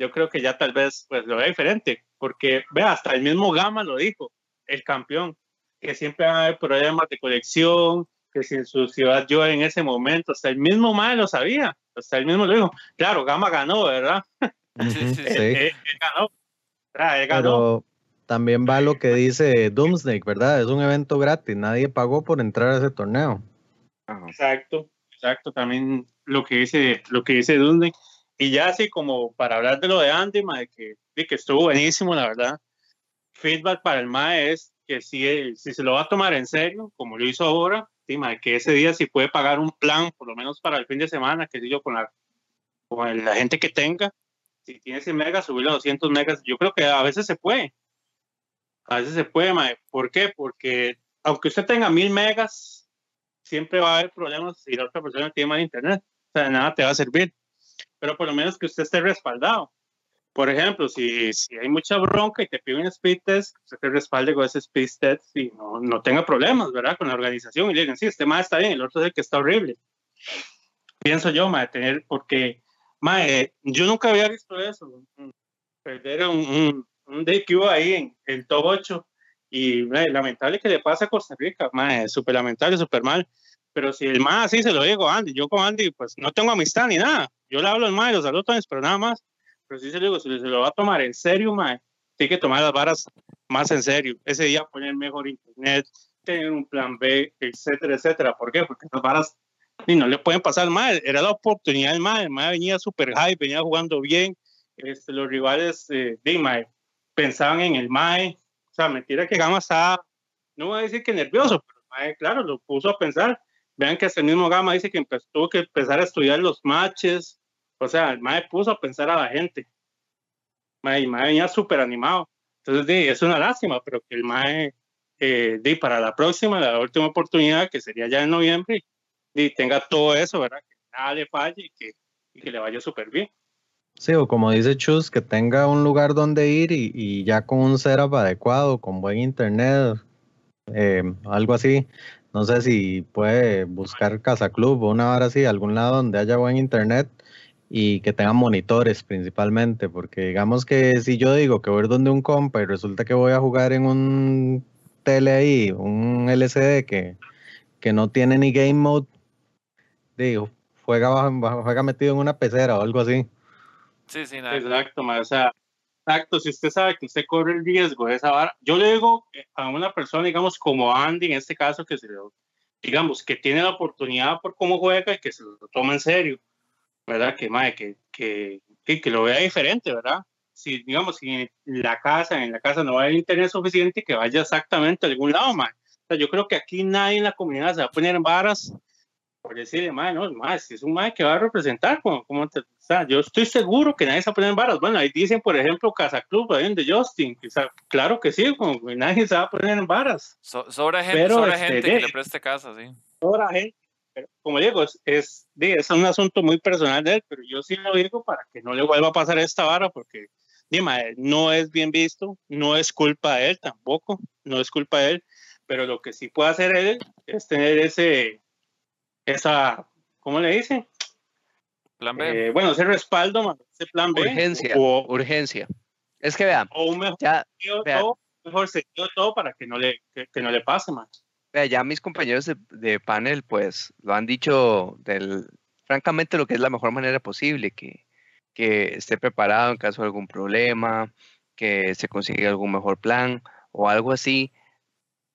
yo creo que ya tal vez pues lo vea diferente, porque vea, hasta el mismo Gama lo dijo, el campeón, que siempre va a haber problemas de colección, que si en su ciudad yo en ese momento, hasta el mismo Mae lo sabía, hasta el mismo lo dijo, claro, Gama ganó, ¿verdad? Sí, sí, él, ganó, él ganó. Pero también va lo que dice Doomsnake, ¿verdad? Es un evento gratis, nadie pagó por entrar a ese torneo. Exacto, exacto, también lo que dice, lo que dice Doomsnake. Y ya así como para hablar de lo de Andy, de que, de que estuvo buenísimo, la verdad. Feedback para el MAE es que si, si se lo va a tomar en serio, como lo hizo ahora, sí, que ese día si puede pagar un plan, por lo menos para el fin de semana, que yo con la, con la gente que tenga, si tiene 100 megas, subirlo a 200 megas, yo creo que a veces se puede. A veces se puede, mae. ¿Por qué? Porque aunque usted tenga 1000 megas, siempre va a haber problemas si la otra persona tiene mal internet. O sea, nada te va a servir pero por lo menos que usted esté respaldado. Por ejemplo, si, si hay mucha bronca y te pide un speed test, usted te respalde con ese speed test y no, no tenga problemas, ¿verdad? Con la organización y le digan, sí, este más está bien, el otro es el que está horrible. Pienso yo, ma, tener, porque, ma, yo nunca había visto eso, perder un, un, un DQ ahí en el top 8 y lamentable que le pasa a Costa Rica, ma, súper lamentable, súper mal. Pero si el más así se lo digo Andy, yo con Andy pues no tengo amistad ni nada. Yo le hablo al mae, los saludo pero nada más. Pero si se lo digo, si se lo va a tomar en serio, mae, tiene que tomar las varas más en serio. Ese día poner mejor internet, tener un plan B, etcétera, etcétera. ¿Por qué? Porque las varas y no le pueden pasar mal. Era la oportunidad del MAE. El MAE venía super high, venía jugando bien. Este, los rivales eh, de MAE pensaban en el MAE. O sea, mentira que Gama estaba, no voy a decir que nervioso, pero el MAE, claro, lo puso a pensar. Vean que hasta el mismo Gama dice que empezó, tuvo que empezar a estudiar los matches. O sea, el MAE puso a pensar a la gente. MAE, el MAE venía súper animado. Entonces, es una lástima, pero que el MAE, eh, de, para la próxima, la última oportunidad, que sería ya en noviembre, y tenga todo eso, ¿verdad? Que nada le falle y que, y que le vaya súper bien. Sí, o como dice Chus, que tenga un lugar donde ir y, y ya con un setup adecuado, con buen internet, eh, algo así. No sé si puede buscar Casa Club o una hora así, algún lado donde haya buen internet y que tengan monitores principalmente, porque digamos que si yo digo que voy a ir donde un compa y resulta que voy a jugar en un tele ahí, un LCD que, que no tiene ni game mode, digo, juega, juega metido en una pecera o algo así. Sí, sí, nada. Exacto, o sea, exacto, si usted sabe que usted corre el riesgo de esa vara, yo le digo a una persona, digamos, como Andy en este caso, que se digamos, que tiene la oportunidad por cómo juega y que se lo toma en serio, ¿verdad? Que, madre, que, que, que, lo vea diferente, ¿verdad? Si, digamos, si en la casa, en la casa no haber internet suficiente, que vaya exactamente a algún lado, madre. O sea, yo creo que aquí nadie en la comunidad se va a poner en varas por decirle, mae, no, mae, si es un mae que va a representar, como, como o sea, yo estoy seguro que nadie se va a poner en varas. Bueno, ahí dicen, por ejemplo, Casa Club, ahí de Justin, claro que sí, como nadie se va a poner en varas. sobra gente, sobra este, gente que le preste casa, sí. Sobra gente, pero como digo, es, es, es, un asunto muy personal de él, pero yo sí lo digo para que no le vuelva a pasar esta vara, porque dime, no es bien visto, no es culpa de él tampoco, no es culpa de él, pero lo que sí puede hacer él es tener ese esa, ¿cómo le dice? Plan B. Eh, bueno, ese respaldo, ese plan B. Urgencia, urgencia. Es que vean. O un mejor ya, todo, mejor todo para que no le, que, no le pase, man. Vea, ya mis compañeros de, de, panel, pues, lo han dicho del, francamente, lo que es la mejor manera posible, que, que esté preparado en caso de algún problema, que se consiga algún mejor plan o algo así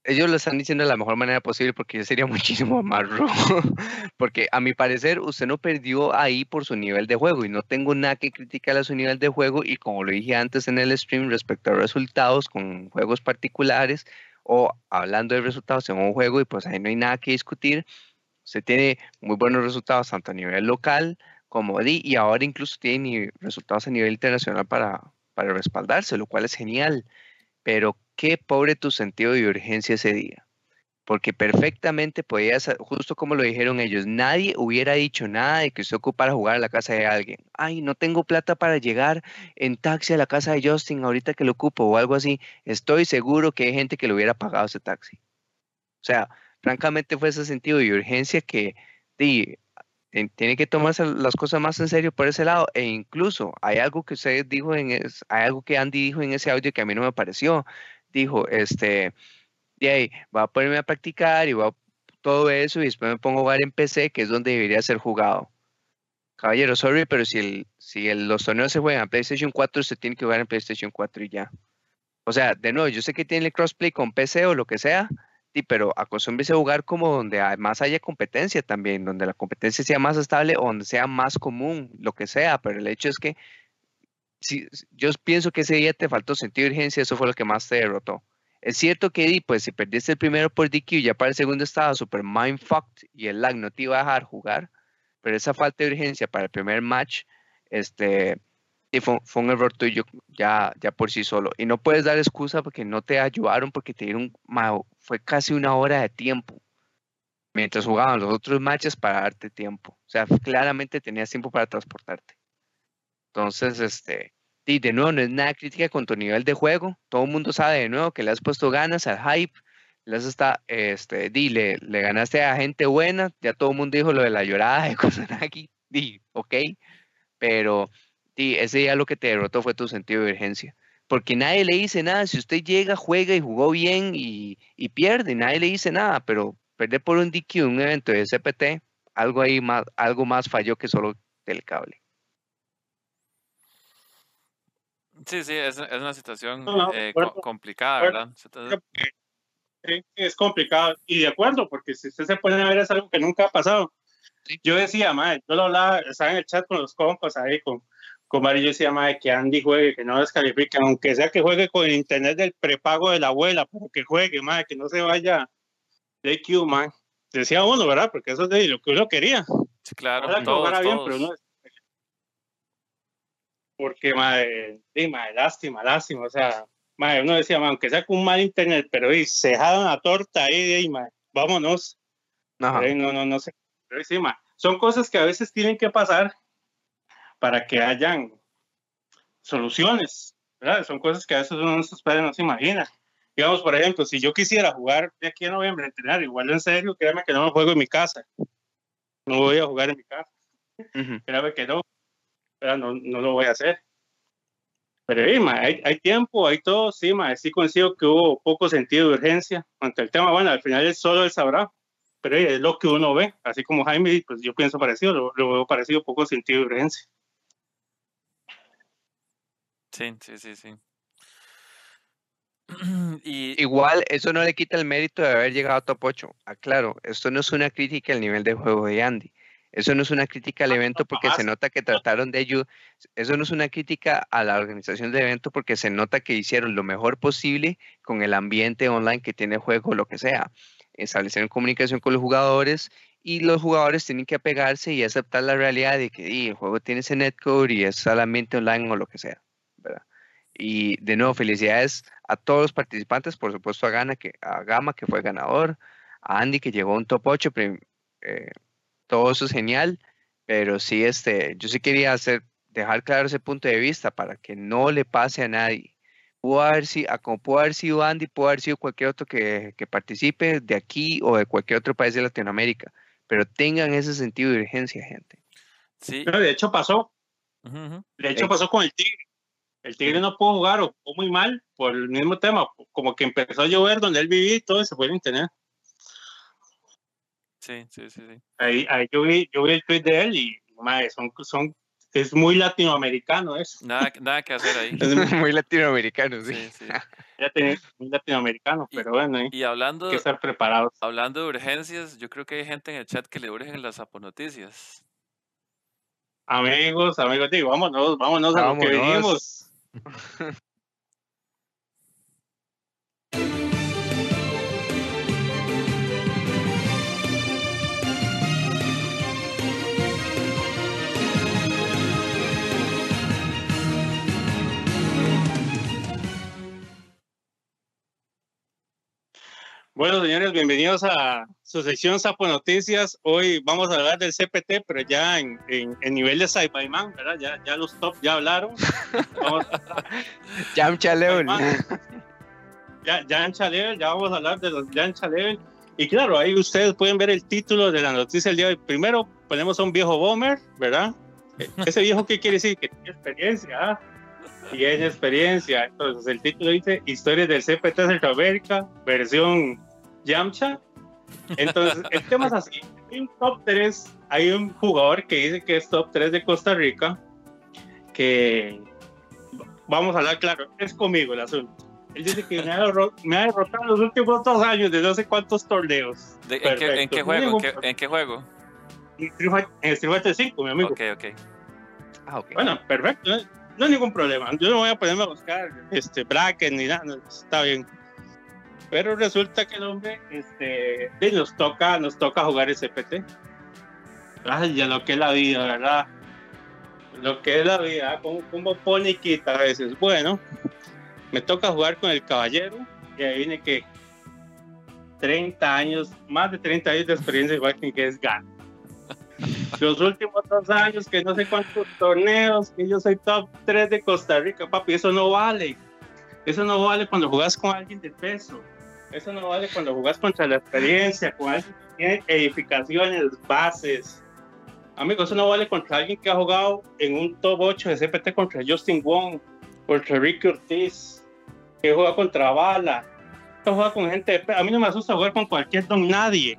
ellos lo están diciendo de la mejor manera posible porque sería muchísimo más rojo. porque a mi parecer usted no perdió ahí por su nivel de juego y no tengo nada que criticar a su nivel de juego y como lo dije antes en el stream respecto a resultados con juegos particulares o hablando de resultados en un juego y pues ahí no hay nada que discutir. Usted tiene muy buenos resultados tanto a nivel local como y ahora incluso tiene resultados a nivel internacional para, para respaldarse, lo cual es genial. Pero qué pobre tu sentido de urgencia ese día. Porque perfectamente podías, justo como lo dijeron ellos, nadie hubiera dicho nada de que usted ocupara jugar a la casa de alguien. Ay, no tengo plata para llegar en taxi a la casa de Justin ahorita que lo ocupo o algo así. Estoy seguro que hay gente que le hubiera pagado ese taxi. O sea, francamente fue ese sentido de urgencia que di, tiene que tomarse las cosas más en serio por ese lado. E incluso hay algo que usted dijo en es, hay algo que Andy dijo en ese audio que a mí no me pareció dijo, este, de ahí, voy a ponerme a practicar y voy a todo eso y después me pongo a jugar en PC, que es donde debería ser jugado. Caballero, sorry, pero si, el, si el, los torneos se juegan en PlayStation 4, se tiene que jugar en PlayStation 4 y ya. O sea, de nuevo, yo sé que tiene el crossplay con PC o lo que sea, sí, pero acostúmbrese a jugar como donde además haya competencia también, donde la competencia sea más estable o donde sea más común, lo que sea, pero el hecho es que yo pienso que ese día te faltó sentido de urgencia, eso fue lo que más te derrotó. Es cierto que pues si perdiste el primero por DQ, ya para el segundo estaba super mindfucked y el lag no te iba a dejar jugar, pero esa falta de urgencia para el primer match, este, fue, fue, un error tuyo ya, ya por sí solo. Y no puedes dar excusa porque no te ayudaron, porque te dieron, fue casi una hora de tiempo mientras jugaban los otros matches para darte tiempo. O sea, claramente tenías tiempo para transportarte. Entonces, este, y de nuevo, no es nada crítica con tu nivel de juego. Todo el mundo sabe de nuevo que le has puesto ganas al hype. Le has está, este, di, le, ganaste a gente buena. Ya todo el mundo dijo lo de la llorada de aquí, Di, ok. Pero, di, ese día lo que te derrotó fue tu sentido de urgencia. Porque nadie le dice nada. Si usted llega, juega y jugó bien y, pierde, nadie le dice nada. Pero perder por un DQ, un evento de CPT, algo ahí más, algo más falló que solo del cable. Sí, sí, es, es una situación eh, complicada, ¿verdad? Sí, es complicado. Y de acuerdo, porque si usted se a ver es algo que nunca ha pasado. Yo decía, madre, yo lo hablaba, estaba en el chat con los compas ahí, con, con Mario, yo decía, madre, que Andy juegue, que no descalifique, aunque sea que juegue con el internet del prepago de la abuela, pero que juegue, madre, que no se vaya de Q, man. Decía uno, ¿verdad? Porque eso es de lo que uno quería. Sí, claro, todos, bien, pero no porque, madre, sí, madre, lástima, lástima, o sea, madre, uno decía, madre, aunque sea con un mal internet, pero y se dejaron la torta ahí, y, madre, vámonos. no, no, no sé. Pero sí, madre, son cosas que a veces tienen que pasar para que hayan soluciones, ¿verdad? Son cosas que a veces uno no se espera, no se imagina. Digamos, por ejemplo, si yo quisiera jugar de aquí a noviembre, entrenar igual en serio, créame que no me juego en mi casa. No voy a jugar en mi casa. Créame que no no, no lo voy a hacer. Pero hay, hay, tiempo, hay todo, sí, ma, sí consigo que hubo poco sentido de urgencia ante el tema. Bueno, al final es solo el sabrá, pero es lo que uno ve, así como Jaime, pues yo pienso parecido, lo, veo parecido, poco sentido de urgencia. Sí, sí, sí, sí. Y... Igual, eso no le quita el mérito de haber llegado a top 8. Aclaro, esto no es una crítica al nivel de juego de Andy. Eso no es una crítica al evento porque se nota que trataron de ello. Eso no es una crítica a la organización del evento porque se nota que hicieron lo mejor posible con el ambiente online que tiene el juego, lo que sea. Establecieron comunicación con los jugadores y los jugadores tienen que apegarse y aceptar la realidad de que el juego tiene ese netcode y es solamente online o lo que sea. Y de nuevo, felicidades a todos los participantes, por supuesto a, Gana, que, a Gama, que fue ganador, a Andy, que llegó a un top 8, eh, todo eso es genial, pero sí, este, yo sí quería hacer, dejar claro ese punto de vista para que no le pase a nadie. Pudo haber sido, como pudo haber sido Andy, pudo haber sido cualquier otro que, que participe de aquí o de cualquier otro país de Latinoamérica, pero tengan ese sentido de urgencia, gente. Sí. de hecho pasó. De hecho pasó con el Tigre. El Tigre no pudo jugar o, muy mal por el mismo tema, como que empezó a llover donde él vivía y todo se fue a internet. Sí, sí, sí. Ahí, ahí yo, vi, yo vi el tweet de él y son, son, es muy latinoamericano eso. Nada, nada que hacer ahí. es muy latinoamericano, sí. sí, sí. Ya tenés muy latinoamericano, pero bueno, ¿eh? y hablando, hay que estar preparados. Hablando de urgencias, yo creo que hay gente en el chat que le urgen las aponoticias. Amigos, amigos, digo, vámonos, vámonos, a lo que venimos. Bueno, señores, bienvenidos a su sección Sapo Noticias. Hoy vamos a hablar del CPT, pero ya en, en, nivel de Man, ¿verdad? Ya, ya los top ya hablaron. Jam Chalevel. Ya, ya ya vamos a hablar de los Jam Chalevel. Y claro, ahí ustedes pueden ver el título de la noticia del día de hoy. Primero ponemos a un viejo bomber, ¿verdad? E, ese viejo, ¿qué quiere decir? Que tiene experiencia, ¿ah? Tiene experiencia. Entonces, el título dice Historias del CPT Centroamérica, versión Yamcha. Entonces, el tema es así. En top 3 hay un jugador que dice que es top 3 de Costa Rica, que vamos a hablar claro, es conmigo el asunto. Él dice que me ha, derrotado en los últimos dos años de no sé cuántos torneos. ¿en, qué, ¿en, qué, juego? ¿En qué, juego? En Street Fighter 5, mi amigo. Ok, ok. Ah, okay. Bueno, perfecto. No, hay ningún problema. Yo no voy a ponerme a buscar este, bracket ni nada. Está bien. Pero resulta que el hombre este, nos, toca, nos toca jugar SPT. Ay, ya lo que es la vida, ¿verdad? Lo que es la vida, como, como pone y quita a veces. Bueno, me toca jugar con el caballero y ahí viene que 30 años, más de 30 años de experiencia igual que es GAN. Los últimos dos años, que no sé cuántos torneos, que yo soy top 3 de Costa Rica, papi, eso no vale. Eso no vale cuando jugas con alguien de peso. Eso no vale cuando jugás contra la experiencia, con alguien que tiene edificaciones, bases. Amigo, eso no vale contra alguien que ha jugado en un top 8 de CPT contra Justin Wong, contra Ricky Ortiz, que juega contra Bala, juega con gente de A mí no me asusta jugar con cualquier don nadie.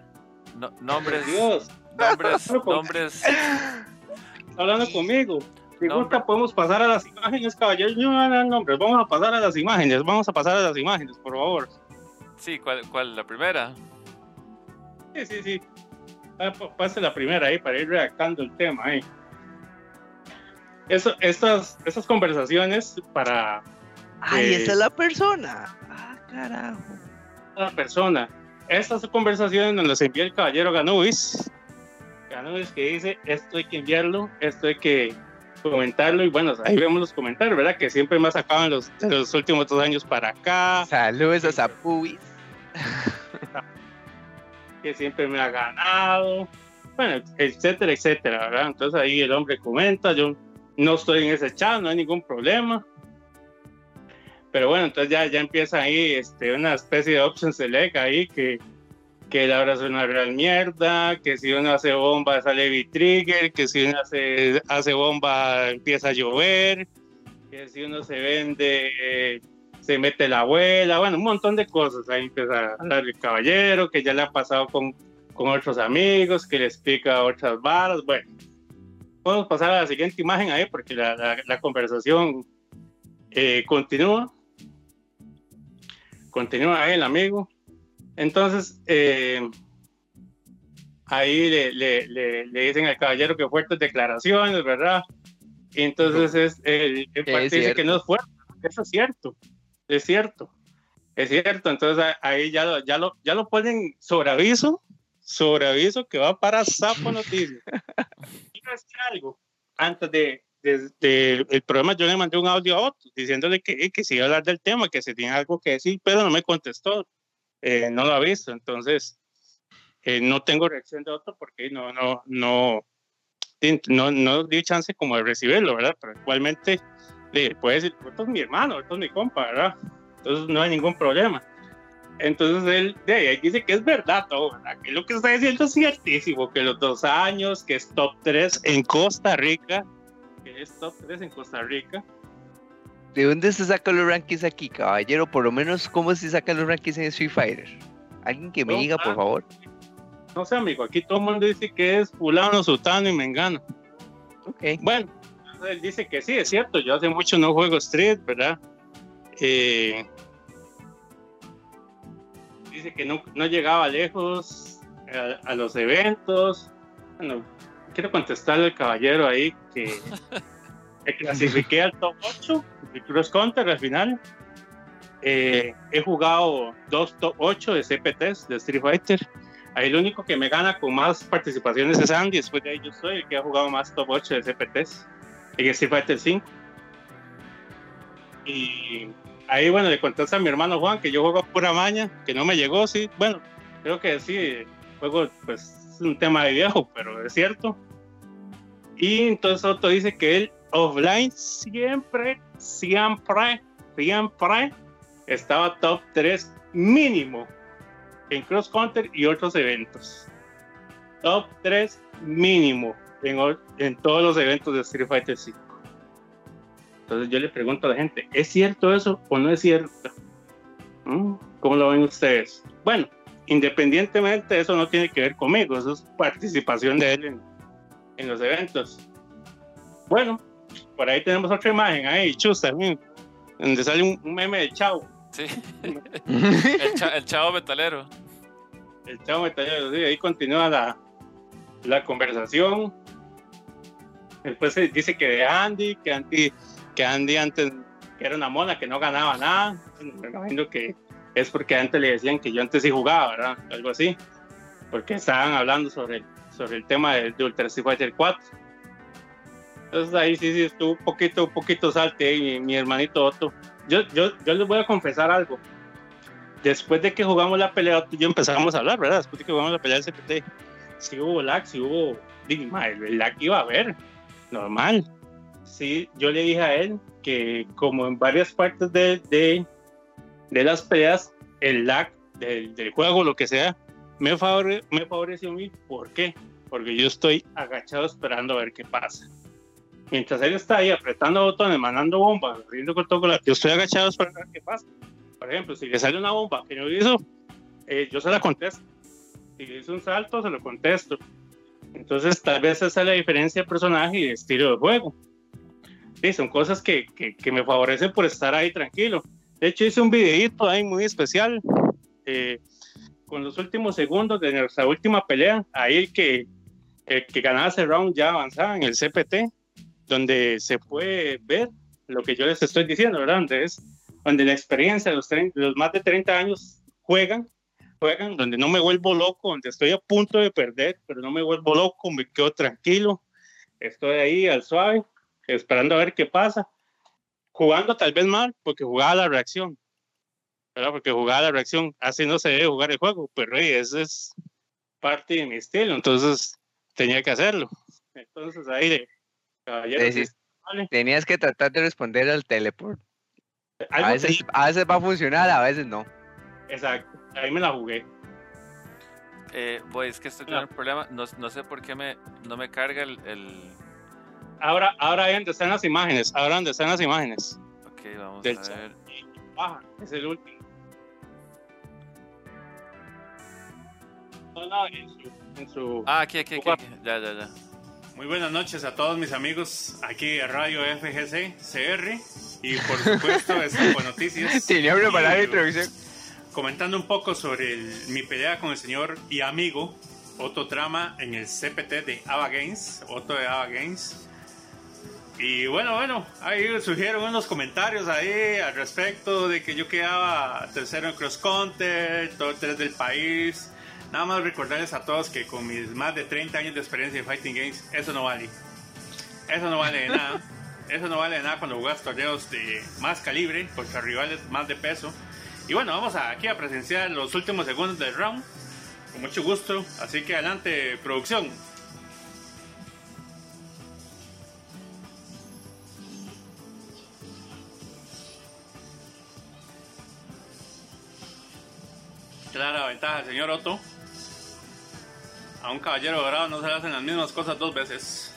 No, nombres. Dios. Nombres, nombres. hablando conmigo. Si gusta, podemos pasar a las imágenes, caballeros. No, no, nombres. Vamos a pasar a las imágenes. Vamos a pasar a las imágenes, por favor. Sí, ¿cuál, cuál? ¿La primera? Sí, sí, sí. Ah, pase la primera ahí para ir redactando el tema ahí. Eso, estas, estas conversaciones para. Ay, esa es la persona. Ah, carajo. La persona. Estas conversaciones nos las envía el caballero Ganubis. Ganubis que dice: esto hay que enviarlo, esto hay que comentarlo. Y bueno, ahí vemos los comentarios, ¿verdad? Que siempre me sacaban los, los últimos dos años para acá. Saludos a Zapuis. que siempre me ha ganado, bueno, etcétera, etcétera, ¿verdad? Entonces ahí el hombre comenta, yo no estoy en ese chat, no hay ningún problema. Pero bueno, entonces ya, ya empieza ahí este, una especie de option select ahí que, que la hora es una real mierda, que si uno hace bomba sale V-Trigger, que si uno hace, hace bomba empieza a llover, que si uno se vende se mete la abuela, bueno, un montón de cosas. Ahí empieza a hablar el caballero, que ya le ha pasado con, con otros amigos, que le explica otras varas. Bueno, podemos pasar a la siguiente imagen ahí porque la, la, conversación eh, continúa. Continúa ahí el amigo. Entonces, eh, ahí le, le, le, dicen al caballero que fuertes declaraciones, ¿verdad? Y entonces es, el, el dice que no es fuerte, eso es cierto es cierto, es cierto. Entonces ahí ya lo, ya lo, ya lo ponen sobre aviso, sobre aviso que va para Sapo Noticias. Quiero decir algo. Antes de, el programa yo le mandé un audio a otro diciéndole que, que sí iba a hablar del tema, que se tiene algo que decir, pero no me contestó. Eh, no lo ha visto. Entonces, eh, no tengo reacción de otro porque no, no, no, no, no di chance como de recibirlo, ¿verdad? Pero igualmente le puede decir, esto es mi hermano, esto es mi compa, ¿verdad? Entonces no hay ningún problema. Entonces él de ahí dice que es verdad todo, ¿verdad? Que lo que está diciendo es ciertísimo, que los dos años, que es top 3 en Costa Rica, que es top 3 en Costa Rica. ¿De dónde se sacan los rankings aquí, caballero? Por lo menos, ¿cómo se sacan los rankings en Street Fighter? Alguien que me diga, por favor. No sé, amigo, aquí todo el mundo dice que es fulano, sultano y mengano. Ok. Bueno, él dice que sí, es cierto, yo hace mucho no juego Street, ¿verdad? Eh, dice que no, no llegaba lejos a, los eventos. Bueno, quiero contestarle al caballero ahí que, clasifiqué al top 8 de Cross Counter al final. Eh, he jugado dos top 8 de CPTs de Street Fighter. Ahí el único que me gana con más participaciones es Andy. Después de ahí yo soy el que ha jugado más top 8 de CPTs en Street Fighter 5. Y ahí, bueno, le contaste a mi hermano Juan que yo juego pura maña, que no me llegó, sí. Bueno, creo que sí, juego, pues, es un tema de viejo, pero es cierto. Y entonces Otto dice que él offline siempre, siempre, siempre estaba top 3 mínimo en Cross Counter y otros eventos. Top 3 mínimo en, todos los eventos de Street Fighter 5. Entonces yo le pregunto a la gente, ¿es cierto eso o no es cierto? ¿Mm? ¿Cómo lo ven ustedes? Bueno, independientemente, eso no tiene que ver conmigo, eso es participación de él en, los eventos. Bueno, por ahí tenemos otra imagen, ahí, chusta, donde sale un, meme de Chavo. Sí, el, Chavo metalero. El Chavo metalero, sí, ahí continúa la, la conversación Después se dice que de Andy, que Andy, que Andy antes era una mona, que no ganaba nada. Me imagino que es porque antes le decían que yo antes sí jugaba, ¿verdad? Algo así. Porque estaban hablando sobre, sobre el tema de, Ultra Street Fighter 4. Entonces ahí sí, sí estuvo un poquito, un poquito salte ahí, mi, hermanito Otto. Yo, yo, yo les voy a confesar algo. Después de que jugamos la pelea, yo empezamos a hablar, ¿verdad? Después de que jugamos la pelea del CPT, si hubo lag, si hubo. El lag iba a haber normal. Sí, yo le dije a él que como en varias partes de, de, de las peleas, el lag del, del, juego, lo que sea, me, favore, me favoreció a mí. ¿Por qué? Porque yo estoy agachado esperando a ver qué pasa. Mientras él está ahí apretando botones, mandando bombas, riendo con todo, yo estoy agachado esperando a qué pasa. Por ejemplo, si le sale una bomba que no hizo, eh, yo se la contesto. Si hizo un salto, se lo contesto. Entonces, tal vez esa es la diferencia de personaje y de estilo de juego. Sí, son cosas que, que, me favorecen por estar ahí tranquilo. De hecho, hice un videito ahí muy especial, eh, con los últimos segundos de nuestra última pelea, ahí el que, el que ganaba ese round ya avanzaba en el CPT, donde se puede ver lo que yo les estoy diciendo, ¿verdad? Donde, es, donde la experiencia de los, los más de 30 años juegan, juegan, donde no me vuelvo loco, donde estoy a punto de perder, pero no me vuelvo loco, me quedo tranquilo, estoy ahí al suave, esperando a ver qué pasa, jugando tal vez mal, porque jugaba la reacción, ¿verdad? Porque jugaba la reacción, así no se debe jugar el juego, pero ese es parte de mi estilo, entonces tenía que hacerlo. Entonces ahí Tenías que tratar de responder al teleport. A veces, a veces va a funcionar, a veces no. Exacto, ahí me la jugué. Eh, es que estoy teniendo un problema. No, no, sé por qué me, no me carga el. Ahora, ahora donde están las imágenes. Ahora donde están las imágenes. Ok, vamos a ver. Baja, es el último. No, no, en su. En su ah, aquí, aquí, aquí, Ya, ya, ya. Muy buenas noches a todos mis amigos aquí en Radio FGC CR y por supuesto es Noticias. Tenía preparada la introducción comentando un poco sobre mi pelea con el señor y amigo Otto Trama en el CPT de Ava Games, Otto de Ava Games. Y bueno, bueno, ahí surgieron unos comentarios ahí al respecto de que yo quedaba tercero en Cross Counter, todo tres del país. Nada más recordarles a todos que con mis más de 30 años de experiencia en Fighting Games, eso no vale. Eso no vale de nada. Eso no vale de nada cuando jugas torneos de más calibre, contra rivales más de peso. Y bueno, vamos aquí a presenciar los últimos segundos del round. Con mucho gusto. Así que adelante, producción. Clara ventaja, señor Otto. A un caballero dorado no se le hacen las mismas cosas dos veces.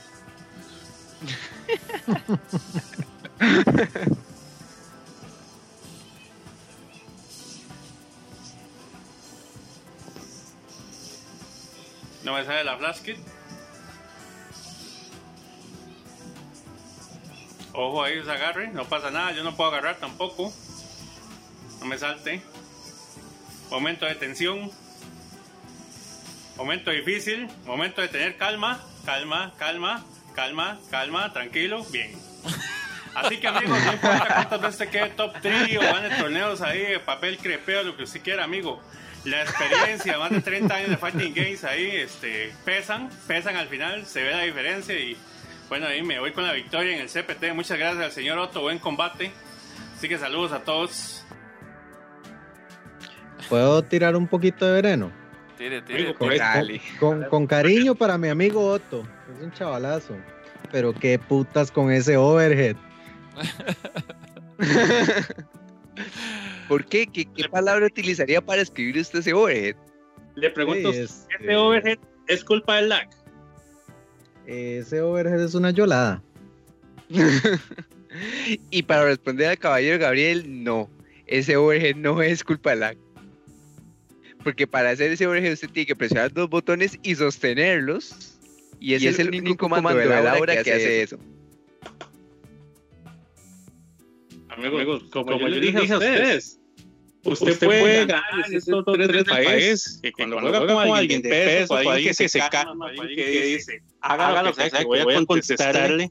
No me sale la flash kit. Ojo ahí, se agarre. No pasa nada. Yo no puedo agarrar tampoco. No me salte. Momento de tensión. Momento difícil. Momento de tener calma. Calma, calma, calma, calma. Tranquilo. Bien. Así que amigos, no importa cuántas veces quede top 3 o van torneos ahí, papel crepeo, lo que usted quiera, amigo la experiencia, más de 30 años de Fighting Games ahí, este, pesan, pesan al final, se ve la diferencia y bueno, ahí me voy con la victoria en el CPT. Muchas gracias al señor Otto, buen combate. Así que saludos a todos. ¿Puedo tirar un poquito de veneno? Tire, tire, con, con, cariño para mi amigo Otto, es un chavalazo. Pero qué putas con ese overhead. ¿Por qué? ¿Qué, palabra utilizaría para escribir usted ese overhead? Le pregunto, ¿ese overhead es culpa del lag? Ese overhead es una yolada. y para responder al caballero Gabriel, no. Ese overhead no es culpa del lag. Porque para hacer ese overhead usted tiene que presionar dos botones y sostenerlos. Y ese es, el único comando, de la hora que, hace eso. Amigos, como, yo, le dije a ustedes, Usted, puede, ganar estos tres del país, que cuando, juega con alguien de peso, con alguien que se calma, alguien que dice, haga lo que sea, que voy a contestarle.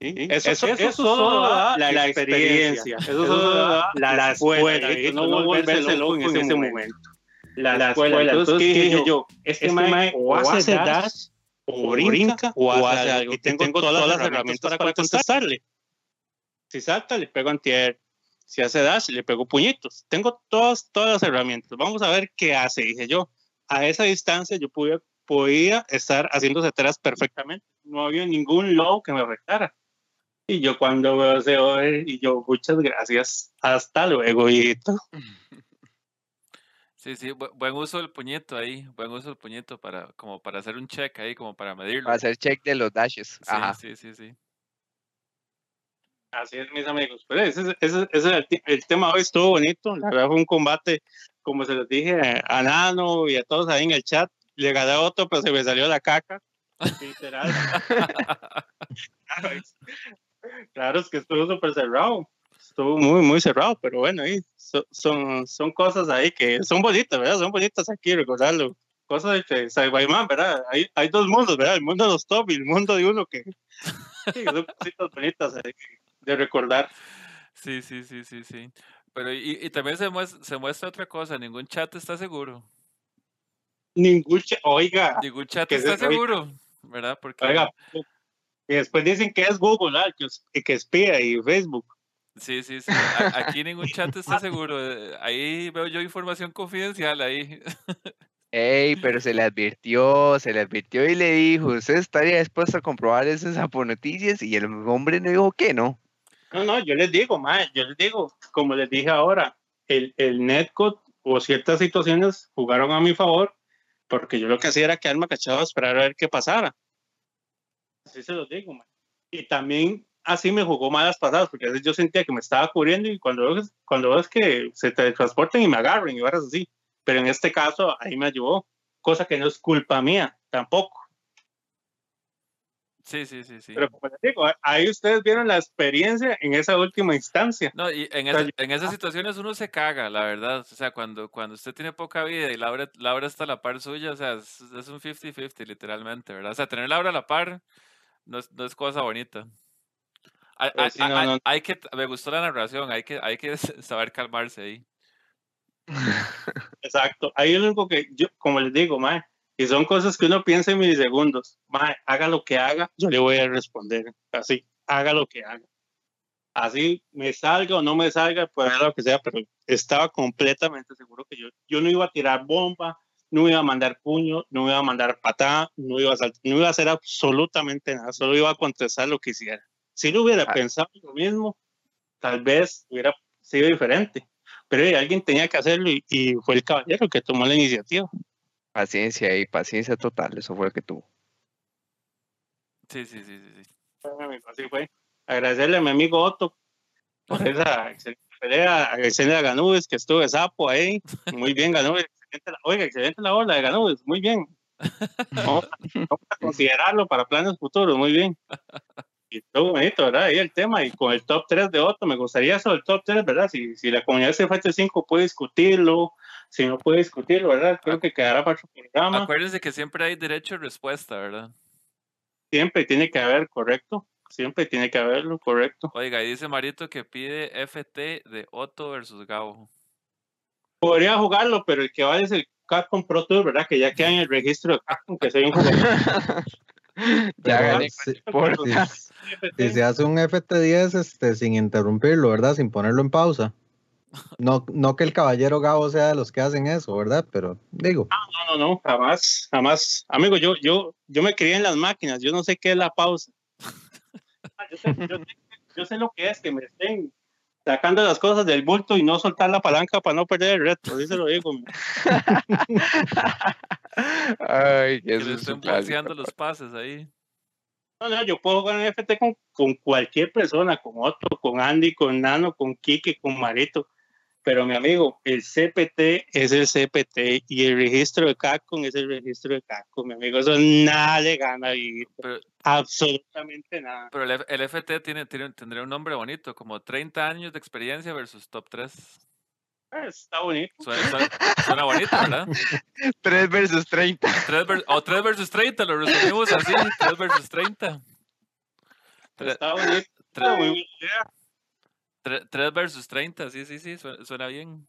Eso, eso, eso solo da la, experiencia, eso solo da la, escuela, no volverse loco en ese momento. La, escuela, entonces, ¿qué dije yo? Este, este mae o hace dash, o brinca, o hace algo, y tengo todas las herramientas para contestarle. Si salta, le pego antier si hace dash, le pego puñitos. Tengo todas, todas las herramientas. Vamos a ver qué hace, dije yo. A esa distancia yo podía, podía estar haciendo seteras perfectamente. No había ningún low que me afectara. Y yo cuando veo ese over, y yo, muchas gracias. Hasta luego, hijito. Sí, sí, buen uso del puñito ahí, buen uso del puñito para, como para hacer un check ahí, como para medirlo. Para hacer check de los dashes. sí, sí, sí. Así es, mis amigos. Pues ese, ese, ese el, tema hoy estuvo bonito. La verdad fue un combate, como se los dije a Nano y a todos ahí en el chat. Le gané otro, pero se me salió la caca. Literal. claro, es que estuvo súper cerrado. Estuvo muy, muy cerrado, pero bueno, ahí son, son cosas ahí que son bonitas, ¿verdad? Son bonitas aquí, recordarlo. Cosas de que Saibaiman, ¿verdad? Hay, hay dos mundos, ¿verdad? El mundo de los top y el mundo de uno que, son cositas bonitas de recordar. Sí, sí, sí, sí, sí. Pero y, y también se muestra, se muestra otra cosa, ningún chat está seguro. Ningún chat, oiga. Ningún chat está seguro, ¿verdad? Porque... Oiga, y después dicen que es Google, ¿ah? que, que espía y Facebook. Sí, sí, sí. Aquí ningún chat está seguro. Eh, ahí veo yo información confidencial ahí. Ey, pero se le advirtió, se le advirtió y le dijo, usted estaría dispuesto a comprobar esas noticias y el hombre no dijo que no. No, no, yo les digo, ma, yo les digo, como les dije ahora, el, el netcode o ciertas situaciones jugaron a mi favor porque yo lo que hacía era quedarme cachado a esperar a ver qué pasara. Así se los digo, ma. Y también así me jugó malas pasadas, porque a veces yo sentía que me estaba cubriendo y cuando ves, cuando ves que se transporten y me agarren y varas así. Pero en este caso, ahí me ayudó, cosa que no es culpa mía tampoco. Sí, sí, sí, sí. Pero como les digo, ahí ustedes vieron la experiencia en esa última instancia. No, y en, en esas situaciones uno se caga, la verdad. O sea, cuando, cuando usted tiene poca vida y Laura, Laura está a la par suya, o sea, es, es un 50-50 literalmente, ¿verdad? O sea, tener Laura a la par no es, no es cosa bonita. Pues hay, que, me gustó la narración, hay que, hay que saber calmarse ahí. Exacto, es lo único que yo, como les digo, mae, y son cosas que uno piensa en milisegundos, mae, haga lo que haga, yo le voy a responder, así, haga lo que haga. Así me salga o no me salga, pues lo que sea, pero estaba completamente seguro que yo, yo no iba a tirar bomba, no iba a mandar puño, no iba a mandar patada, no iba a, no iba a hacer absolutamente nada, solo iba a contestar lo que hiciera. Si lo hubiera ah. pensado lo mismo, tal vez hubiera sido diferente. Pero alguien tenía que hacerlo y, fue el caballero que tomó la iniciativa. Paciencia y paciencia total, eso fue lo que tuvo. Sí, sí, sí, sí. Así fue. Agradecerle a mi amigo Otto por esa excelente pelea, agradecerle a Ganúbes que estuvo de sapo ahí. Muy bien, Ganúbes. oiga, excelente la ola de Ganúbes, muy bien. vamos a considerarlo para planes futuros, muy bien y todo bonito, ¿verdad? Ahí el tema, y con el top 3 de Otto, me gustaría eso, el top 3, ¿verdad? Si, si la comunidad de 5 puede discutirlo, si no puede discutirlo, ¿verdad? Creo que quedará para su programa. Acuérdense que siempre hay derecho a respuesta, ¿verdad? Siempre tiene que haber, correcto. Siempre tiene que haberlo, correcto. Oiga, y dice Marito que pide FT de Otto versus Gabo. Podría jugarlo, pero el que vale es el Capcom Pro Tour, ¿verdad? Que ya queda en el registro de Capcom, que soy un jugador. ya gané. Si se hace un FT10 este, sin interrumpirlo, ¿verdad? Sin ponerlo en pausa. No, no que el caballero Gabo sea de los que hacen eso, ¿verdad? Pero digo. No, no, no, jamás, jamás. Amigo, yo, yo, yo me crié en las máquinas, yo no sé qué es la pausa. Ah, yo, sé, lo que es que me estén sacando las cosas del bulto y no soltar la palanca para no perder el reto, así se lo digo. Ay, que, le estén los pases ahí. No, no, yo puedo jugar en FT con, con cualquier persona, con Otto, con Andy, con Nano, con Kike, con Marito. Pero mi amigo, el CPT es el CPT y el registro de Capcom es el registro de Capcom, mi amigo. Eso nada le gana vivir. Absolutamente nada. Pero el, el FT tiene, tiene, tendría un nombre bonito, como 30 años de experiencia versus top 3. Ah, está bonito. Suena, bonito, ¿verdad? 3 versus 30. o 3 versus 30, lo resumimos así. 3 versus 30. está bonito. 3, muy 3 versus 30, sí, sí, sí, suena, bien.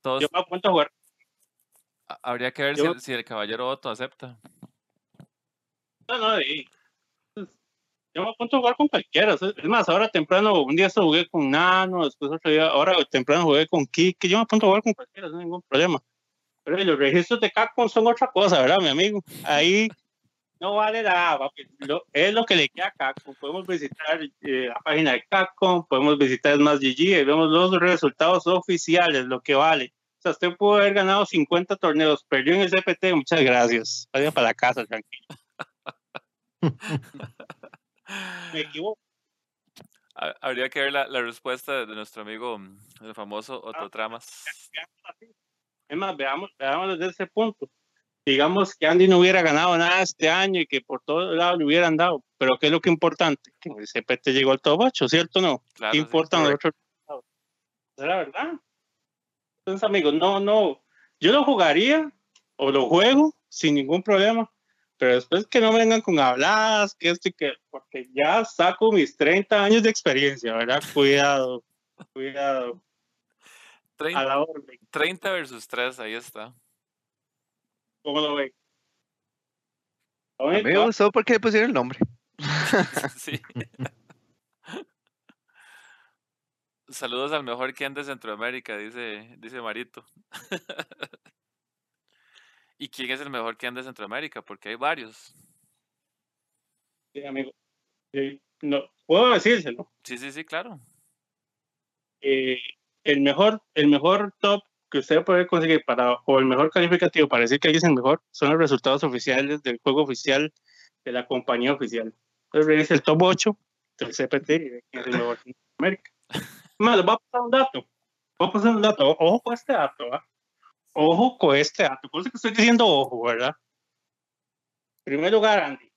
Todos, Yo me apunto a jugar. Habría que ver si, si, el caballero Otto acepta. No, no, y yo me apunto a jugar con cualquiera. Es más, ahora temprano, un día jugué con Nano, después otro día, ahora temprano jugué con Kike. Yo me apunto a jugar con cualquiera, no hay ningún problema. Pero los registros de Capcom son otra cosa, ¿verdad, mi amigo? Ahí no vale nada, es lo que le queda a Capcom. Podemos visitar eh, la página de Capcom, podemos visitar más GG y vemos los resultados oficiales, lo que vale. O sea, usted pudo haber ganado 50 torneos, perdió en el CPT, muchas gracias. Vaya para la casa, tranquilo. Me equivoco. Habría que ver la, la, respuesta de nuestro amigo, el famoso ah, Otto Tramas. Es más, veamos, veamos desde ese punto. Digamos que Andy no hubiera ganado nada este año y que por todos lados le hubieran dado, pero ¿qué es lo que es importante? Que el CPT llegó al top 8, ¿cierto o no? ¿Qué importan los otros Es la verdad. Entonces, amigos, no, no, yo lo jugaría o lo juego sin ningún problema, pero después que no vengan con habladas, que esto y que, porque ya saco mis 30 años de experiencia, ¿verdad? Cuidado, cuidado. 30, a la orden. 30 versus 3, ahí está. ¿Cómo lo ven? A mí me gustó porque le pusieron el nombre. sí. Saludos al mejor que anda de Centroamérica, dice, dice Marito. ¿Y quién es el mejor que anda de Centroamérica? Porque hay varios. Sí, amigo. no, ¿Puedo decírselo? Sí, sí, sí, claro. Eh, el, mejor, el mejor top que usted puede conseguir para, o el mejor calificativo para decir que alguien es el mejor, son los resultados oficiales del juego oficial de la compañía oficial. Entonces, es el top 8 del CPT y es el mejor de América. Más, voy a pasar un dato. Voy a pasar un dato. Ojo con este dato. ¿ah? Ojo con este dato. Por eso que estoy diciendo ojo, ¿verdad? Primer lugar, Andy.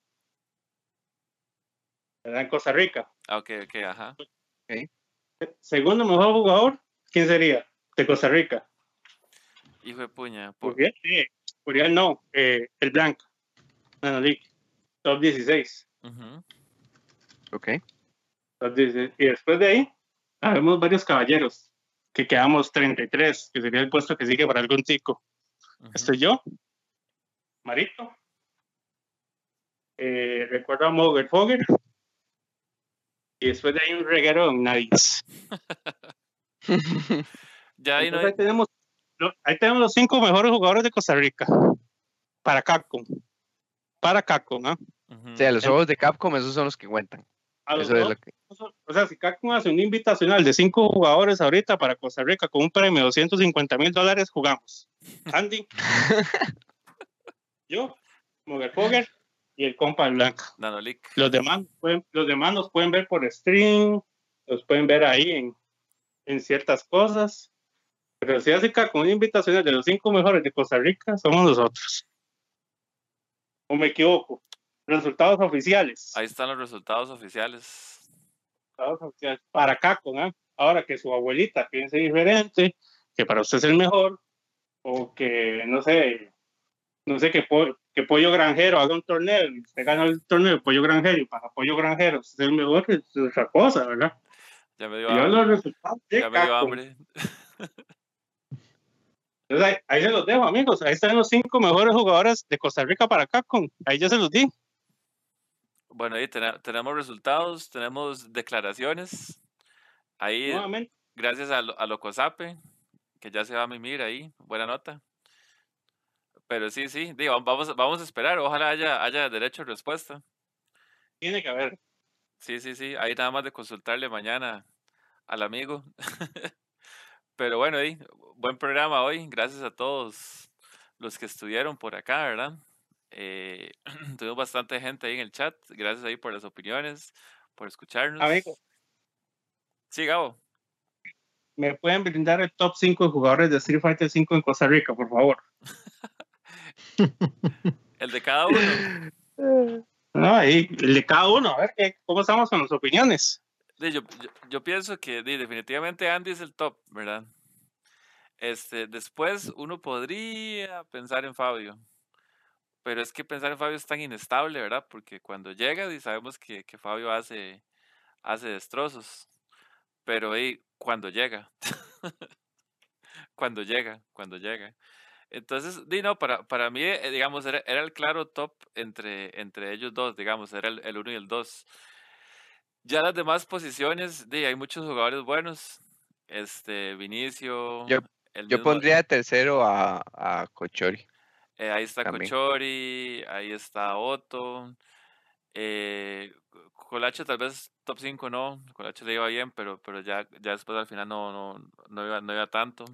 ¿Verdad? En Costa Rica. Ok, ok, ajá. Segundo mejor jugador, ¿quién sería? De Costa Rica. Hijo de puña. Por... Uriel, sí. Uriel no, eh, el Blanco. Top 16. Ok. Top 16. Y después de ahí, habemos varios caballeros, que quedamos 33, que sería el puesto que sigue para algún tico. Estoy yo, Marito. Eh, recuerdo a Moger Fogger. Y después de ahí un reguero en Nariz. ya ahí, ahí, tenemos, ahí tenemos los cinco mejores jugadores de Costa Rica. Para Capcom. Para Capcom, ¿ah? O sea, los juegos de Capcom, esos son los que cuentan. O sea, si Capcom hace un invitacional de cinco jugadores ahorita para Costa Rica con un premio de 250 mil dólares, jugamos. Andy, yo, Moger Fogger y el compa Blanco. Los demás, los demás nos pueden ver por stream, los pueden ver ahí en, en ciertas cosas. Pero si hace con un invitacional de los cinco mejores de Costa Rica, somos nosotros. ¿O me equivoco? Resultados oficiales. Ahí están los resultados oficiales. Resultados oficiales. Para Caco, ¿no? Ahora que su abuelita piense diferente, que para usted es el mejor, o que, no sé, no sé, que, que Pollo Granjero haga un torneo y usted gana el torneo de Pollo Granjero y para Pollo Granjero es el mejor, es otra cosa, ¿verdad? Ya me dio hambre. ya me dio hambre. Entonces ahí, ahí, se los dejo, amigos. Ahí están los cinco mejores jugadores de Costa Rica para Capcom. Ahí ya se los di. Bueno, ahí tenemos resultados, tenemos declaraciones. Ahí, gracias a, a Locosape, que ya se va a mimir ahí, buena nota. Pero sí, sí, digo, vamos, vamos a esperar, ojalá haya, haya derecho a respuesta. Tiene que haber. Sí, sí, sí, ahí nada más de consultarle mañana al amigo. Pero bueno, buen programa hoy, gracias a todos los que estuvieron por acá, ¿verdad? Eh, tuvimos bastante gente ahí en el chat. Gracias ahí por las opiniones, por escucharnos. Amigo. Sí, Gabo. ¿Me pueden brindar el top 5 de jugadores de Street Fighter 5 en Costa Rica, por favor? el de cada uno. No, ahí, el de cada uno. A ver, ¿qué, ¿cómo estamos con las opiniones? Yo, yo, pienso que definitivamente Andy es el top, ¿verdad? Este, después uno podría pensar en Fabio pero es que pensar en Fabio es tan inestable, ¿verdad? Porque cuando llega, y sabemos que, que Fabio hace, hace destrozos, pero ahí, cuando llega, cuando llega, cuando llega. Entonces, di no, para, para mí, eh, digamos, era, era, el claro top entre, entre ellos dos, digamos, era el, el uno y el dos. Ya las demás posiciones, di, hay muchos jugadores buenos, este, Vinicio. Yo, yo pondría tercero a, a Cochori. Eh, ahí está Cochori, ahí está Otto. Eh, Colache tal vez top 5 no, Colache le iba bien, pero, pero ya, ya después al final no, no, no, iba, no iba tanto.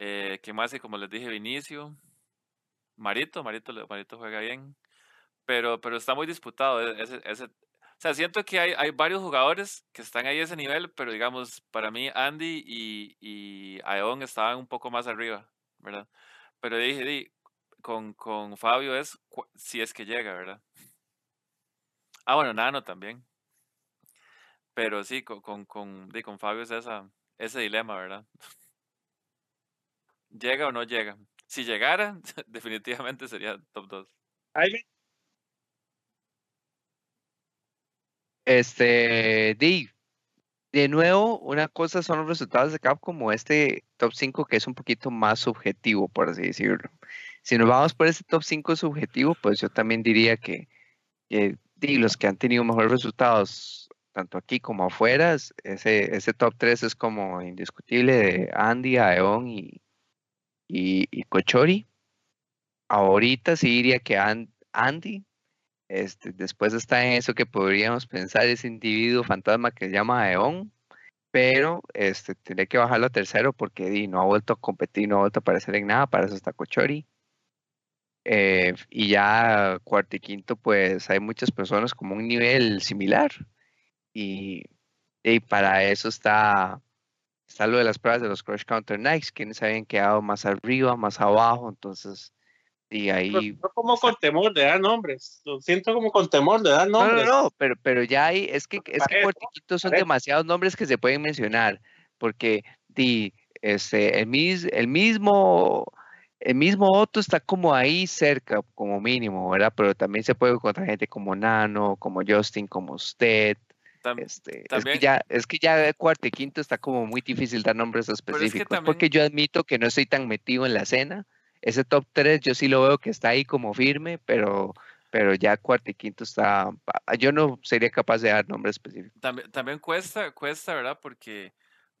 Eh, ¿Qué más? Y como les dije, Vinicio. Marito, Marito, Marito juega bien. Pero, pero está muy disputado. E, ese, ese, o sea, siento que hay, hay varios jugadores que están ahí a ese nivel, pero digamos, para mí Andy y, y Aeon estaban un poco más arriba, ¿verdad? Pero dije, con, con Fabio es si es que llega, ¿verdad? Ah, bueno, Nano también. Pero sí, con, con, con, con Fabio es esa, ese dilema, ¿verdad? ¿Llega o no llega? Si llegara, definitivamente sería top 2. Este, Di, de nuevo, una cosa son los resultados de Cap como este top 5 que es un poquito más subjetivo, por así decirlo. Si nos vamos por ese top 5 subjetivo, pues yo también diría que, que los que han tenido mejores resultados, tanto aquí como afuera, ese, ese top 3 es como indiscutible de Andy, Aeon y, y, Cochori. Ahorita sí diría que Andy, este, después está en eso que podríamos pensar ese individuo fantasma que se llama Aeon, pero este, tendría que bajarlo a tercero porque di, no ha vuelto a competir, no ha vuelto a aparecer en nada, para eso está Cochori. Eh, y ya cuarto y quinto, pues hay muchas personas como un nivel similar. Y, y para eso está Está lo de las pruebas de los Crush Counter Knights, quienes habían quedado más arriba, más abajo, entonces, y ahí... No, como con temor de dar nombres, lo siento como con temor de dar nombres. No, no, no, pero, pero ya hay, es que, es que son demasiados nombres que se pueden mencionar, porque di, este, el, mis, el mismo... El mismo Otto está como ahí cerca, como mínimo, ¿verdad? Pero también se puede encontrar gente como Nano, como Justin, como usted, este, es, que ya, es que ya cuarto y quinto está como muy difícil dar nombres específicos. Porque yo admito que no estoy tan metido en la escena. Ese top 3 yo sí lo veo que está ahí como firme, pero, pero ya cuarto y quinto está. Yo no sería capaz de dar nombres específicos. También, también cuesta, cuesta, ¿verdad? Porque,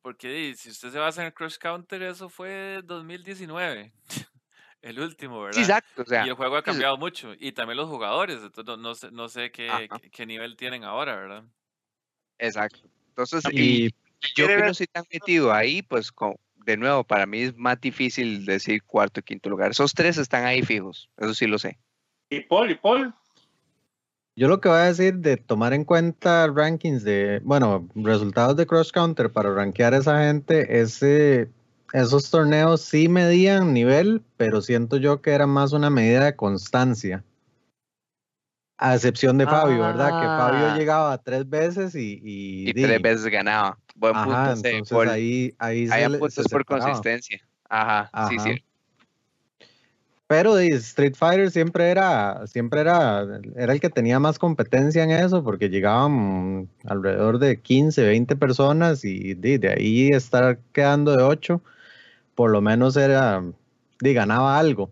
porque si usted se basa en el Crush Counter, eso fue 2019. El último, ¿verdad? exacto. y el juego ha cambiado mucho. Y también los jugadores. Entonces, no, sé, no sé qué, qué, nivel tienen ahora, ¿verdad? Exacto. Entonces, y, yo que no soy tan metido ahí, pues de nuevo, para mí es más difícil decir cuarto y quinto lugar. Esos tres están ahí fijos, eso sí lo sé. ¿Y Paul? ¿Y Paul? Yo lo que voy a decir de tomar en cuenta rankings de, bueno, resultados de cross counter para rankear a esa gente, ese, esos torneos sí medían nivel, pero siento yo que era más una medida de constancia. A excepción de Fabio, ¿verdad? Que Fabio ah. llegaba tres veces y... Y, tres veces ganaba. Buen punto. Entonces por, ahí, ahí puntos por consistencia. Ajá, sí, sí. Pero Street Fighter siempre era, siempre era, era el que tenía más competencia en eso, porque llegaban alrededor de 15, 20 personas y de, ahí estar quedando de 8, por lo menos era, de, ganaba algo.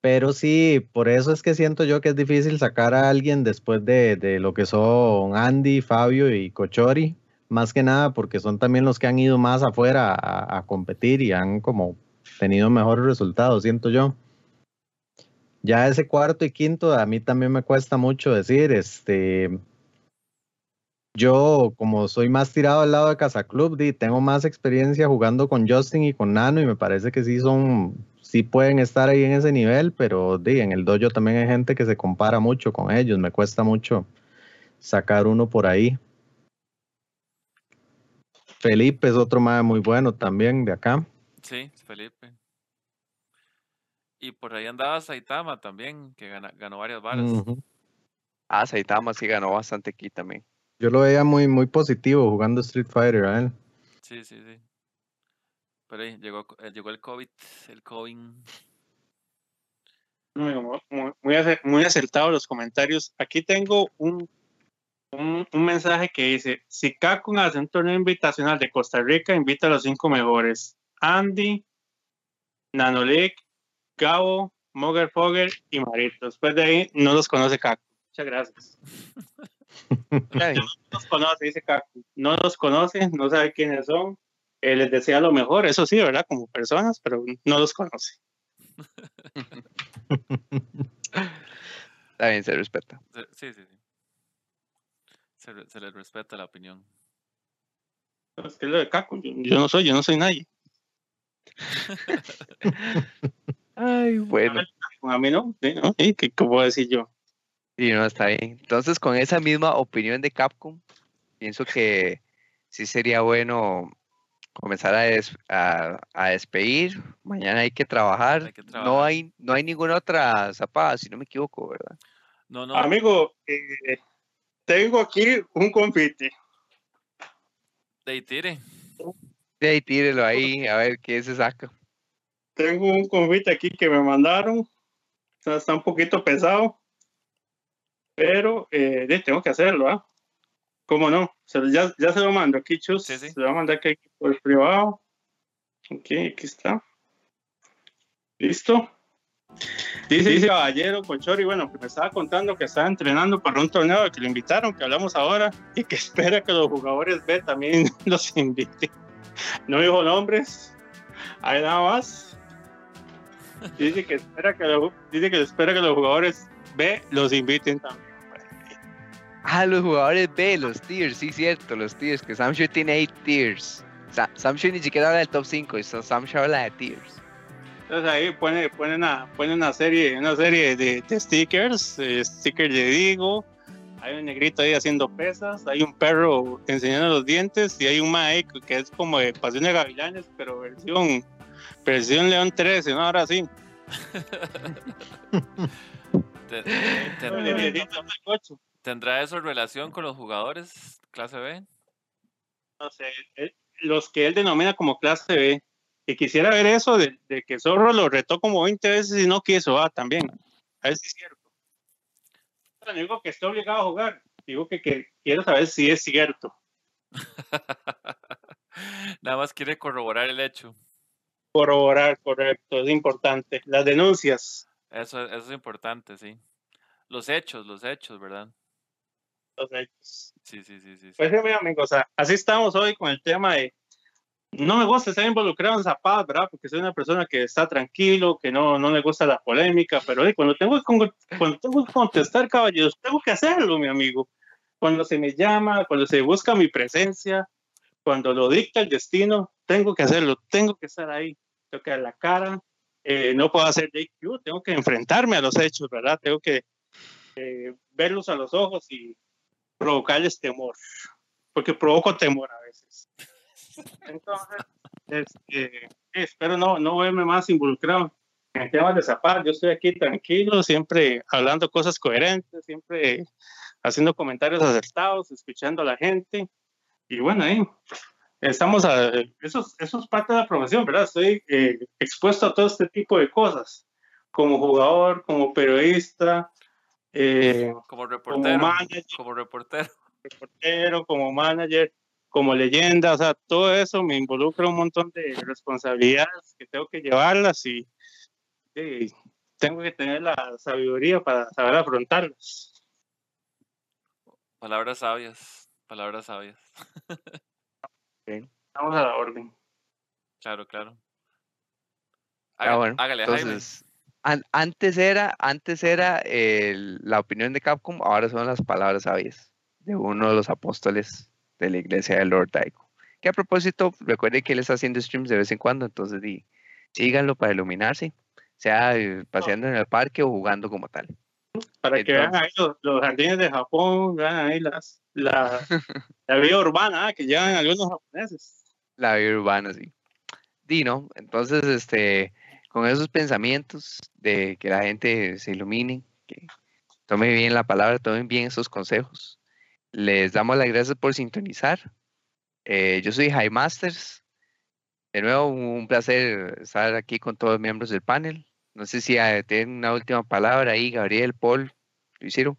Pero sí, por eso es que siento yo que es difícil sacar a alguien después de, lo que son Andy, Fabio y Cochori, más que nada porque son también los que han ido más afuera a, competir y han como tenido mejores resultados, siento yo. Ya ese cuarto y quinto a mí también me cuesta mucho decir, este, yo como soy más tirado al lado de Casa Club, tengo más experiencia jugando con Justin y con Nano y me parece que sí son sí pueden estar ahí en ese nivel, pero di, en el dojo también hay gente que se compara mucho con ellos. Me cuesta mucho sacar uno por ahí. Felipe es otro más muy bueno también de acá. Sí, Felipe. Y por ahí andaba Saitama también, que ganó varias balas. Ah, Saitama sí ganó bastante aquí también. Yo lo veía muy, muy positivo jugando Street Fighter a él. Sí, sí, sí. Pero ahí llegó, eh, llegó el COVID, el COVID. Muy, muy, acertado los comentarios. Aquí tengo un, un, mensaje que dice: Si Kakun hace un torneo invitacional de Costa Rica, invita a los cinco mejores: Andy, Nanolik, Gabo, Moger Fogger y Marito. Después de ahí, no los conoce Kakun. Muchas gracias. no los conoce, dice Kakun. No los conoce, no sabe quiénes son eh, les desea lo mejor, eso sí, ¿verdad? Como personas, pero no los conoce. Está bien, se respeta. Sí, sí, sí. Se, se les respeta la opinión. Es que es lo de Caco, yo, no soy, yo no soy nadie. Ay, bueno. A mí no, ¿sí, no? ¿Qué, ¿Qué, puedo decir yo? Sí, no, está bien. Entonces, con esa misma opinión de Capcom, pienso que sí sería bueno comenzar a, a, despedir. Mañana hay que, trabajar. No hay no hay ninguna otra zapada, si no me equivoco, ¿verdad? No, no. Amigo, eh, tengo aquí un confite. De ahí tire. De ahí tírelo ahí, a ver qué se saca. Tengo un confite aquí que me mandaron. está un poquito pesado. Pero eh, tengo que hacerlo, ¿ah? ¿Cómo no? ya, ya, se lo mando aquí, Chus. Se lo va a mandar aquí por el privado. Ok, aquí está. ¿Listo? Dice, dice Caballero Conchori, bueno, que me estaba contando que estaba entrenando para un torneo que lo invitaron, que hablamos ahora, y que espera que los jugadores B también los inviten. No dijo nombres, hay nada más. Dice que espera que, dice que espera que los jugadores B los inviten también. Ah, los jugadores B, los tiers, sí, cierto, los tiers, que Samsung tiene 8 tiers. Samsung ni siquiera habla del top 5, Samsung habla de tiers. Entonces ahí pone, pone, una, pone una serie, una serie de, stickers, eh, stickers de Digo, hay un negrito ahí haciendo pesas, hay un perro enseñando los dientes y hay un Mae que es como de Pasión de Gavilanes, pero versión, versión León 13, ¿no? Ahora sí. ¿Tendrá eso relación con los jugadores clase B? No sé, eh, los que él denomina como clase B. Y quisiera ver eso de, que Zorro lo retó como 20 veces y no quiso, ah, también. A ver si es cierto. No digo que esté obligado a jugar, digo que, quiero saber si es cierto. Nada más quiere corroborar el hecho. Corroborar, correcto, es importante. Las denuncias. Eso, eso es importante, sí. Los hechos, los hechos, ¿verdad? Sí, sí, sí, sí. Pues mi amigo, o sea, así estamos hoy con el tema de no me gusta estar involucrado en zapatos, ¿verdad? Porque soy una persona que está tranquilo, que no, no le gusta la polémica, pero cuando, tengo que, cuando tengo que contestar, caballeros, tengo que hacerlo, mi amigo. Cuando se me llama, cuando se busca mi presencia, cuando lo dicta el destino, tengo que hacerlo, tengo que estar ahí, tengo que dar la cara, eh, no puedo hacer DQ, tengo que enfrentarme a los hechos, ¿verdad? Tengo que eh, verlos a los ojos y provocarles temor, porque provoco temor a veces. Entonces, este, espero no, no verme más involucrado en temas de zapatos. Yo estoy aquí tranquilo, siempre hablando cosas coherentes, siempre haciendo comentarios acertados, escuchando a la gente. Y bueno, ahí estamos a. Eso, eso es parte de la profesión, ¿verdad? Estoy eh, expuesto a todo este tipo de cosas, como jugador, como periodista, eh, como reportero, como, manager, como reportero, como manager, como leyenda, o sea, todo eso me involucra un montón de responsabilidades que tengo que llevarlas y, tengo que tener la sabiduría para saber afrontarlas. Palabras sabias, palabras sabias. Vamos a la orden. Claro, claro. Ah, hágale, hágale entonces, antes era, antes era la opinión de Capcom, ahora son las palabras sabias de uno de los apóstoles de la iglesia de Lord Daiko. Que a propósito, recuerden que él está haciendo streams de vez en cuando, entonces di, síganlo para iluminarse, sea eh, paseando en el parque o jugando como tal. Para que vean ahí los, jardines de Japón, vean ahí las, la, la vida urbana ah, que llevan algunos japoneses. La vida urbana, sí. Dino, entonces, este, con esos pensamientos de que la gente se ilumine, que tome bien la palabra, tomen bien esos consejos. Les damos las gracias por sintonizar. Eh, yo soy High Masters. De nuevo, un placer estar aquí con todos los miembros del panel. No sé si ah, tienen una última palabra ahí, Gabriel, Paul, Luisiro.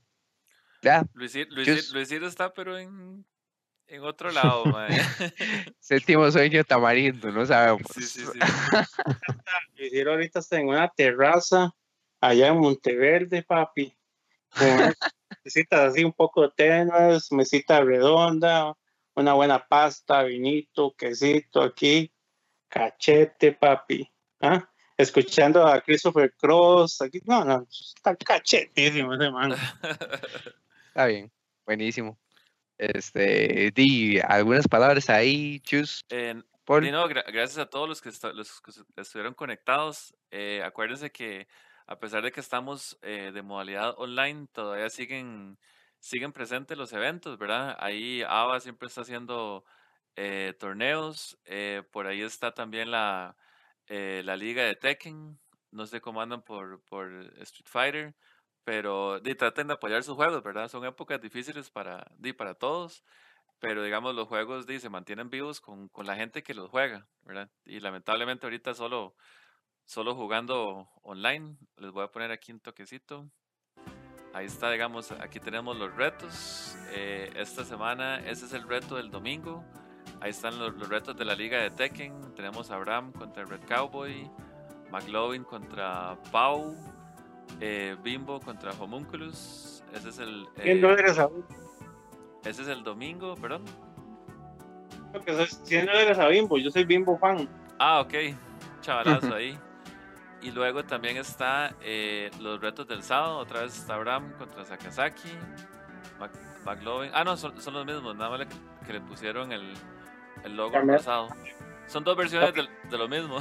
Ya. Luisiro, está, pero en en otro lado, Séptimo sueño tamarindo, no sabemos. Sí, sí, sí. ahorita está en una terraza allá en Monteverde, papi. mesitas así un poco tenues, mesita redonda, una buena pasta, vinito, quesito aquí, cachete, papi. ¿Ah? Escuchando a Christopher Cross, aquí, no, no, está cachetísimo ese man. Está bien, buenísimo. Este, di algunas palabras ahí, Chus. gracias a todos los que, los que estuvieron conectados. Eh, acuérdense que a pesar de que estamos eh, de modalidad online, todavía siguen, siguen presentes los eventos, ¿verdad? Ahí ABA siempre está haciendo eh, torneos. Eh, por ahí está también la, eh, la liga de Tekken. No sé cómo andan por, por Street Fighter, pero traten de apoyar sus juegos, ¿verdad? Son épocas difíciles para, para todos, pero digamos los juegos se mantienen vivos con, con, la gente que los juega, ¿verdad? Y lamentablemente ahorita solo, solo jugando online. Les voy a poner aquí un toquecito. Ahí está, digamos, aquí tenemos los retos. esta semana, ese es el reto del domingo. Ahí están los, retos de la liga de Tekken. Tenemos a Abraham contra Red Cowboy, McLovin contra Pau, eh, Bimbo contra Homunculus. Ese es el. ¿Quién no eres a Ese es el domingo, perdón. ¿Quién no eres a Bimbo? Yo soy Bimbo fan. Ah, ok. Chavalazo ahí. Y luego también está eh, los retos del sábado. Otra vez está Abraham contra Sakazaki. McLovin. Ah, no, son, son los mismos. Nada más que le pusieron el, el logo pasado. Son dos versiones de, lo mismo.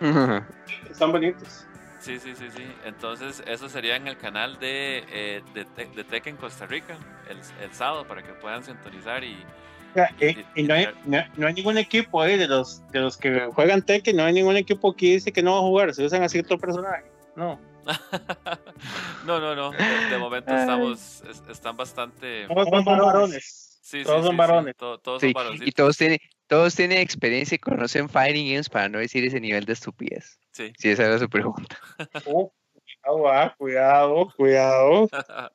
Están bonitos. Sí, sí, sí, sí. Entonces, eso sería en el canal de, eh, de, de Tekken Costa Rica, el, el, sábado, para que puedan sintonizar y. y, no, hay, no, hay, ningún equipo ahí de los, de los que juegan Tekken, no hay ningún equipo que dice que no va a jugar, se usan así otro personaje. No. no, no, no. De, momento estamos, están bastante. Todos son varones. Sí, todos son varones. todos son varones. Y todos tienen, todos tienen experiencia y conocen Fighting Games para no decir ese nivel de estupidez. Sí. Sí, esa era su pregunta. Oh, cuidado, cuidado, cuidado.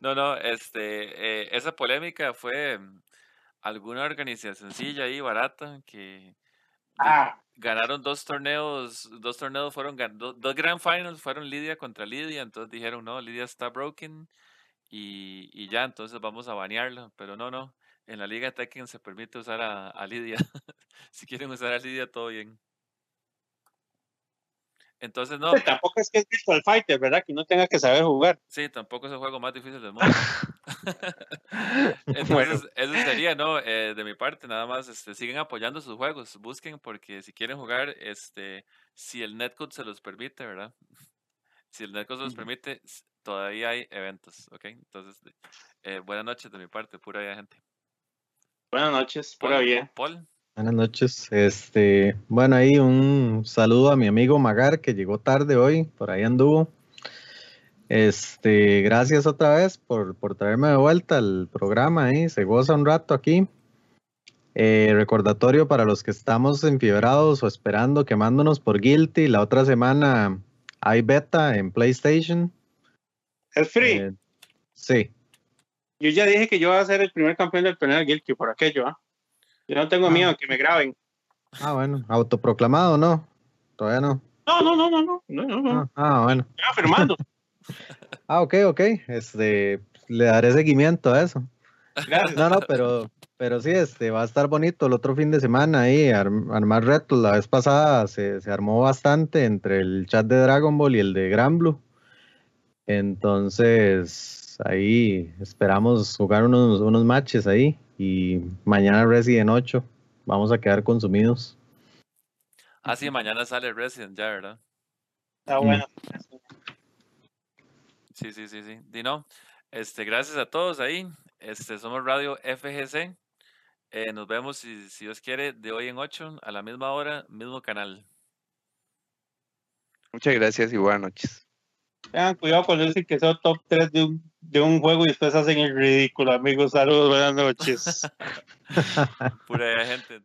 no, no, este, eh, esa polémica fue alguna organización sencilla y barata que ah. ganaron dos torneos, dos torneos fueron, dos, dos Grand Finals fueron Lidia contra Lidia, entonces dijeron, no, Lidia está broken y, y ya, entonces vamos a banearlo. Pero no, no. En la liga Tekken se permite usar a, a Lidia. si quieren usar a Lidia, todo bien. Entonces, no. tampoco es que es Virtual Fighter, ¿verdad? Que no tenga que saber jugar. Sí, tampoco es el juego más difícil del mundo. Entonces, eso sería, ¿no? Eh, de mi parte, nada más, este, siguen apoyando sus juegos, busquen, porque si quieren jugar, este, si el netcode se los permite, ¿verdad? Si el netcode se los permite, todavía hay eventos, ¿ok? Entonces, eh, buenas noches de mi parte, pura vida, gente. Buenas noches, pura vida. Paul. Buenas noches. Este, bueno, ahí un saludo a mi amigo Magar que llegó tarde hoy, por ahí anduvo. Este, gracias otra vez por, por traerme de vuelta al programa, ¿eh? se goza un rato aquí. Eh, recordatorio para los que estamos enfiebrados o esperando, quemándonos por Guilty. La otra semana hay beta en PlayStation. ¿Es free? Eh, sí. Yo ya dije que yo voy a ser el primer campeón del torneo de Guilty por aquello, ¿ah? Yo no tengo ah. miedo que me graben. Ah, bueno, autoproclamado, ¿no? Todavía no. No, no, no, no, no, no, no. Ah, ah bueno. Estoy afirmando. ah, ok, ok. Este, le daré seguimiento a eso. Gracias. No, no, pero, pero sí, este, va a estar bonito el otro fin de semana ahí, armar retos. La vez pasada se, se, armó bastante entre el chat de Dragon Ball y el de Gran Blue. Entonces, ahí esperamos jugar unos, unos matches ahí y mañana Resident 8 vamos a quedar consumidos. Ah, sí, mañana sale Resident ya, ¿verdad? Está mm. bueno. Sí, sí, sí, sí. Dino, este, gracias a todos ahí. Este, somos Radio FGC. Eh, nos vemos, si, si Dios quiere, de hoy en 8, a la misma hora, mismo canal. Muchas gracias y buenas noches. Tengan cuidado cuando dicen que son top 3 de un, de un juego y después hacen el ridículo, amigos. Saludos, buenas noches. Pura gente en